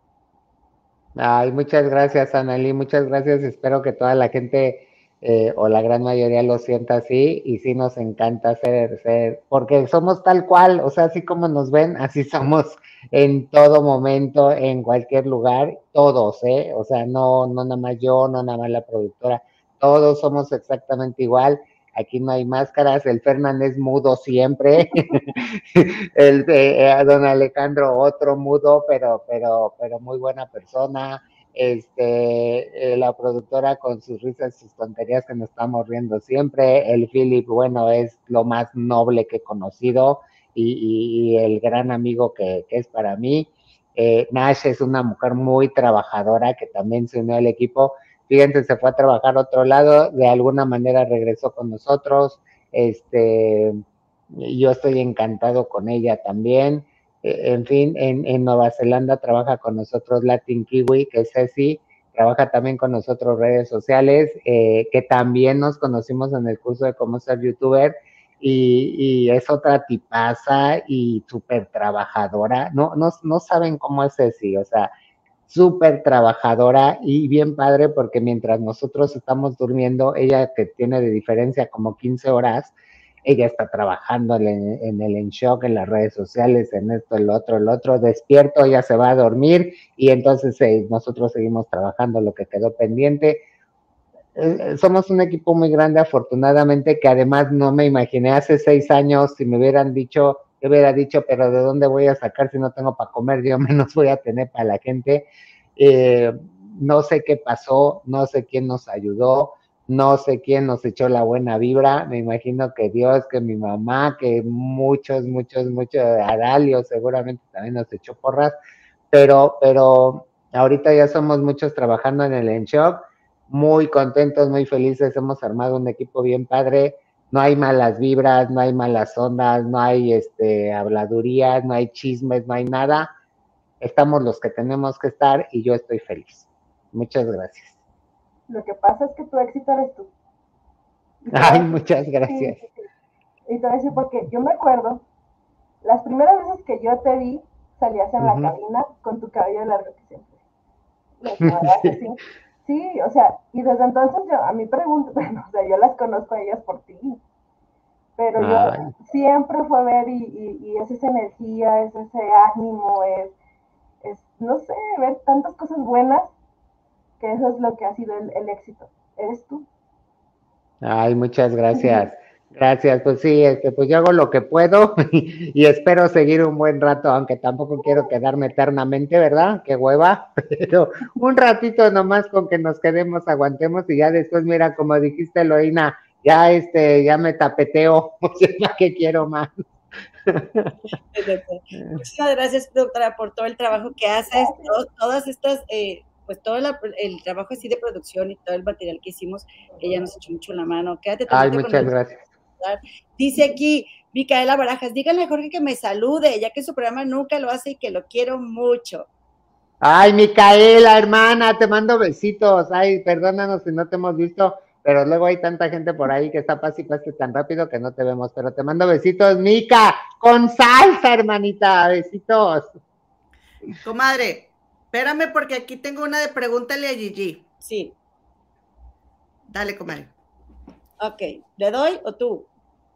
Ay, muchas gracias, Anali, muchas gracias. Espero que toda la gente eh, o la gran mayoría lo sienta así y sí nos encanta ser, ser, porque somos tal cual, o sea, así como nos ven, así somos en todo momento, en cualquier lugar, todos, ¿eh? O sea, no, no nada más yo, no nada más la productora, todos somos exactamente igual aquí no hay máscaras, el Fernández mudo siempre, el eh, eh, don Alejandro otro mudo, pero, pero, pero muy buena persona, este, eh, la productora con sus risas, sus tonterías que nos estamos riendo siempre, el Philip, bueno, es lo más noble que he conocido y, el gran amigo que, es para mí. Nash es una mujer muy trabajadora que también se unió al equipo fíjense, se fue a trabajar a otro lado, de alguna manera regresó con nosotros, este, yo estoy encantado con ella también, e, en fin, en, Nueva Zelanda trabaja con nosotros Latin Kiwi, que es Ceci, trabaja también con nosotros redes sociales, eh, que también nos conocimos en el curso de cómo ser youtuber, y, y, es otra tipaza y súper trabajadora. No, no, no saben cómo es Ceci, o sea, súper trabajadora y bien padre porque mientras nosotros estamos durmiendo, ella que tiene de diferencia como 15 horas, ella está trabajando en, el en shock, en las redes sociales, en esto, el otro, el otro, despierto, ella se va a dormir y entonces eh, nosotros seguimos trabajando lo que quedó pendiente. Eh, somos un equipo muy grande, afortunadamente, que además no me imaginé hace seis años si me hubieran dicho, yo hubiera dicho, pero ¿de dónde voy a sacar si no tengo para comer? Yo menos voy a tener para la gente. Eh, no sé qué pasó, no sé quién nos ayudó, no sé quién nos echó la buena vibra. Me imagino que Dios, que mi mamá, que muchos, muchos, muchos, Adalio seguramente también nos echó porras, pero, pero ahorita ya somos muchos trabajando en el Enshop, muy contentos, muy felices, hemos armado un equipo bien padre no hay malas vibras, no hay malas ondas, no hay este, habladurías, no hay chismes, no hay nada. Estamos los que tenemos que estar y yo estoy feliz. Muchas gracias. Lo que pasa es que tu éxito eres tú. Ay, muchas gracias. Y te voy a decir porque yo me acuerdo, las primeras veces que yo te vi, salías en la cabina con tu cabello largo que siempre. Sí, o sea, y desde entonces yo, a mí pregunto, bueno, o sea, yo las conozco a ellas por ti, pero yo siempre fue ver y, y, es esa energía, es ese ánimo, es, es, no sé, ver tantas cosas buenas, que eso es lo que ha sido el, el éxito, eres tú. Ay, muchas gracias. Gracias, pues sí, este, pues yo hago lo que puedo y, espero seguir un buen rato, aunque tampoco quiero quedarme eternamente, ¿verdad? Qué hueva, pero un ratito nomás con que nos quedemos, aguantemos y ya después, mira, como dijiste, Loina, ya este, ya me tapeteo, pues ya que quiero más. Muchas gracias, doctora, por todo el trabajo que haces, todas estas, eh, pues todo el trabajo así de producción y todo el material que hicimos, ella nos echó mucho la mano. Quédate Ay, muchas gracias. Dice aquí Micaela Barajas, díganle a Jorge que me salude, ya que su programa nunca lo hace y que lo quiero mucho. Ay, Micaela, hermana, te mando besitos. Ay, perdónanos si no te hemos visto, pero luego hay tanta gente por ahí que está paz y tan rápido que no te vemos. Pero te mando besitos, Mica, con salsa, hermanita, besitos. Comadre, espérame porque aquí tengo una de pregúntale a Gigi. Sí. Dale, comadre. Ok, ¿le doy o tú?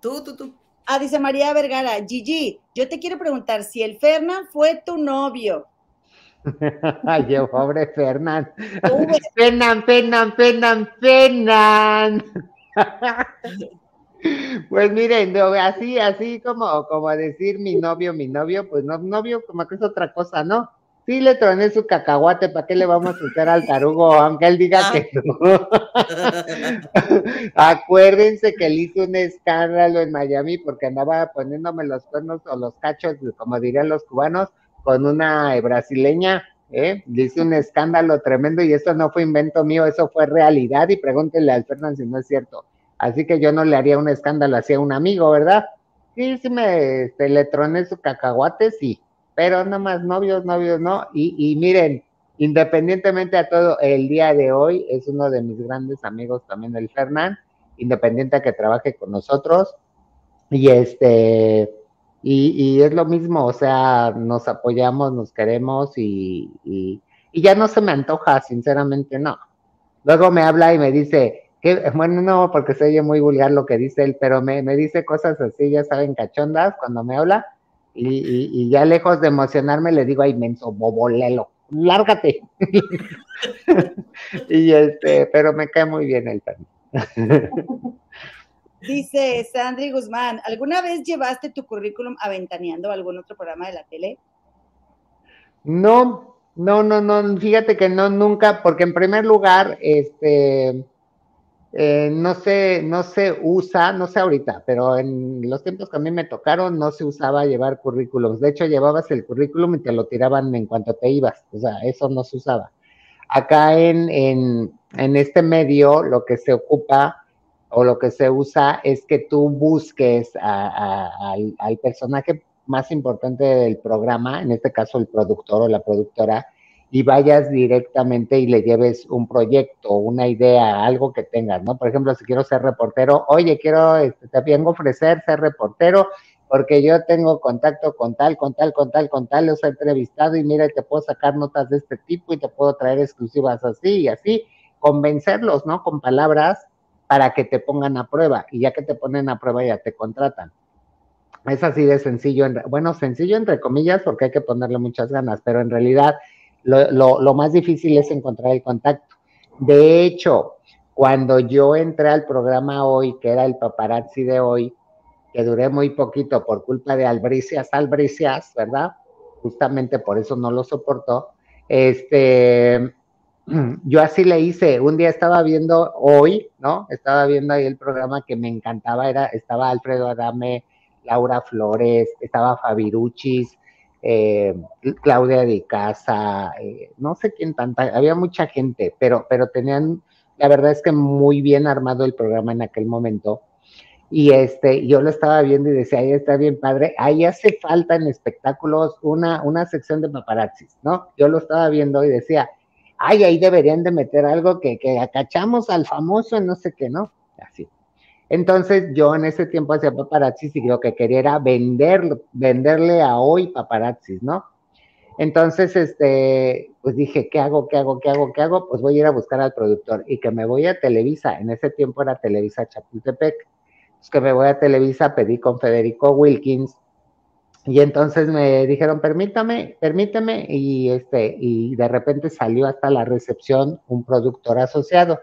Tú, tú, tú. Ah, dice María Vergara, Gigi, yo te quiero preguntar si el Fernán fue tu novio. Ay, yo, pobre Fernán. Fernán, Fernán, Fernán, Fernán. Pues miren, así, así como, como decir mi novio, mi novio, pues no, novio como que es otra cosa, ¿no? Sí le troné su cacahuate, ¿para qué le vamos a hacer al tarugo? Aunque él diga que no. Acuérdense que él hizo un escándalo en Miami porque andaba poniéndome los cuernos o los cachos, como dirían los cubanos, con una brasileña, ¿eh? Le hice un escándalo tremendo y eso no fue invento mío, eso fue realidad y pregúntenle al Fernando si no es cierto. Así que yo no le haría un escándalo así a un amigo, ¿verdad? Sí, sí me este, le troné su cacahuate, sí, pero nada más novios, novios, no. Y, y miren, independientemente a todo, el día de hoy es uno de mis grandes amigos también, el Fernán, independiente a que trabaje con nosotros. Y este, y, y, es lo mismo, o sea, nos apoyamos, nos queremos y, y, y, ya no se me antoja, sinceramente no. Luego me habla y me dice, que, bueno, no, porque se oye muy vulgar lo que dice él, pero me, me dice cosas así, ya saben, cachondas cuando me habla y, ya lejos de emocionarme le digo, ay, menso, bobolelo, lárgate. y este, pero me cae muy bien el también. Dice Sandri Guzmán, ¿alguna vez llevaste tu currículum aventaneando algún otro programa de la tele? No, no, no, no, fíjate que no, nunca, porque en primer lugar, este, eh, no se, no se usa, no sé ahorita, pero en los tiempos que a mí me tocaron no se usaba llevar currículums. De hecho, llevabas el currículum y te lo tiraban en cuanto te ibas. O sea, eso no se usaba. Acá en, en, en este medio lo que se ocupa o lo que se usa es que tú busques al, al personaje más importante del programa, en este caso el productor o la productora, y vayas directamente y le lleves un proyecto, una idea, algo que tengas, ¿no? Por ejemplo, si quiero ser reportero, oye, quiero, este, te vengo a ofrecer ser reportero porque yo tengo contacto con tal, con tal, con tal, con tal, los he entrevistado y mira, te puedo sacar notas de este tipo y te puedo traer exclusivas así y así, convencerlos, ¿no? Con palabras para que te pongan a prueba y ya que te ponen a prueba ya te contratan. Es así de sencillo, bueno, sencillo entre comillas porque hay que ponerle muchas ganas, pero en realidad lo, más difícil es encontrar el contacto. De hecho, cuando yo entré al programa hoy, que era el paparazzi de hoy, que duré muy poquito por culpa de albricias, albricias, ¿verdad? Justamente por eso no lo soportó. Este, yo así le hice. Un día estaba viendo hoy, ¿no? Estaba viendo ahí el programa que me encantaba, era, estaba Alfredo Adame, Laura Flores, estaba Fabiruchis, eh, Claudia de Casa, eh, no sé quién tanta, había mucha gente, pero, pero tenían, la verdad es que muy bien armado el programa en aquel momento. Y este, yo lo estaba viendo y decía, ahí está bien padre, ahí hace falta en espectáculos una, una sección de paparazzis, ¿no? Yo lo estaba viendo y decía, ay, ahí deberían de meter algo que, que acachamos al famoso, no sé qué, ¿no? Así. Entonces yo en ese tiempo hacía paparazzis y lo que quería era venderle a hoy paparazzis, ¿no? Entonces, este, pues dije, ¿qué hago? ¿Qué hago? ¿Qué hago? ¿Qué hago? Pues voy a ir a buscar al productor y que me voy a Televisa. En ese tiempo era Televisa Chapultepec. Pues que me voy a Televisa, pedí con Federico Wilkins y entonces me dijeron, permítame, permíteme y este, y de repente salió hasta la recepción un productor asociado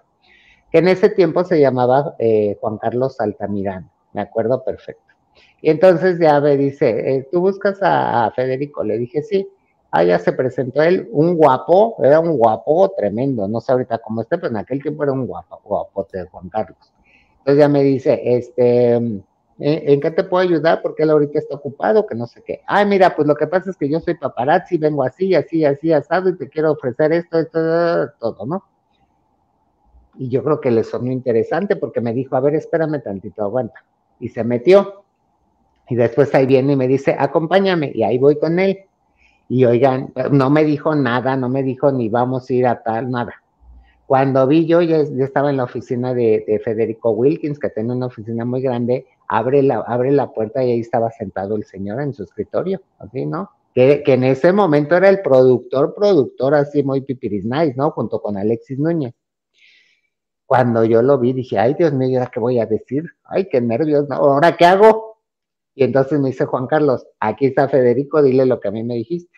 que en ese tiempo se llamaba eh, Juan Carlos Altamirano, me acuerdo perfecto. Y entonces ya me dice, eh, ¿tú buscas a, Federico? Le dije, sí. Ah, ya se presentó él, un guapo, era un guapo tremendo, no sé ahorita cómo esté, pero en aquel tiempo era un guapo, guapote de Juan Carlos. Entonces ya me dice, este, ¿en qué te puedo ayudar? Porque él ahorita está ocupado, que no sé qué. Ay, mira, pues lo que pasa es que yo soy paparazzi, vengo así, así, así, asado, y te quiero ofrecer esto, esto, todo, ¿no? Y yo creo que le sonó interesante porque me dijo, a ver, espérame tantito, aguanta. Y se metió. Y después ahí viene y me dice, acompáñame. Y ahí voy con él. Y oigan, no me dijo nada, no me dijo ni vamos a ir a tal, nada. Cuando vi yo, ya, estaba en la oficina de, Federico Wilkins, que tenía una oficina muy grande, abre la, abre la puerta y ahí estaba sentado el señor en su escritorio, así, ¿no? Que, que en ese momento era el productor, productor así muy pipiris nice, ¿no? Junto con Alexis Núñez. Cuando yo lo vi, dije, ay, Dios mío, ¿qué voy a decir? Ay, qué nervios, ¿no? ¿Ahora qué hago? Y entonces me dice Juan Carlos, aquí está Federico, dile lo que a mí me dijiste.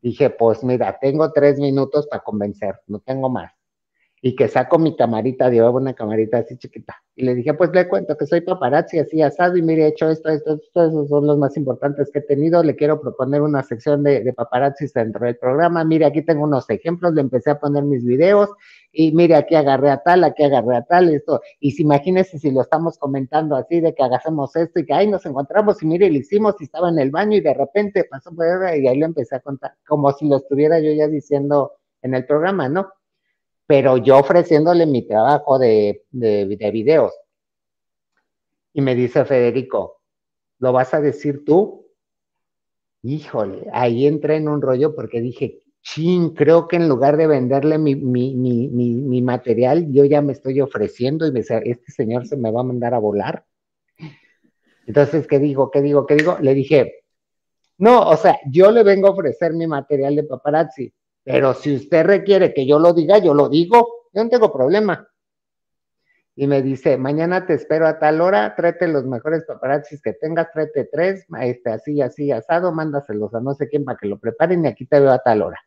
Dije, pues mira, tengo tres minutos para convencer, no tengo más y que saco mi camarita, llevaba una camarita así chiquita. Y le dije, pues le cuento que soy paparazzi, así asado, y mire, he hecho esto, esto, esto, esos son los más importantes que he tenido. Le quiero proponer una sección de, de paparazzi dentro del programa. Mire, aquí tengo unos ejemplos, le empecé a poner mis videos, y mire, aquí agarré a tal, aquí agarré a tal, esto. Y si imagínese si lo estamos comentando así, de que hagamos esto, y que ahí nos encontramos, y mire, lo hicimos, y estaba en el baño, y de repente pasó por ahí, y ahí lo empecé a contar, como si lo estuviera yo ya diciendo en el programa, ¿no? pero yo ofreciéndole mi trabajo de, de, videos. Y me dice Federico, ¿lo vas a decir tú? Híjole, ahí entré en un rollo porque dije, chin, creo que en lugar de venderle mi, mi, mi, mi, material, yo ya me estoy ofreciendo y me dice, este señor se me va a mandar a volar. Entonces, ¿qué digo? ¿Qué digo? ¿Qué digo? Le dije, no, o sea, yo le vengo a ofrecer mi material de paparazzi, pero si usted requiere que yo lo diga, yo lo digo, yo no tengo problema. Y me dice, mañana te espero a tal hora, tráete los mejores paparazzis que tengas, tráete tres, este, así, así, asado, mándaselos a no sé quién para que lo preparen y aquí te veo a tal hora.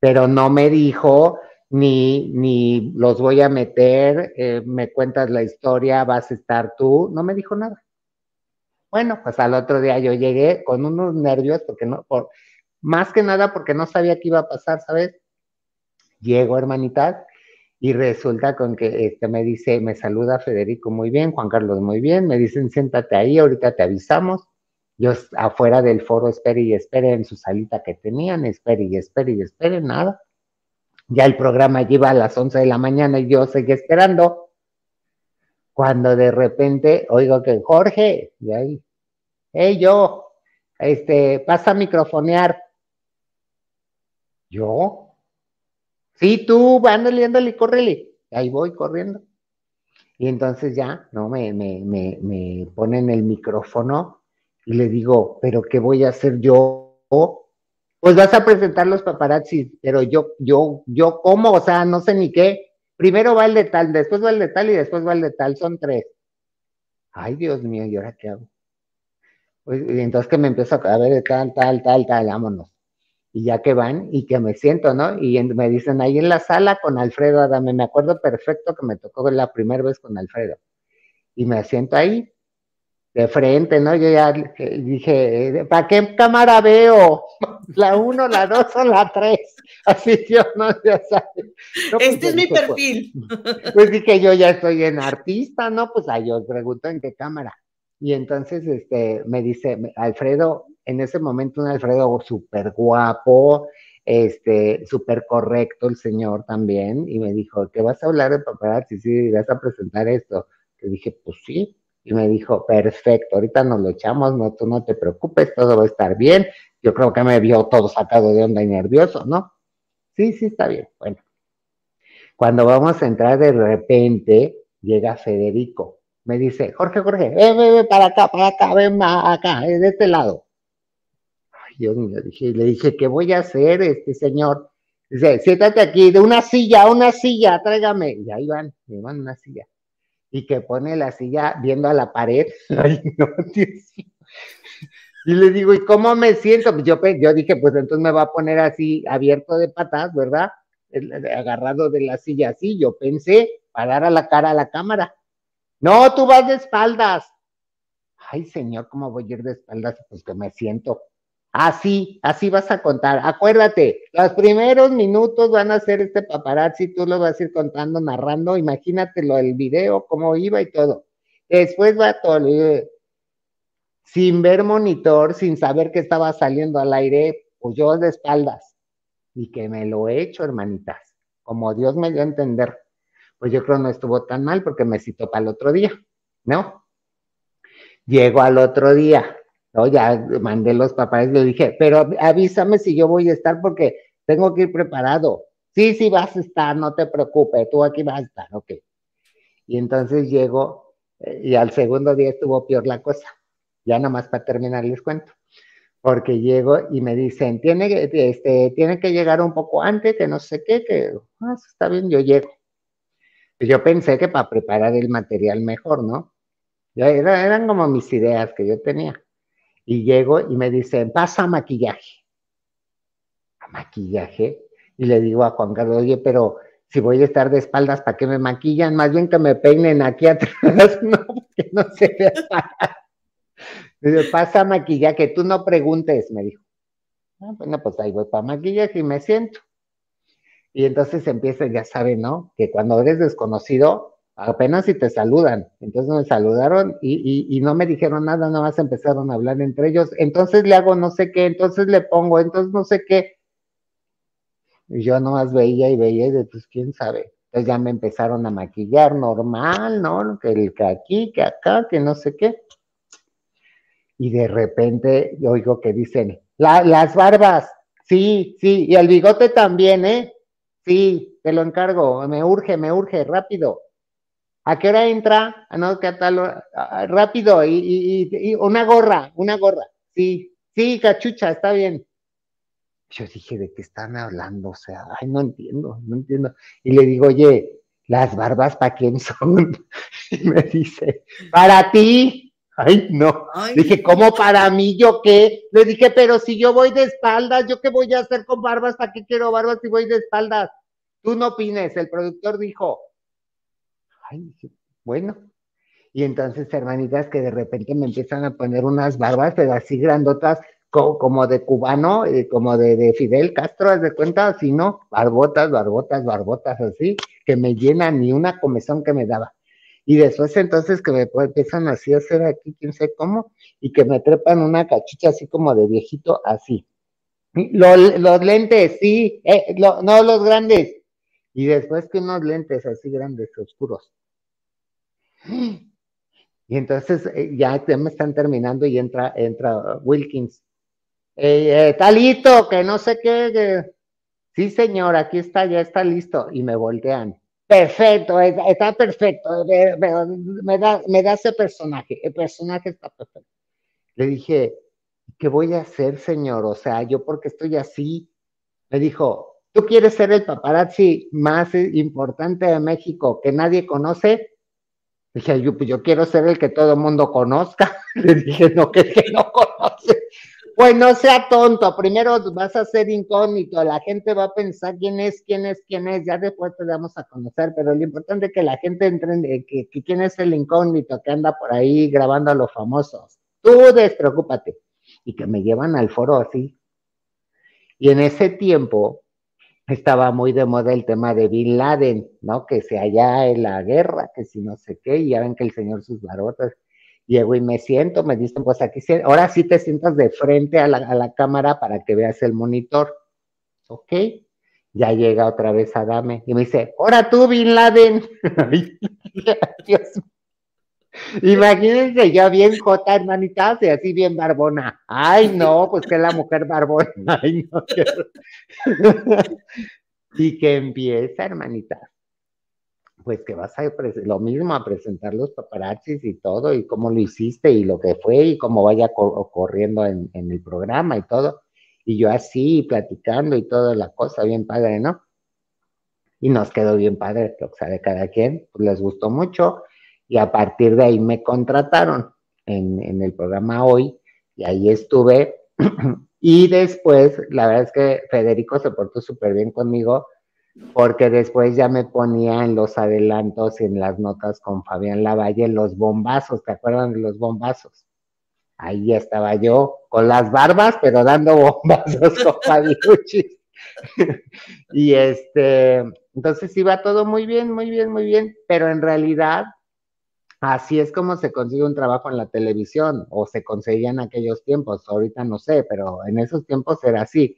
Pero no me dijo, ni, ni los voy a meter, eh, me cuentas la historia, vas a estar tú, no me dijo nada. Bueno, pues al otro día yo llegué con unos nervios porque no, por, más que nada porque no sabía qué iba a pasar, ¿sabes? Llego, hermanitas, y resulta con que este, me dice, me saluda Federico muy bien, Juan Carlos muy bien, me dicen, siéntate ahí, ahorita te avisamos. Yo afuera del foro espere y espere en su salita que tenían, espere y espere y espere, nada. Ya el programa lleva a las 11 de la mañana y yo seguí esperando. Cuando de repente oigo que Jorge, y ahí, hey yo, este, pasa a microfonear. ¿Yo? Sí, tú, ándale, ándale, córrele. Ahí voy corriendo. Y entonces ya, ¿no? Me, me, me, me ponen el micrófono y le digo, ¿pero qué voy a hacer yo? Pues vas a presentar los paparazzi, pero yo, yo, yo, ¿cómo? O sea, no sé ni qué. Primero va el de tal, después va el de tal y después va el de tal, son tres. Ay, Dios mío, ¿y ahora qué hago? Pues, y entonces que me empiezo a ver tal, tal, tal, tal, vámonos y ya que van y que me siento, ¿no? Y me dicen ahí en la sala con Alfredo Adame, me acuerdo perfecto que me tocó la primera vez con Alfredo. Y me siento ahí, de frente, ¿no? Yo ya dije, ¿para qué cámara veo? ¿La uno, la dos o la tres? Así yo, ¿no? Ya sabes. Pues este es mi pues, perfil. Pues, dije, yo ya estoy en artista, ¿no? Pues ahí os pregunto en qué cámara. Y entonces este, me dice, Alfredo, en ese momento un Alfredo súper guapo, este, súper correcto el señor también, y me dijo, ¿qué vas a hablar de paparazzi? Sí, vas a presentar esto. Le dije, pues sí. Y me dijo, perfecto, ahorita nos lo echamos, no, tú no te preocupes, todo va a estar bien. Yo creo que me vio todo sacado de onda y nervioso, ¿no? Sí, sí, está bien. Bueno, cuando vamos a entrar de repente, llega Federico. Me dice, Jorge, Jorge, ven, ven, para acá, para acá, ven acá, de este lado. Dios mío, le dije, ¿qué voy a hacer, este señor? Dice, siéntate aquí, de una silla, una silla, tráigame. Y ahí van, me van una silla. Y que pone la silla viendo a la pared. Ay, no, Y le digo, ¿y cómo me siento? Pues yo, yo dije, pues entonces me va a poner así, abierto de patas, ¿verdad? Agarrado de la silla así. Yo pensé, para dar a la cara a la cámara. No, tú vas de espaldas. Ay, señor, ¿cómo voy a ir de espaldas? Pues que me siento. Así, así vas a contar. Acuérdate, los primeros minutos van a ser este paparazzi, tú lo vas a ir contando, narrando, imagínatelo, el video, cómo iba y todo. Después va todo, sin ver monitor, sin saber que estaba saliendo al aire, pues yo de espaldas. Y que me lo he hecho, hermanitas, como Dios me dio a entender. Pues yo creo no estuvo tan mal porque me citó para el otro día, ¿no? Llego al otro día, ya mandé los papás le dije, pero avísame si yo voy a estar porque tengo que ir preparado. Sí, sí vas a estar, no te preocupes, tú aquí vas a estar, ok. Y entonces llego eh, y al segundo día estuvo peor la cosa. Ya nomás para terminar les cuento. Porque llego y me dicen, tiene, este, tiene que llegar un poco antes, que no sé qué, que ah, está bien, yo llego. Yo pensé que para preparar el material mejor, ¿no? Ya eran como mis ideas que yo tenía. Y llego y me dicen, pasa maquillaje. A maquillaje. Y le digo a Juan Carlos, oye, pero si voy a estar de espaldas, ¿para qué me maquillan? Más bien que me peinen aquí atrás, no, que no se vea. dice, pasa maquillaje, tú no preguntes, me dijo. Ah, bueno, pues ahí voy para maquillaje y me siento. Y entonces empieza, ya saben, ¿no? Que cuando eres desconocido, apenas si te saludan. Entonces me saludaron y, no me dijeron nada, nada más empezaron a hablar entre ellos. Entonces le hago no sé qué, entonces le pongo, entonces no sé qué. Y yo nomás veía y veía y de, pues quién sabe. Entonces ya me empezaron a maquillar normal, ¿no? Que, el, que aquí, que acá, que no sé qué. Y de repente yo oigo que dicen, las barbas, sí, sí, y el bigote también, ¿eh? Sí, te lo encargo, me urge, me urge, rápido. ¿A qué hora entra? Ah, no, ¿qué tal? Ah, rápido, y, una gorra, una gorra. Sí, sí, cachucha, está bien. Yo dije, ¿de qué están hablando? O sea, ay, no entiendo, no entiendo. Y le digo, oye, ¿las barbas para quién son? Y me dice, para ti. Ay, no. Dije, ¿cómo para mí? ¿Yo qué? Le dije, pero si yo voy de espaldas, ¿yo qué voy a hacer con barbas? ¿Para qué quiero barbas si voy de espaldas? Tú no opines. El productor dijo, ay, bueno. Y entonces, hermanitas, que de repente me empiezan a poner unas barbas, pero así grandotas, como, de cubano, eh, como de, de, Fidel Castro, ¿haz de cuenta? Así, ¿no? Barbotas, barbotas, barbotas, así, que me llenan ni una comezón que me daba. Y después entonces que me empiezan así a hacer aquí, quién sé cómo, y que me trepan una cachucha así como de viejito, así. Los, los lentes, sí, eh, no los grandes. Y después que unos lentes así grandes, oscuros. Y entonces eh, ya me están terminando y entra, entra Wilkins. Eh, talito, que no sé qué. Sí, señor, aquí está, ya está listo. Y me voltean. Perfecto, está perfecto, me da, me da ese personaje, el personaje está perfecto. Le dije, ¿qué voy a hacer, señor? O sea, yo porque estoy así. Me dijo, ¿tú quieres ser el paparazzi más importante de México que nadie conoce? Dije, yo, pues yo quiero ser el que todo mundo conozca. Le dije, no, que, que no conoce. Pues no sea tonto, primero vas a ser incógnito, la gente va a pensar quién es, quién es, quién es, ya después te damos a conocer, pero lo importante es que la gente entre, que, que quién es el incógnito que anda por ahí grabando a los famosos. Tú despreocúpate. Y que me llevan al foro así. Y en ese tiempo estaba muy de moda el tema de Bin Laden, ¿no? Que se allá en la guerra, que si no sé qué, y ya ven que el señor sus barotas Llego y me siento, me dicen, pues aquí, ahora sí te sientas de frente a la, cámara para que veas el monitor. Ok, ya llega otra vez Adame y me dice, ahora tú, Bin Laden. Imagínense ya bien J, hermanitas, y así bien barbona. Ay, no, pues que la mujer barbona. Ay, no. y que empieza, hermanitas pues que vas a lo mismo a presentar los paparazzis y todo, y cómo lo hiciste y lo que fue y cómo vaya ocurriendo en, el programa y todo. Y yo así platicando y toda la cosa, bien padre, ¿no? Y nos quedó bien padre, lo que sabe cada quien, pues les gustó mucho y a partir de ahí me contrataron en, en el programa hoy y ahí estuve. y después, la verdad es que Federico se portó súper bien conmigo porque después ya me ponía en los adelantos y en las notas con Fabián Lavalle los bombazos, ¿te acuerdan de los bombazos? Ahí estaba yo con las barbas, pero dando bombazos con Fabiucci. y este, entonces iba todo muy bien, muy bien, muy bien, pero en realidad así es como se consigue un trabajo en la televisión, o se conseguía en aquellos tiempos, ahorita no sé, pero en esos tiempos era así.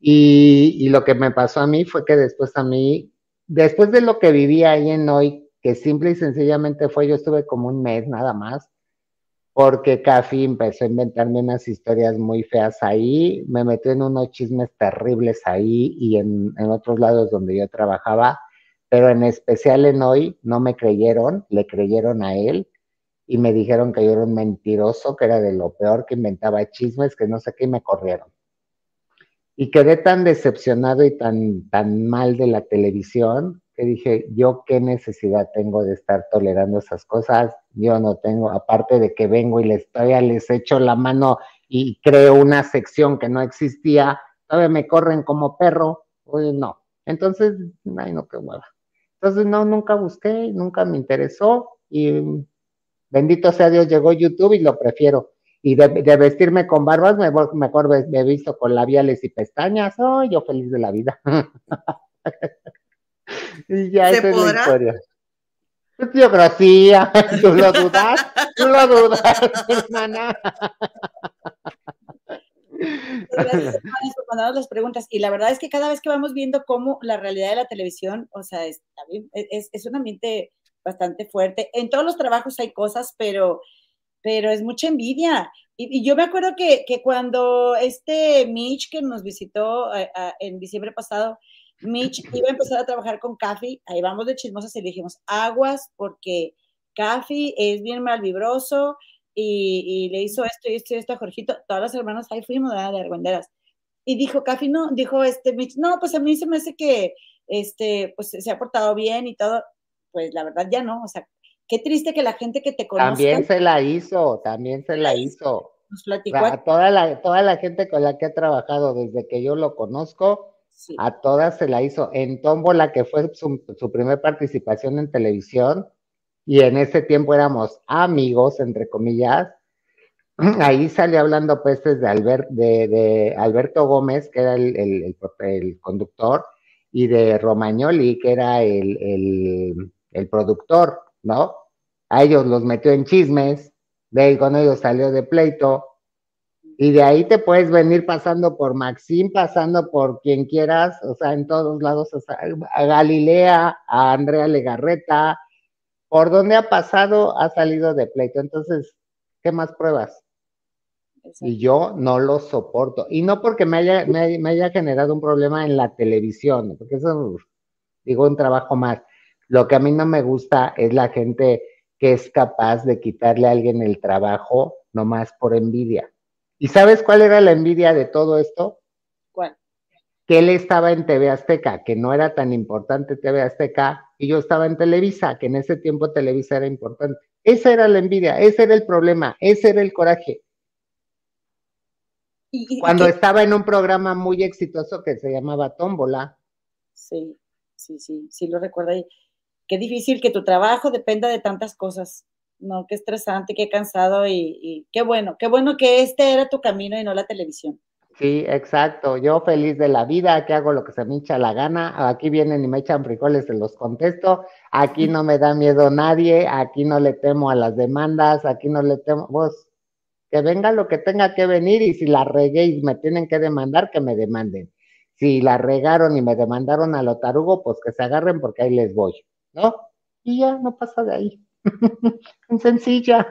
Y, lo que me pasó a mí fue que después a mí, después de lo que viví ahí en hoy, que simple y sencillamente fue, yo estuve como un mes nada más, porque Cafi empezó a inventarme unas historias muy feas ahí, me metió en unos chismes terribles ahí y en otros lados donde yo trabajaba, pero en especial en hoy no me creyeron, le creyeron a él y me dijeron que yo era un mentiroso, que era de lo peor, que inventaba chismes, que no sé qué, y me corrieron y quedé tan decepcionado y tan, tan mal de la televisión que dije, yo qué necesidad tengo de estar tolerando esas cosas, yo no tengo, aparte de que vengo y les todavía les echo la mano y creo una sección que no existía, todavía me corren como perro, oye, no. Entonces, ay, no, qué hueva. Entonces, no, nunca busqué, nunca me interesó y bendito sea Dios, llegó YouTube y lo prefiero. Y de, vestirme con barbas, me, mejor me, he visto con labiales y pestañas. Oh, yo feliz de la vida. y ya esa es la historia. Tú lo dudas, tú lo dudas, hermana. Gracias, por las preguntas. Y la verdad es que cada vez que vamos viendo cómo la realidad de la televisión, o sea, es, es, es un ambiente bastante fuerte. En todos los trabajos hay cosas, pero, pero es mucha envidia. Y, yo me acuerdo que, que, cuando este Mitch que nos visitó eh, en diciembre pasado, Mitch iba a empezar a trabajar con Cafi, ahí vamos de chismosas y dijimos, aguas, porque Cafi es bien malvibroso y, y, le hizo esto y esto y esto a Jorgito, todas las hermanas ahí fuimos de argüenderas. Y dijo Cafi, no, dijo este Mitch, no, pues a mí se me hace que este, pues se ha portado bien y todo, pues la verdad ya no, o sea, qué triste que la gente que te conoce. También se la hizo, también se la hizo. Nos platicó. a toda la, toda la gente con la que he trabajado desde que yo lo conozco, a todas se la hizo. En Tómbola, que fue su, su primer participación en televisión, y en ese tiempo éramos amigos, entre comillas, ahí sale hablando pues de, Albert, de, Alberto Gómez, que era el, conductor, y de Romagnoli, que era el, el productor, ¿no? A ellos los metió en chismes, de ahí con ellos salió de pleito, y de ahí te puedes venir pasando por Maxim, pasando por quien quieras, o sea, en todos lados, a Galilea, a Andrea Legarreta, por donde ha pasado, ha salido de pleito. Entonces, ¿qué más pruebas? Y yo no lo soporto. Y no porque me haya, me haya generado un problema en la televisión, porque eso, digo, un trabajo más, lo que a mí no me gusta es la gente que es capaz de quitarle a alguien el trabajo nomás por envidia. ¿Y sabes cuál era la envidia de todo esto? ¿Cuál? Que él estaba en TV Azteca, que no era tan importante TV Azteca, y yo estaba en Televisa, que en ese tiempo Televisa era importante. Esa era la envidia, ese era el problema, ese era el coraje. Cuando estaba en un programa muy exitoso que se llamaba Tómbola. Sí, sí, sí, sí lo recuerdo ahí qué difícil que tu trabajo dependa de tantas cosas, ¿no? Qué estresante, qué cansado y, qué bueno, qué bueno que este era tu camino y no la televisión. Sí, exacto. Yo feliz de la vida, que hago lo que se me echa la gana. Aquí vienen y me echan frijoles, se los contesto. Aquí no me da miedo nadie, aquí no le temo a las demandas, aquí no le temo. Vos, que venga lo que tenga que venir y si la regué y me tienen que demandar, que me demanden. Si la regaron y me demandaron a lo tarugo, pues que se agarren porque ahí les voy. ¿no? Y ya no pasa de ahí. en sencilla.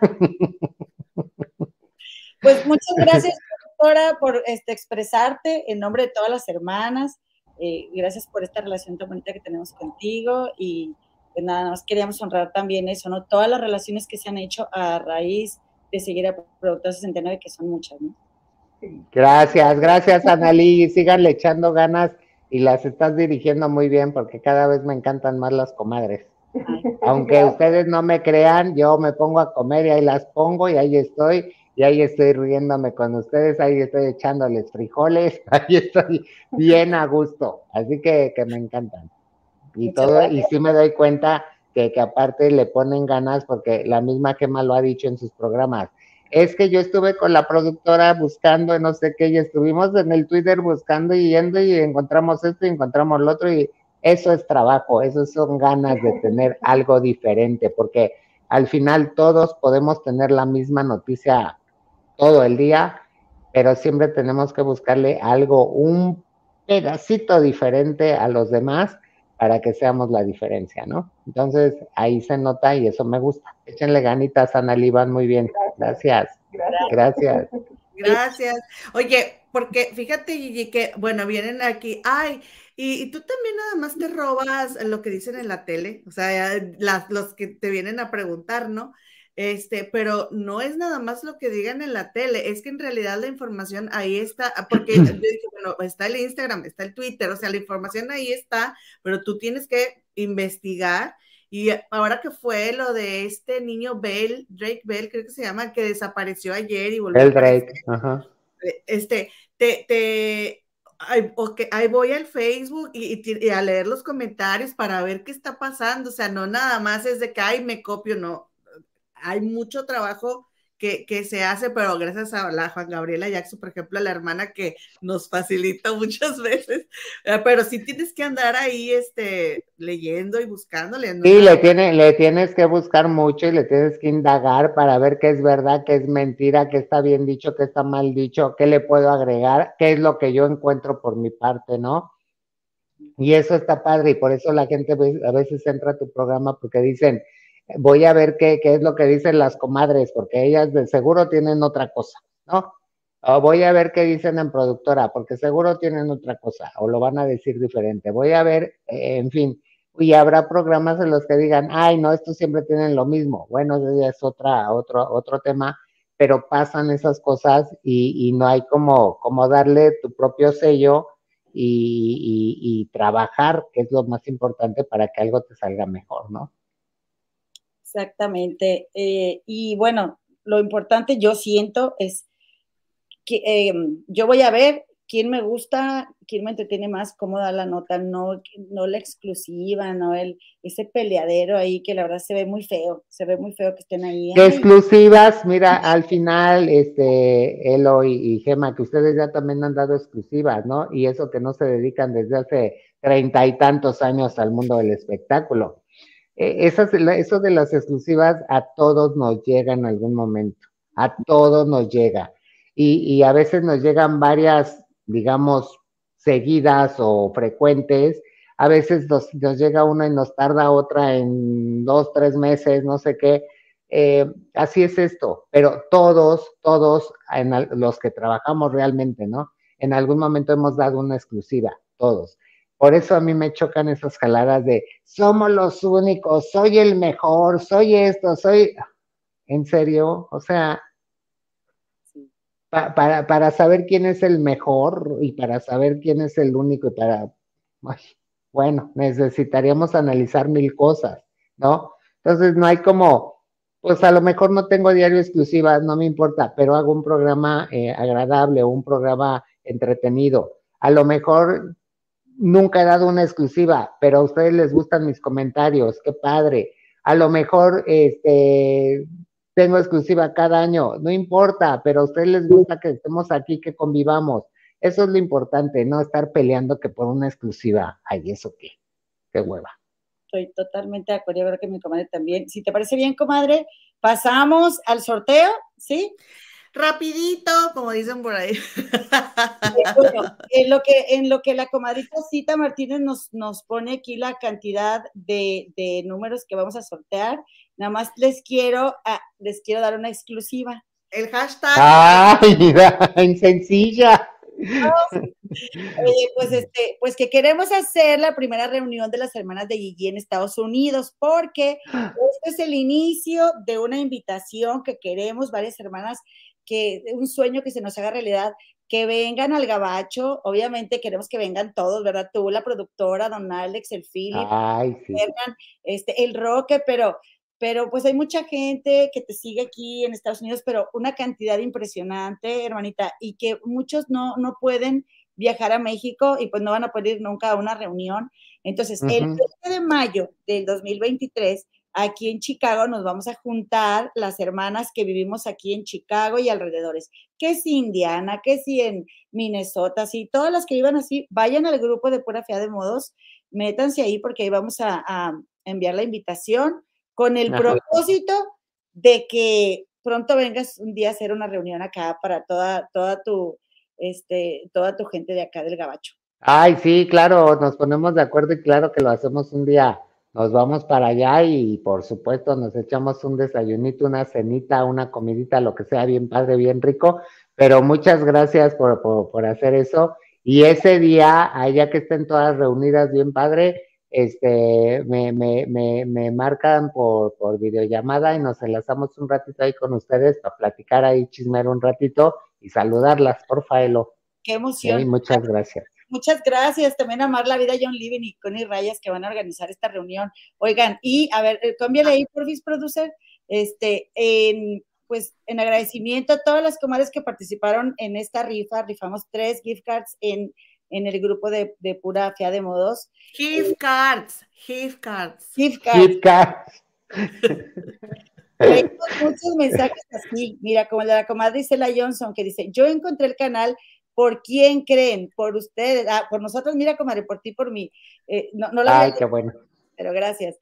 Pues muchas gracias, doctora, por este, expresarte en nombre de todas las hermanas. Eh, gracias por esta relación tan bonita que tenemos contigo y pues nada más queríamos honrar también eso, ¿no? Todas las relaciones que se han hecho a raíz de seguir a Productor 69, que son muchas, ¿no? Gracias, gracias, Analí. Síganle echando ganas y las estás dirigiendo muy bien porque cada vez me encantan más las comadres. Aunque ustedes no me crean, yo me pongo a comer y ahí las pongo y ahí estoy y ahí estoy riéndome con ustedes, ahí estoy echándoles frijoles, ahí estoy bien a gusto, así que, que me encantan. Y todo, y sí me doy cuenta que, que aparte le ponen ganas porque la misma Gema lo ha dicho en sus programas, es que yo estuve con la productora buscando, no sé qué, y estuvimos en el Twitter buscando y yendo y encontramos esto y encontramos lo otro y eso es trabajo, eso son ganas de tener algo diferente, porque al final todos podemos tener la misma noticia todo el día, pero siempre tenemos que buscarle algo, un pedacito diferente a los demás para que seamos la diferencia, ¿no? Entonces ahí se nota y eso me gusta. Échenle ganitas, Ana Van, muy bien. Gracias. Gracias. Gracias. Oye, porque fíjate, Gigi, que, bueno, vienen aquí, ay, y, tú también nada más te robas lo que dicen en la tele, o sea, las, los que te vienen a preguntar, ¿no? Este, pero no es nada más lo que digan en la tele, es que en realidad la información ahí está, porque yo dije, bueno, está el Instagram, está el Twitter, o sea, la información ahí está, pero tú tienes que investigar. Y ahora que fue lo de este niño Bell, Drake Bell, creo que se llama, que desapareció ayer y volvió. El Drake, ajá. Este, te, te, ahí, ahí voy al Facebook y, y, a leer los comentarios para ver qué está pasando. O sea, no nada más es de que, ay, me copio, no. Hay mucho trabajo que, que, se hace, pero gracias a la Juan Gabriela Jackson, por ejemplo, la hermana que nos facilita muchas veces, eh, pero sí tienes que andar ahí este, leyendo y buscando. Sí, le, tiene, le tienes que buscar mucho y le tienes que indagar para ver qué es verdad, qué es mentira, qué está bien dicho, qué está mal dicho, qué le puedo agregar, qué es lo que yo encuentro por mi parte, ¿no? Y eso está padre y por eso la gente a veces entra a tu programa porque dicen, voy a ver qué, qué es lo que dicen las comadres, porque ellas de seguro tienen otra cosa, ¿no? O voy a ver qué dicen en productora, porque seguro tienen otra cosa, o lo van a decir diferente. Voy a ver, eh, en fin, y habrá programas en los que digan, ay, no, estos siempre tienen lo mismo. Bueno, eso ya es otra, otro, otro tema, pero pasan esas cosas y, y no hay como, como darle tu propio sello y, y, y trabajar, que es lo más importante para que algo te salga mejor, ¿no? Exactamente. Eh, y bueno, lo importante yo siento es que eh, yo voy a ver quién me gusta, quién me entretiene más, cómo da la nota, no, no la exclusiva, no el, ese peleadero ahí que la verdad se ve muy feo, se ve muy feo que estén ahí. exclusivas, mira, al final, este, Elo y, y Gema, que ustedes ya también han dado exclusivas, ¿no? Y eso que no se dedican desde hace treinta y tantos años al mundo del espectáculo. Eh, esas, eso de las exclusivas a todos nos llega en algún momento, a todos nos llega. Y, a veces nos llegan varias, digamos, seguidas o frecuentes. A veces nos, llega una y nos tarda otra en dos, tres meses, no sé qué. Eh, así es esto, pero todos, todos en los que trabajamos realmente, ¿no? En algún momento hemos dado una exclusiva, todos. Por eso a mí me chocan esas jaladas de somos los únicos, soy el mejor, soy esto, soy. ¿En serio? O sea, para, para saber quién es el mejor y para saber quién es el único y para. bueno, necesitaríamos analizar mil cosas, ¿no? Entonces no hay como, pues a lo mejor no tengo diario exclusiva, no me importa, pero hago un programa eh, agradable o un programa entretenido. A lo mejor nunca he dado una exclusiva, pero a ustedes les gustan mis comentarios, qué padre. A lo mejor este tengo exclusiva cada año, no importa, pero a ustedes les gusta que estemos aquí, que convivamos. Eso es lo importante, no estar peleando que por una exclusiva, ay, eso qué, qué hueva. Estoy totalmente de acuerdo, yo creo que mi comadre también. Si te parece bien, comadre, pasamos al sorteo, ¿sí? Rapidito, como dicen por ahí. Bueno, en lo que, en lo que la comadrita Cita Martínez nos, nos pone aquí la cantidad de, de, números que vamos a sortear, nada más les quiero, ah, les quiero dar una exclusiva. El hashtag. ¡Ay, en sencilla! Oye, pues este, pues que queremos hacer la primera reunión de las hermanas de Gigi en Estados Unidos, porque este es el inicio de una invitación que queremos varias hermanas que un sueño que se nos haga realidad, que vengan al gabacho, obviamente queremos que vengan todos, ¿verdad? Tú, la productora, don Alex, el Philip, este, el Roque, pero, pero pues hay mucha gente que te sigue aquí en Estados Unidos, pero una cantidad impresionante, hermanita, y que muchos no, no pueden viajar a México y pues no van a poder ir nunca a una reunión. Entonces, el 7 de mayo del 2023 aquí en Chicago nos vamos a juntar las hermanas que vivimos aquí en Chicago y alrededores, que si Indiana, que si en Minnesota, si todas las que vivan así, vayan al grupo de Pura Fea de Modos, métanse ahí porque ahí vamos a, enviar la invitación con el propósito de que pronto vengas un día a hacer una reunión acá para toda, toda tu, este, toda tu gente de acá del Gabacho. Ay, sí, claro, nos ponemos de acuerdo y claro que lo hacemos un día nos vamos para allá y por supuesto nos echamos un desayunito, una cenita, una comidita, lo que sea, bien padre, bien rico. Pero muchas gracias por, por, hacer eso. Y ese día, allá que estén todas reunidas bien padre, este, me, me, me, me marcan por, por videollamada y nos enlazamos un ratito ahí con ustedes para platicar ahí, chismear un ratito y saludarlas, por Faelo. Qué emoción. muchas gracias. Muchas gracias también a Amar la Vida John Living y Connie Rayas que van a organizar esta reunión. Oigan, y a ver, eh, cámbiale ahí, por producer. Este, en, pues en agradecimiento a todas las comadres que participaron en esta rifa, rifamos tres gift cards en, en el grupo de, de pura fia de modos. Gift cards, gift cards. Gift cards. Gift cards. muchos mensajes así, mira, como la comadre Isela Johnson, que dice, yo encontré el canal, ¿por quién creen? Por ustedes, ah, por nosotros, mira, comadre, por ti, por mí. Eh, no, no la Ay, qué bueno. Pero gracias.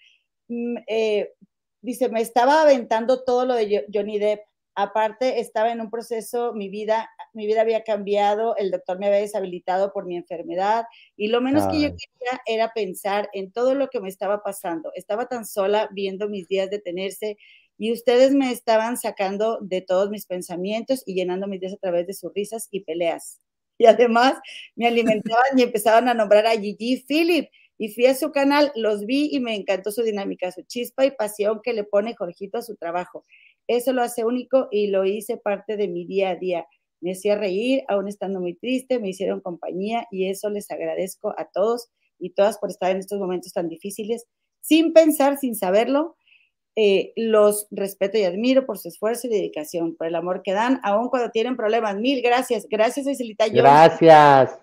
Mm, eh, dice, me estaba aventando todo lo de Johnny Depp. Aparte, estaba en un proceso, mi vida, mi vida había cambiado, el doctor me había deshabilitado por mi enfermedad y lo menos que yo quería era pensar en todo lo que me estaba pasando. Estaba tan sola viendo mis días detenerse y ustedes me estaban sacando de todos mis pensamientos y llenando mis días a través de sus risas y peleas. Y además me alimentaban y empezaban a nombrar a Gigi Philip y fui a su canal, los vi y me encantó su dinámica, su chispa y pasión que le pone Jorgito a su trabajo. Eso lo hace único y lo hice parte de mi día a día. Me hacía reír, aún estando muy triste, me hicieron compañía y eso les agradezco a todos y todas por estar en estos momentos tan difíciles, sin pensar, sin saberlo. Eh, los respeto y admiro por su esfuerzo y dedicación, por el amor que dan, aun cuando tienen problemas. Mil gracias. Gracias, Isilita. Gracias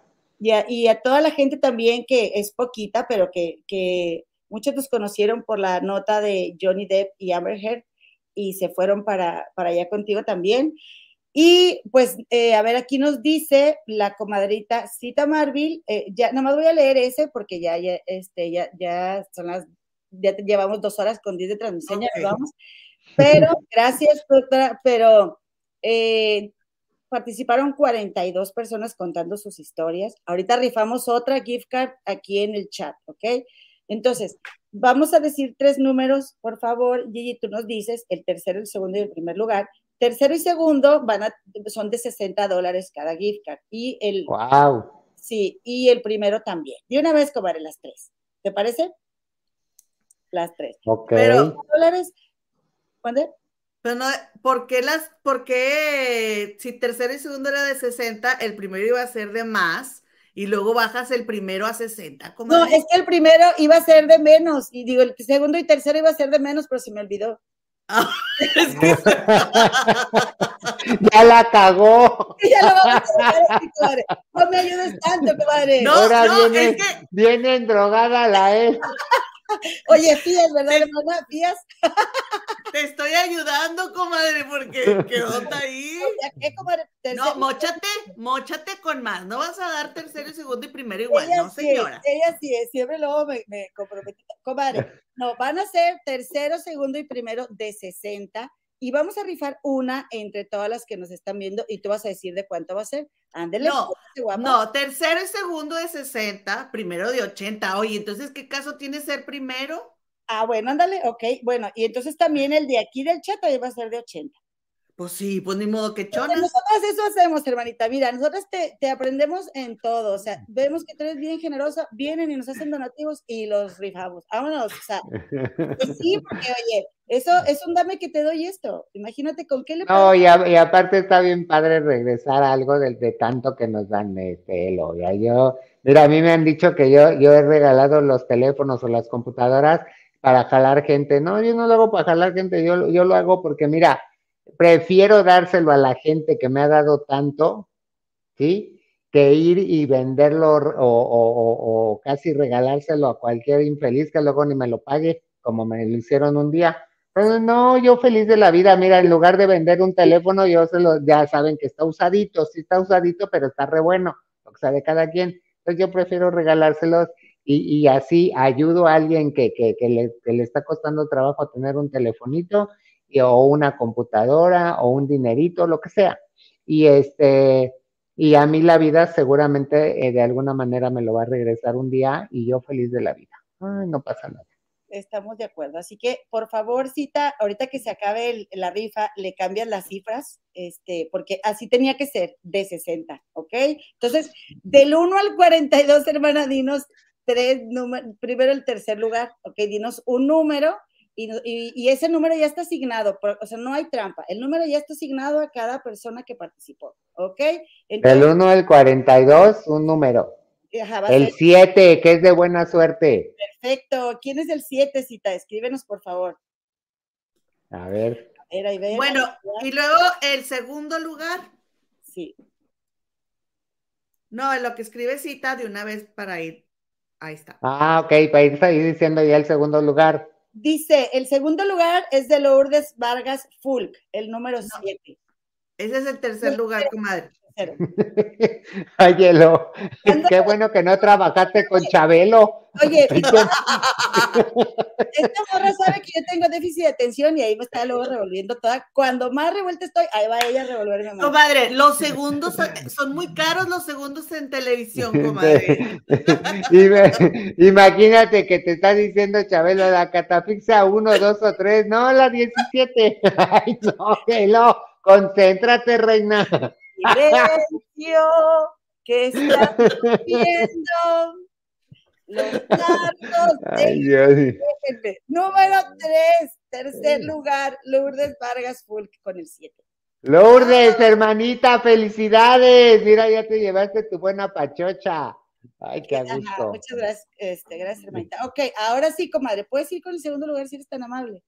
y a, toda la gente también que es poquita, pero que, muchos nos conocieron por la nota de Johnny Depp y Amber Heard y se fueron para, para allá contigo también. Y pues, eh, a ver, aquí nos dice la comadrita Cita Marville, eh, ya nada más voy a leer ese porque ya, ya, este, ya, ya son las, ya llevamos dos horas con 10 de transmisión, ya vamos. Pero, gracias, doctora, pero eh, participaron 42 personas contando sus historias. Ahorita rifamos otra gift card aquí en el chat, ¿ok? Entonces, vamos a decir tres números, por favor. Gigi, tú nos dices el tercero, el segundo y el primer lugar. Tercero y segundo van a, son de 60 dólares cada gift card. Y el. ¡Wow! Sí, y el primero también. De una vez cobraré las tres. ¿Te parece? Las tres. Ok. Pero, dólares. ¿Cuándo? Pero no, ¿por qué las, por qué si tercero y segundo era de 60, el primero iba a ser de más y luego bajas el primero a 60? no, es que el primero iba a ser de menos y digo, el segundo y tercero iba a ser de menos, pero se me olvidó. Ah, ya la cagó. ya lo vamos a hacer, No me ayudes tanto, comadre. No, Ahora no, viene, es que... viene drogada la E. Oye, Fías, ¿verdad, hermana? Fías. Te estoy ayudando, comadre, porque onda ahí. ¿Qué, comadre? No, mochate, mochate con más. No vas a dar tercero segundo y primero igual, ella ¿no, señora? ella sí es, siempre luego me, me comprometí. Comadre, no, van a ser tercero, segundo y primero de 60 y vamos a rifar una entre todas las que nos están viendo y tú vas a decir de cuánto va a ser. Ándele. No, no, tercero y segundo de 60, primero de 80. Oye, entonces, ¿qué caso tiene ser primero? Ah, bueno, ándale, ok. Bueno, y entonces también el de aquí del chat va a ser de 80. Pues sí, pues ni modo que chonas. nosotros eso hacemos, hermanita. Mira, nosotros te, te, aprendemos en todo. O sea, vemos que tú eres bien generosa, vienen y nos hacen donativos y los rifamos. Vámonos. O sea, pues sí, porque oye, eso es un dame que te doy esto. Imagínate con qué le No, y, aparte está bien padre regresar a algo de, de tanto que nos dan este, ya Yo, mira, a mí me han dicho que yo, yo he regalado los teléfonos o las computadoras para jalar gente. No, yo no lo hago para jalar gente, yo, yo lo hago porque, mira, prefiero dárselo a la gente que me ha dado tanto, ¿sí? Que ir y venderlo o, casi regalárselo a cualquier infeliz que luego ni me lo pague, como me lo hicieron un día. No, yo feliz de la vida, mira, en lugar de vender un teléfono, yo se lo, ya saben que está usadito, sí está usadito, pero está re bueno, lo que sabe cada quien. Entonces yo prefiero regalárselos y, así ayudo a alguien que, que, que, le, que le está costando trabajo tener un telefonito o una computadora o un dinerito, lo que sea. Y este, y a mí la vida seguramente eh, de alguna manera me lo va a regresar un día y yo feliz de la vida. Ay, no pasa nada. Estamos de acuerdo. Así que, por favor, cita, ahorita que se acabe la rifa, le cambian las cifras, este, porque así tenía que ser, de 60, ¿ok? Entonces, del 1 al 42, hermana, dinos tres números, primero el tercer lugar, ¿ok? Dinos un número y, ese número ya está asignado, o sea, no hay trampa. El número ya está asignado a cada persona que participó, ¿ok? Del 1 al 42, un número. el 7, que es de buena suerte. Perfecto. ¿Quién es el 7, Cita? Escríbenos, por favor. A ver. bueno, y luego el segundo lugar. Sí. No, lo que escribe Cita de una vez para ir. Ahí está. Ah, ok, para ir diciendo ya el segundo lugar. Dice, el segundo lugar es de Lourdes Vargas Fulk, el número 7. Ese es el tercer lugar, comadre. Oye, lo, qué bueno que no trabajaste con Chabelo. Oye, esta morra sabe que yo tengo déficit de atención y ahí me está luego revolviendo toda. Cuando más revuelta estoy, ahí va ella a revolverme más. Comadre, los segundos son muy caros los segundos en televisión, comadre. imagínate que te está diciendo Chabelo la catafixia 1, 2 o 3, no, la 17. Ay, no, lo, concéntrate, reina silencio que está viendo los datos de Número 3, tercer lugar, Lourdes Vargas Fulk con el 7. Lourdes, hermanita, felicidades. Mira, ya te llevaste tu buena pachocha. Ay, qué gusto. muchas gracias, este, gracias, hermanita. Ok, ahora sí, comadre, ¿puedes ir con el segundo lugar si eres tan amable?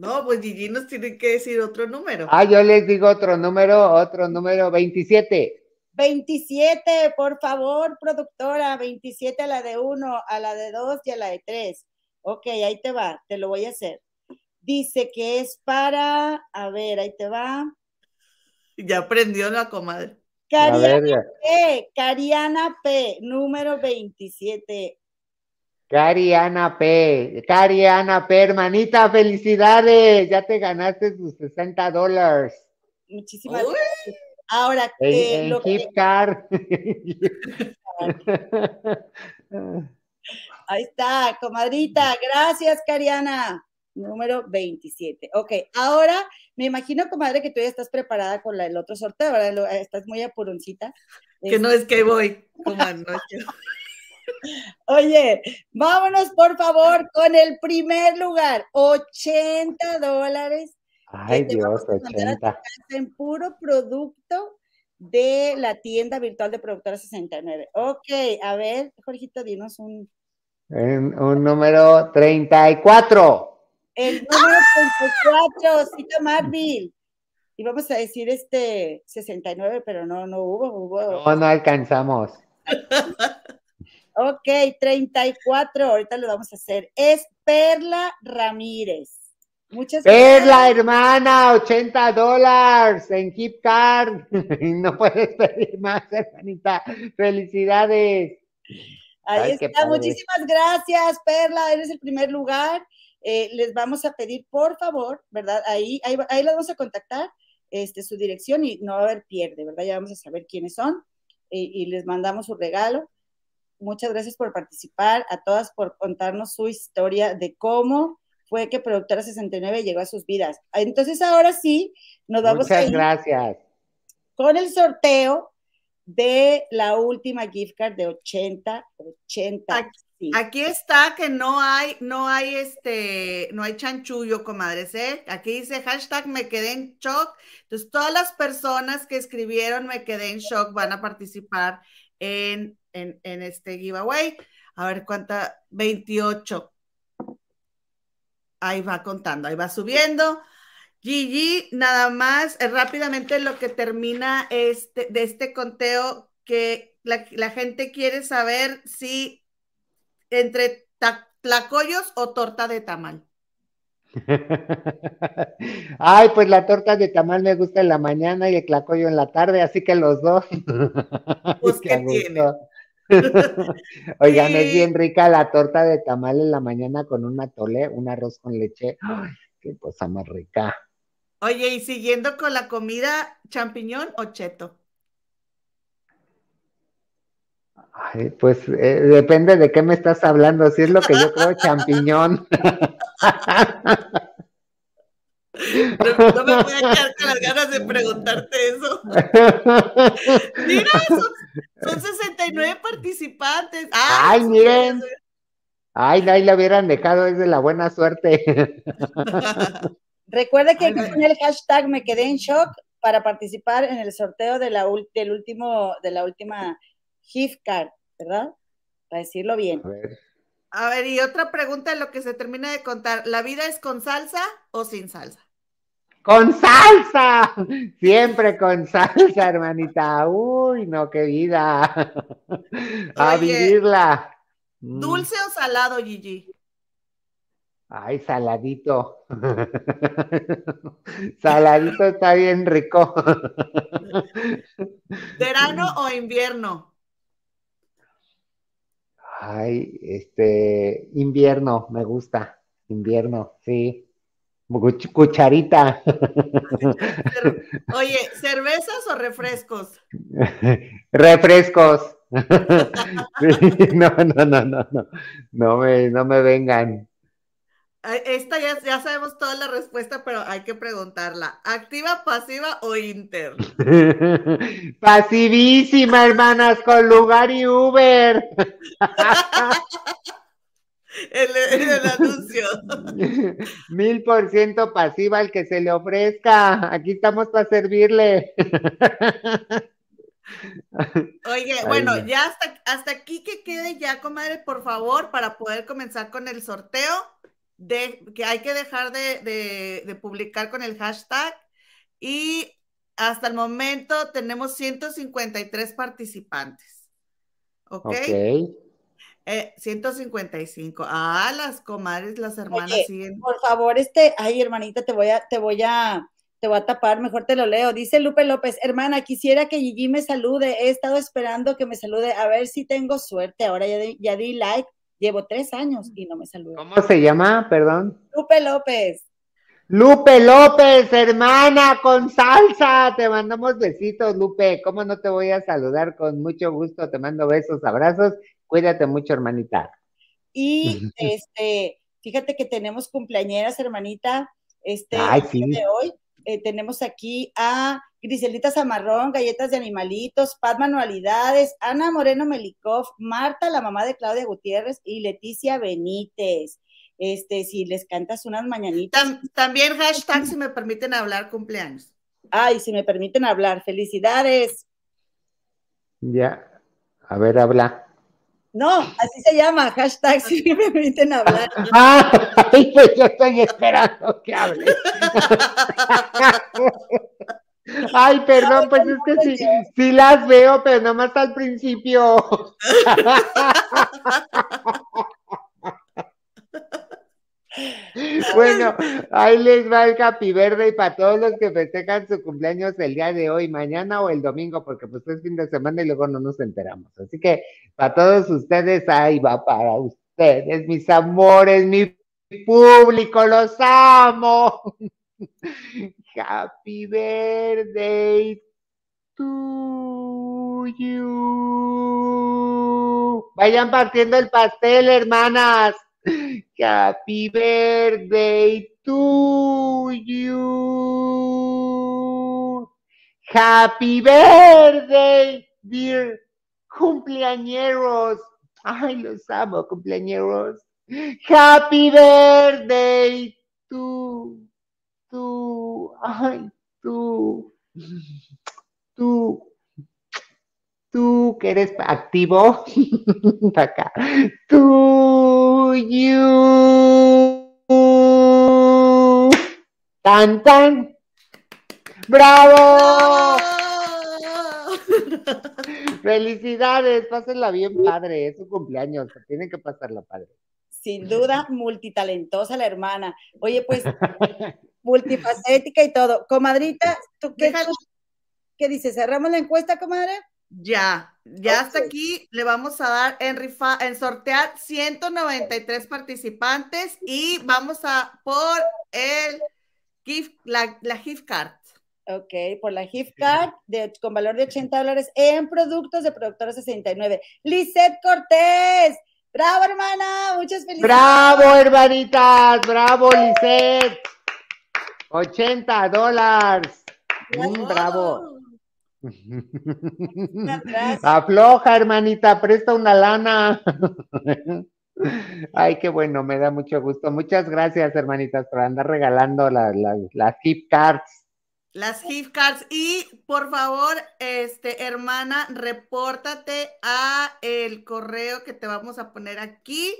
No, pues Gigi nos tiene que decir otro número. Ah, yo les digo otro número, otro número, 27. 27, por favor, productora, 27 a la de 1, a la de 2 y a la de 3. Ok, ahí te va, te lo voy a hacer. Dice que es para, a ver, ahí te va. Ya aprendió la comadre. Cariana P, Cariana P, número 27. Cariana P, Cariana P, hermanita, felicidades, ya te ganaste tus 60 dólares. Muchísimas gracias. Ahora, en, lo Car. Ahí está, comadrita, gracias, Cariana. Número 27. Ok, ahora me imagino, comadre, que tú ya estás preparada con la, el otro sorteo, ¿verdad? Estás muy apuroncita. Que no es que voy, comadre, no es que Oye, vámonos por favor con el primer lugar, 80 dólares. Ay Dios, 80. En puro producto de la tienda virtual de Productora 69. Ok, a ver, Jorgito, dinos un... un número 34. El número 34, Cita Marville. Y vamos a decir este 69, pero no, no hubo, hubo. No, no alcanzamos. Ok, 34, ahorita lo vamos a hacer. Es Perla Ramírez. Muchas Perla, hermana, 80 dólares en Keep Card. no puedes pedir más, hermanita. Felicidades. Ahí está, muchísimas gracias, Perla. Eres el primer lugar. Eh, les vamos a pedir, por favor, ¿verdad? Ahí, ahí, ahí les vamos a contactar este, su dirección y no va a haber pierde, ¿verdad? Ya vamos a saber quiénes son y les mandamos su regalo muchas gracias por participar, a todas por contarnos su historia de cómo fue que Productora 69 llegó a sus vidas. Entonces ahora sí, nos vamos muchas a ir gracias. con el sorteo de la última gift card de 80, 80. Aquí, está que no hay, no hay este, no hay chanchullo, comadres, ¿eh? Aquí dice hashtag me quedé en shock. Entonces, todas las personas que escribieron me quedé en shock van a participar en en, este giveaway. A ver cuánta, 28. Ahí va contando, ahí va subiendo. Gigi, nada más, eh, rápidamente lo que termina este, de este conteo, que la, gente quiere saber si entre tlacoyos o torta de tamal. Ay, pues la torta de tamal me gusta en la mañana y el tlacoyo en la tarde, así que los dos. Pues, ¿qué tiene? Oigan, es bien rica la torta de tamal en la mañana con un atole, un arroz con leche. Ay, qué cosa más rica. Oye, y siguiendo con la comida, champiñón o cheto. Ay, pues eh, depende de qué me estás hablando. Si es lo que yo creo, champiñón. No, me voy a quedar con las ganas de preguntarte eso. Mira, son, 69 participantes. Ay, miren. Ay, ahí la hubieran dejado, es de la buena suerte. Recuerde que hay que poner el hashtag me quedé en shock para participar en el sorteo de la, del último, de la última gift card. ¿verdad? Para decirlo bien. A ver. A ver, y otra pregunta en lo que se termina de contar. ¿La vida es con salsa o sin salsa? Con salsa, siempre con salsa, hermanita. Uy, no, qué vida. A Oye, vivirla. Mm. ¿Dulce o salado, Gigi? Ay, saladito. Saladito está bien rico. ¿Verano o invierno? Ay, este, invierno, me gusta. Invierno, sí. Cuch- Cucharita. Oye, ¿cervezas o refrescos? Refrescos. Sí, no, no, no, no, no. No me, no me vengan. Esta ya, ya sabemos toda la respuesta, pero hay que preguntarla. ¿Activa, pasiva o inter? Pasivísima, hermanas, con lugar y Uber. El, el anuncio. Mil por ciento pasiva el que se le ofrezca. Aquí estamos para servirle. Oye, Ay, bueno, no. ya hasta, hasta aquí que quede ya, comadre, por favor, para poder comenzar con el sorteo, de, que hay que dejar de, de- de publicar con el hashtag. Y hasta el momento tenemos 153 participantes. ¿Ok? Ok. Eh, 155. Ah, las comadres, las hermanas Oye, siguen. Por favor, este, ay, hermanita, te voy a, te voy a, te voy a tapar, mejor te lo leo. Dice Lupe López, hermana, quisiera que Gigi me salude. He estado esperando que me salude, a ver si tengo suerte. Ahora ya di, ya di like, llevo tres años y no me saluda. ¿Cómo se llama? Perdón. Lupe López. Lupe López, hermana, con salsa. Te mandamos besitos, Lupe. ¿Cómo no te voy a saludar? Con mucho gusto. Te mando besos, abrazos. Cuídate mucho, hermanita. Y este, fíjate que tenemos cumpleañeras, hermanita, este Ay, el sí. día de hoy. Eh, tenemos aquí a Griselita Zamarrón, Galletas de Animalitos, Paz Manualidades, Ana Moreno Melikov, Marta, la mamá de Claudia Gutiérrez, y Leticia Benítez. Este, si les cantas unas mañanitas. Tam- también hashtag, si me permiten hablar, cumpleaños. Ay, si me permiten hablar, felicidades. Ya. A ver, habla. No, así se llama, hashtag, si me permiten hablar. Ay, pues yo estoy esperando que hable. Ay, perdón, pues es que sí, sí las veo, pero nomás al principio. Bueno, ahí les va el Happy Verde y para todos los que festejan su cumpleaños el día de hoy, mañana o el domingo, porque pues es fin de semana y luego no nos enteramos. Así que para todos ustedes, ahí va para ustedes, mis amores, mi público, los amo. Happy birthday to you. Vayan partiendo el pastel, hermanas. Happy birthday to you. Happy birthday, dear cumpleañeros. Ay, los amo, cumpleañeros. Happy birthday to, to, ay, tú, tú, tú que eres activo, acá, to you, tan, tan, bravo, felicidades, pásenla bien padre, es su cumpleaños, tienen que pasarla padre. Sin duda, multitalentosa la hermana. Oye, pues, multifacética y todo. Comadrita, ¿tú qué, qué dices? ¿Cerramos la encuesta, comadre? Ya, ya hasta aquí le vamos a dar en rifa, en sortear 193 participantes y vamos a por el gift, la, la gift card. Ok, por la gift card de, con valor de 80 dólares en productos de Productora 69. Lisette Cortés. Bravo, hermana. Muchas felicidades. Bravo, hermanitas, bravo, Lisette. 80 dólares. Mm, bravo. Afloja, hermanita, presta una lana. Ay, qué bueno, me da mucho gusto. Muchas gracias, hermanitas, por andar regalando las gift cards. Las gift cards. Y por favor, este, hermana, repórtate a el correo que te vamos a poner aquí.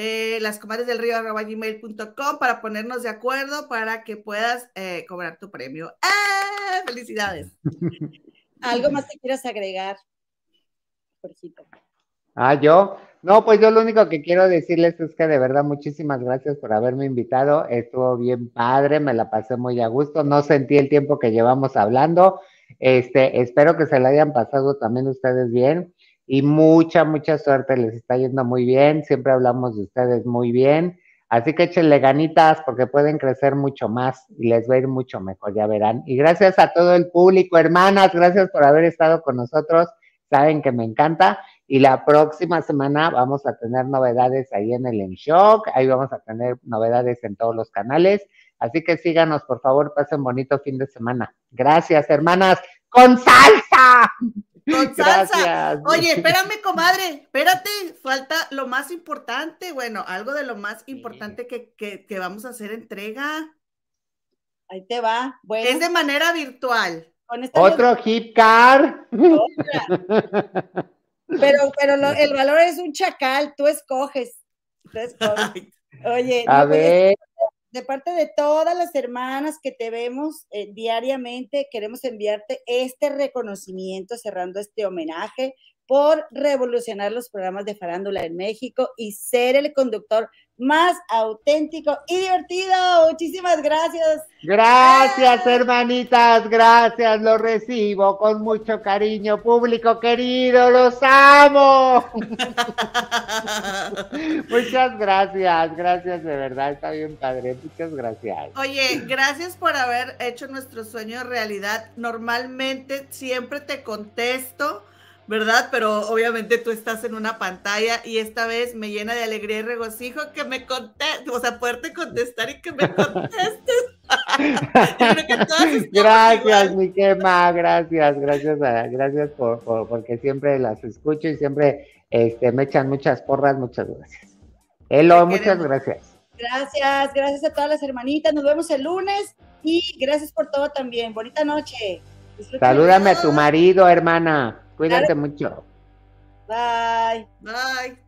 Eh, las comadres del río gmail.com para ponernos de acuerdo para que puedas eh, cobrar tu premio. ¡Eh! ¡Felicidades! ¿Algo más que quieras agregar, Jorgito? Ah, yo. No, pues yo lo único que quiero decirles es que de verdad muchísimas gracias por haberme invitado. Estuvo bien padre, me la pasé muy a gusto. No sentí el tiempo que llevamos hablando. Este, espero que se la hayan pasado también ustedes bien y mucha, mucha suerte. Les está yendo muy bien. Siempre hablamos de ustedes muy bien. Así que échenle ganitas porque pueden crecer mucho más y les va a ir mucho mejor, ya verán. Y gracias a todo el público, hermanas, gracias por haber estado con nosotros. Saben que me encanta y la próxima semana vamos a tener novedades ahí en el En Shock, ahí vamos a tener novedades en todos los canales. Así que síganos, por favor, pasen bonito fin de semana. Gracias, hermanas, con salsa. Con salsa. Oye, espérame, comadre, espérate, falta lo más importante, bueno, algo de lo más importante que, que, vamos a hacer entrega. Ahí te va. Bueno. Es de manera virtual. Otro hip car. Pero, pero el valor es un chacal, tú escoges. Oye, a ver. De parte de todas las hermanas que te vemos eh, diariamente, queremos enviarte este reconocimiento cerrando este homenaje por revolucionar los programas de farándula en México y ser el conductor más auténtico y divertido. Muchísimas gracias. Gracias, hermanitas, gracias, lo recibo con mucho cariño, público querido, los amo. Muchas gracias, gracias de verdad, está bien padre, muchas gracias. Oye, gracias por haber hecho nuestro sueño realidad. Normalmente siempre te contesto ¿verdad? Pero obviamente tú estás en una pantalla y esta vez me llena de alegría y regocijo que me contestes, o sea, poderte contestar y que me contestes. gracias, mi quema, gracias, gracias, gracias por, porque siempre las escucho y siempre este, me echan muchas porras, muchas gracias. Elo, muchas gracias. Gracias, gracias a todas las hermanitas, nos vemos el lunes y gracias por todo también. Bonita noche. Salúdame a tu marido, hermana. Cuídate mucho. Bye. Bye.